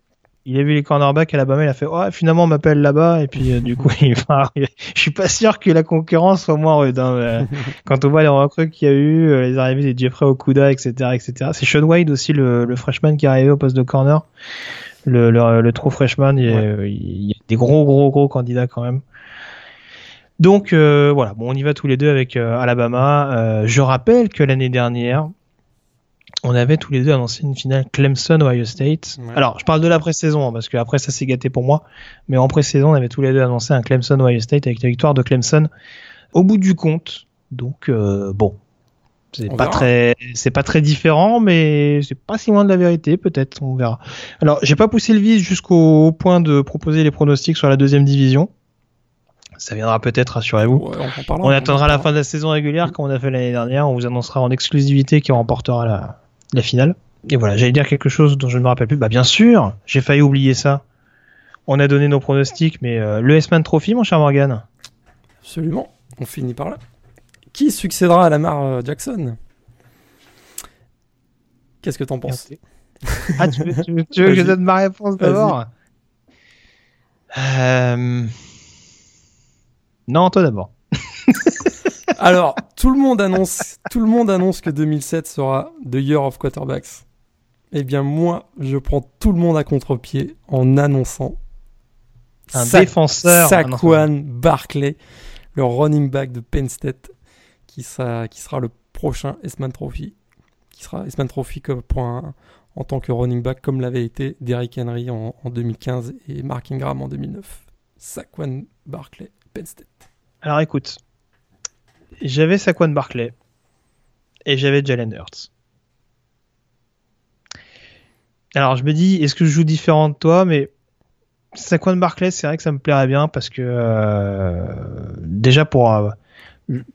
Il a vu les cornerbacks à Alabama, il a fait oh, finalement on m'appelle là-bas et puis euh, du coup [laughs] il va arriver. Je suis pas sûr que la concurrence soit moins rude. Hein, mais, euh, [laughs] quand on voit les recrues qu'il y a eu, euh, les arrivées des Jeffrey Okuda, etc., etc. C'est Sean Wade aussi le, le freshman qui est arrivé au poste de corner, le le, le true freshman. Il y, a, Ouais. il y a des gros gros gros candidats quand même. Donc euh, voilà, bon on y va tous les deux avec Alabama. Euh, je rappelle que l'année dernière, on avait tous les deux annoncé une finale Clemson Ohio State. Ouais. Alors, je parle de la pré-saison hein, parce que après ça s'est gâté pour moi, mais en pré-saison, on avait tous les deux annoncé un Clemson Ohio State avec la victoire de Clemson au bout du compte. Donc euh, bon, c'est pas verra. très c'est pas très différent mais c'est pas si loin de la vérité, peut-être, on verra. Alors, j'ai pas poussé le vis jusqu'au point de proposer les pronostics sur la deuxième division. Ça viendra peut-être, rassurez-vous. Ouais, on, attendra la fin de la saison régulière comme on a fait l'année dernière. On vous annoncera en exclusivité qui remportera la, la finale. Et voilà, j'allais dire quelque chose dont je ne me rappelle plus. Bah bien sûr, j'ai failli oublier ça. On a donné nos pronostics, mais euh, le S-Man Trophy, mon cher Morgan. Absolument, on finit par là. Qui succédera à Lamar euh, Jackson? Qu'est-ce que t'en penses? Ah, tu veux, tu veux- tu veux que je donne ma réponse d'abord? Euh, Non, toi d'abord. [laughs] Alors, tout le monde annonce, tout le monde annonce que 2007 sera The Year of Quarterbacks. Eh bien, moi, je prends tout le monde à contre-pied en annonçant Un Sa- défenseur. Ah, Saquon Barkley, le running back de Penn State, qui sera, qui sera le prochain S-Man Trophy. Qui sera S-Man Trophy comme pour un- en tant que running back comme l'avait été Derrick Henry en, 2015 et Mark Ingram en 2009. Saquon Barclay, Penn State. Alors écoute, j'avais Saquon Barclay et j'avais Jalen Hurts. Alors je me dis, est-ce que je joue différent de toi Mais Saquon Barclay, c'est vrai que ça me plairait bien parce que euh, déjà pour euh,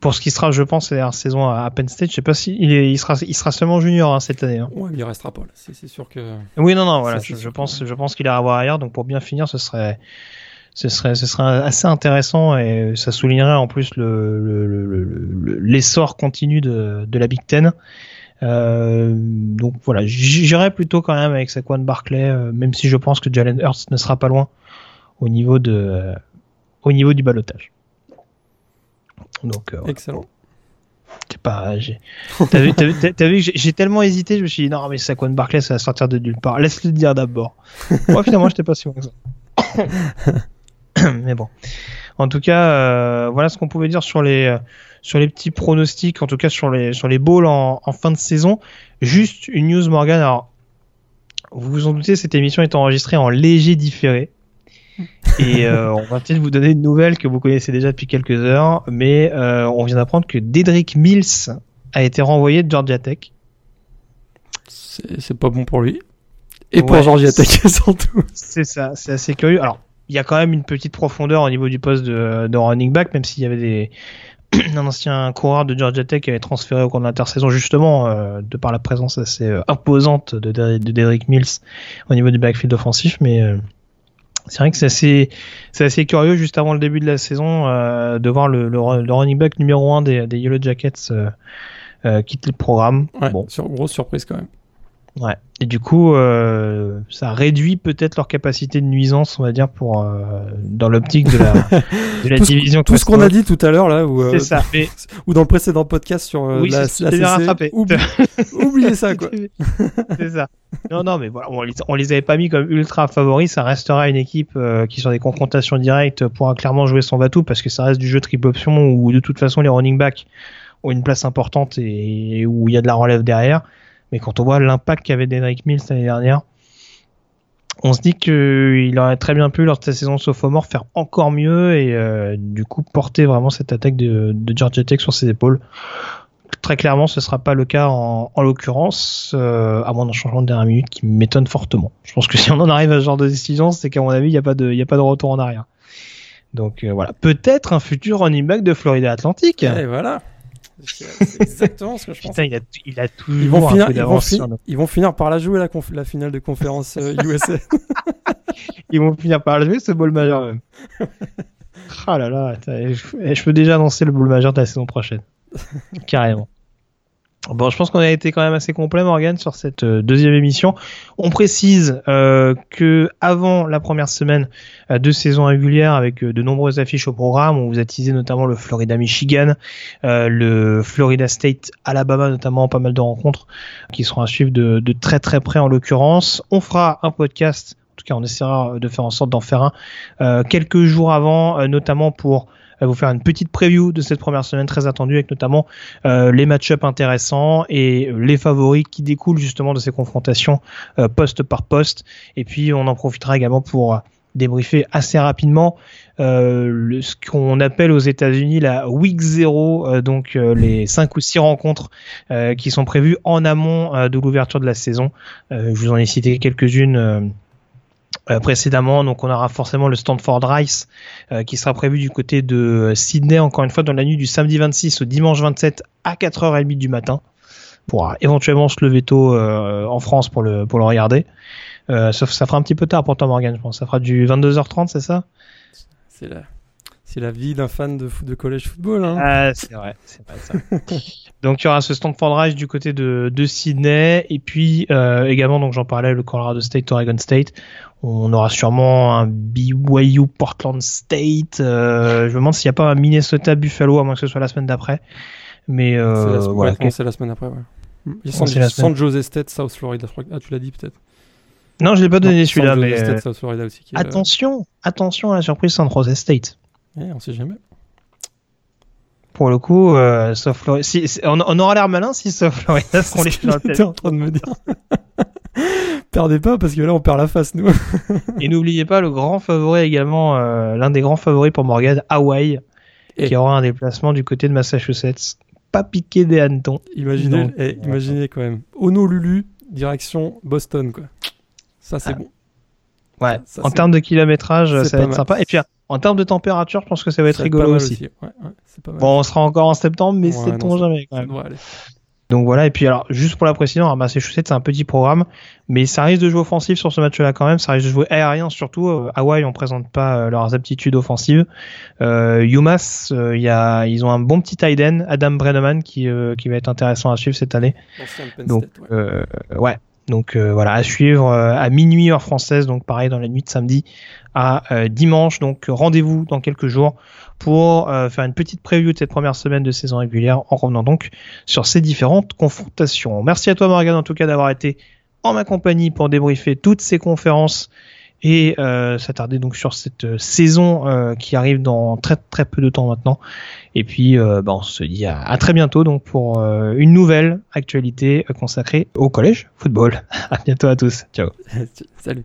pour ce qui sera, je pense, la saison à Penn State, je sais pas si il, est, il sera il sera seulement junior hein, cette année. Hein. Ouais, il restera pas. C'est sûr que. Oui, non, non, voilà. Je, pense, je pense qu'il ira voir ailleurs. Donc pour bien finir, ce serait ce serait, ce serait assez intéressant et ça soulignerait en plus l'essor le, le, continu de, de la Big Ten. Euh, donc voilà, j'irai plutôt quand même avec Saquon Barclay, euh, même si je pense que Jalen Hurts ne sera pas loin au niveau de, euh, au niveau du balotage. Donc excellent. pas, t'as vu, vu, vu j'ai tellement hésité, je me suis dit non mais Saquon Barclay ça va sortir de nulle part. Laisse-le dire d'abord. Moi finalement j'étais pas si bon que ça. [laughs] [coughs] mais bon. En tout cas, voilà ce qu'on pouvait dire sur les sur les petits pronostics, en tout cas sur les, sur les bowls en, fin de saison. Juste une news, Morgan. Alors, vous vous en doutez, cette émission est enregistrée en léger différé. [laughs] Et euh, on va peut-être vous donner une nouvelle que vous connaissez déjà depuis quelques heures, mais euh, on vient d'apprendre que Dedrick Mills a été renvoyé de Georgia Tech. C'est pas bon pour lui. Et pour Georgia Tech [laughs] surtout. C'est ça, c'est assez curieux. Alors, il y a quand même une petite profondeur au niveau du poste de, de running back, même s'il y avait des, [clears throat] un ancien coureur de Georgia Tech qui avait transféré au cours de l'intersaison justement euh, de par la présence assez euh, imposante de, de, Derrick Mills au niveau du backfield offensif mais euh, c'est vrai que c'est assez, curieux juste avant le début de la saison de voir le, le, running back numéro 1 des, des Yellow Jackets quitter le programme. bon. Sur, grosse surprise quand même. Ouais. Et du coup, euh, ça réduit peut-être leur capacité de nuisance, on va dire, pour euh, dans l'optique de la, [laughs] de la division. tout ce qu'on a dit tout à l'heure là, ou, euh, ça. [laughs] ou dans le précédent podcast sur oui, la, la CC, [laughs] oubliez ça quoi. c'est ça. Non, non, mais voilà, on les, on les avait pas mis comme ultra favoris. Ça restera une équipe qui sur des confrontations directes pourra clairement jouer son bateau parce que ça reste du jeu triple option où de toute façon les running backs ont une place importante et où il y a de la relève derrière. Mais quand on voit l'impact qu'avait Derrick Mills l'année dernière, on se dit qu'il aurait très bien pu lors de sa saison sophomore faire encore mieux et euh, du coup porter vraiment cette attaque de, Georgia Tech sur ses épaules. Très clairement, ce sera pas le cas en, l'occurrence, euh, à moins d'un changement de dernière minute qui m'étonne fortement. Je pense que si on en arrive à ce genre de décision, c'est qu'à mon avis, il n'y a pas de, a pas de retour en arrière. Donc euh, voilà, peut-être un futur running back de Florida Atlantique. Et voilà. C'est [laughs] exactement ce que je pense. Putain, il a, il a toujours ils vont, finir, ils, vont ils vont finir par la jouer la, la finale de conférence USA. Euh, [laughs] ils vont finir par la jouer ce ball majeur même. [laughs] Ah là là, je, je peux déjà annoncer le ball majeur de la saison prochaine. Carrément. Bon, je pense qu'on a été quand même assez complet, Morgan, sur cette euh, deuxième émission. On précise euh, que avant la première semaine euh, de saison régulière, avec de nombreuses affiches au programme, on vous a teasé notamment le Florida-Michigan, le Florida State-Alabama, notamment pas mal de rencontres qui seront à suivre de, de très très près en l'occurrence. On fera un podcast, en tout cas on essaiera de faire en sorte d'en faire un quelques jours avant, notamment pour vous faire une petite preview de cette première semaine très attendue avec notamment euh, les match-ups intéressants et les favoris qui découlent justement de ces confrontations euh, poste par poste. Et puis on en profitera également pour débriefer assez rapidement euh, ce qu'on appelle aux États-Unis la Week 0, donc les 5 ou 6 rencontres qui sont prévues en amont de l'ouverture de la saison. je vous en ai cité quelques-unes euh, précédemment. Donc on aura forcément le Stanford Rice euh, qui sera prévu du côté de Sydney, encore une fois dans la nuit du samedi 26 au dimanche 27 à 4h30 du matin. Pour éventuellement se lever tôt euh, en France pour le, pour le regarder. sauf ça fera un petit peu tard pour toi Morgan, je pense. Ça fera du 22h30, c'est ça? C'est là. C'est la vie d'un fan de, de collège football. Hein. Ah, c'est vrai, c'est vrai ça. [laughs] donc il y aura ce Stanford Rice du côté de, de Sydney et puis également donc j'en parlais le Colorado State, Oregon State. On aura sûrement un BYU Portland State. Euh, je me demande s'il n'y a pas un Minnesota Buffalo, à moins que ce soit la semaine d'après. Mais euh, c'est la, semaine après. Ouais. Il San, Jose State, South Florida. Ah, tu l'as dit peut-être. Non, je l'ai pas donné celui-là, mais State, South Florida aussi, attention, attention à la surprise San Jose State. Eh, on sait jamais. Pour le coup, euh, South Florida, si, on, aura l'air malin si South Florida seront les en train de me dire. [laughs] Perdez pas parce que là on perd la face nous. [laughs] Et n'oubliez pas le grand favori également, euh, l'un des grands favoris pour Morgan, Hawaï, Et- qui aura un déplacement du côté de Massachusetts. Pas piqué des hannetons. Imaginez, Donc, eh, imaginez quand même. Honolulu, direction Boston quoi. Ça c'est Ah. bon. Ouais. Ça, en termes de kilométrage, ça va être mal. sympa. Et puis en termes de température, je pense que ça va être Ça rigolo aussi. Ouais, ouais, c'est pas mal. Bon, on sera encore en septembre, mais non, ça- jamais quand même. Donc voilà, et puis alors, juste pour la précision, alors Massachusetts, c'est un petit programme, mais ça risque de jouer offensif sur ce match-là quand même, ça risque de jouer aérien surtout. Euh, Hawaï, on présente pas euh, leurs aptitudes offensives. Euh, UMass, euh, il y a, ils ont un bon petit tight end, Adam Brenneman, qui, euh, qui va être intéressant à suivre cette année. Donc, ouais. euh, ouais. Donc euh, voilà, à suivre euh, à minuit heure française, donc pareil dans la nuit de samedi à euh, dimanche. Donc rendez-vous dans quelques jours pour euh, faire une petite preview de cette première semaine de saison régulière en revenant donc sur ces différentes confrontations. Merci à toi Morgan en tout cas d'avoir été en ma compagnie pour débriefer toutes ces conférences et euh, s'attarder donc sur cette saison qui arrive dans très très peu de temps maintenant. Et puis euh, bah, on se dit à, à très bientôt donc pour une nouvelle actualité consacrée au collège football. [laughs] à bientôt à tous. Ciao. [laughs] Salut.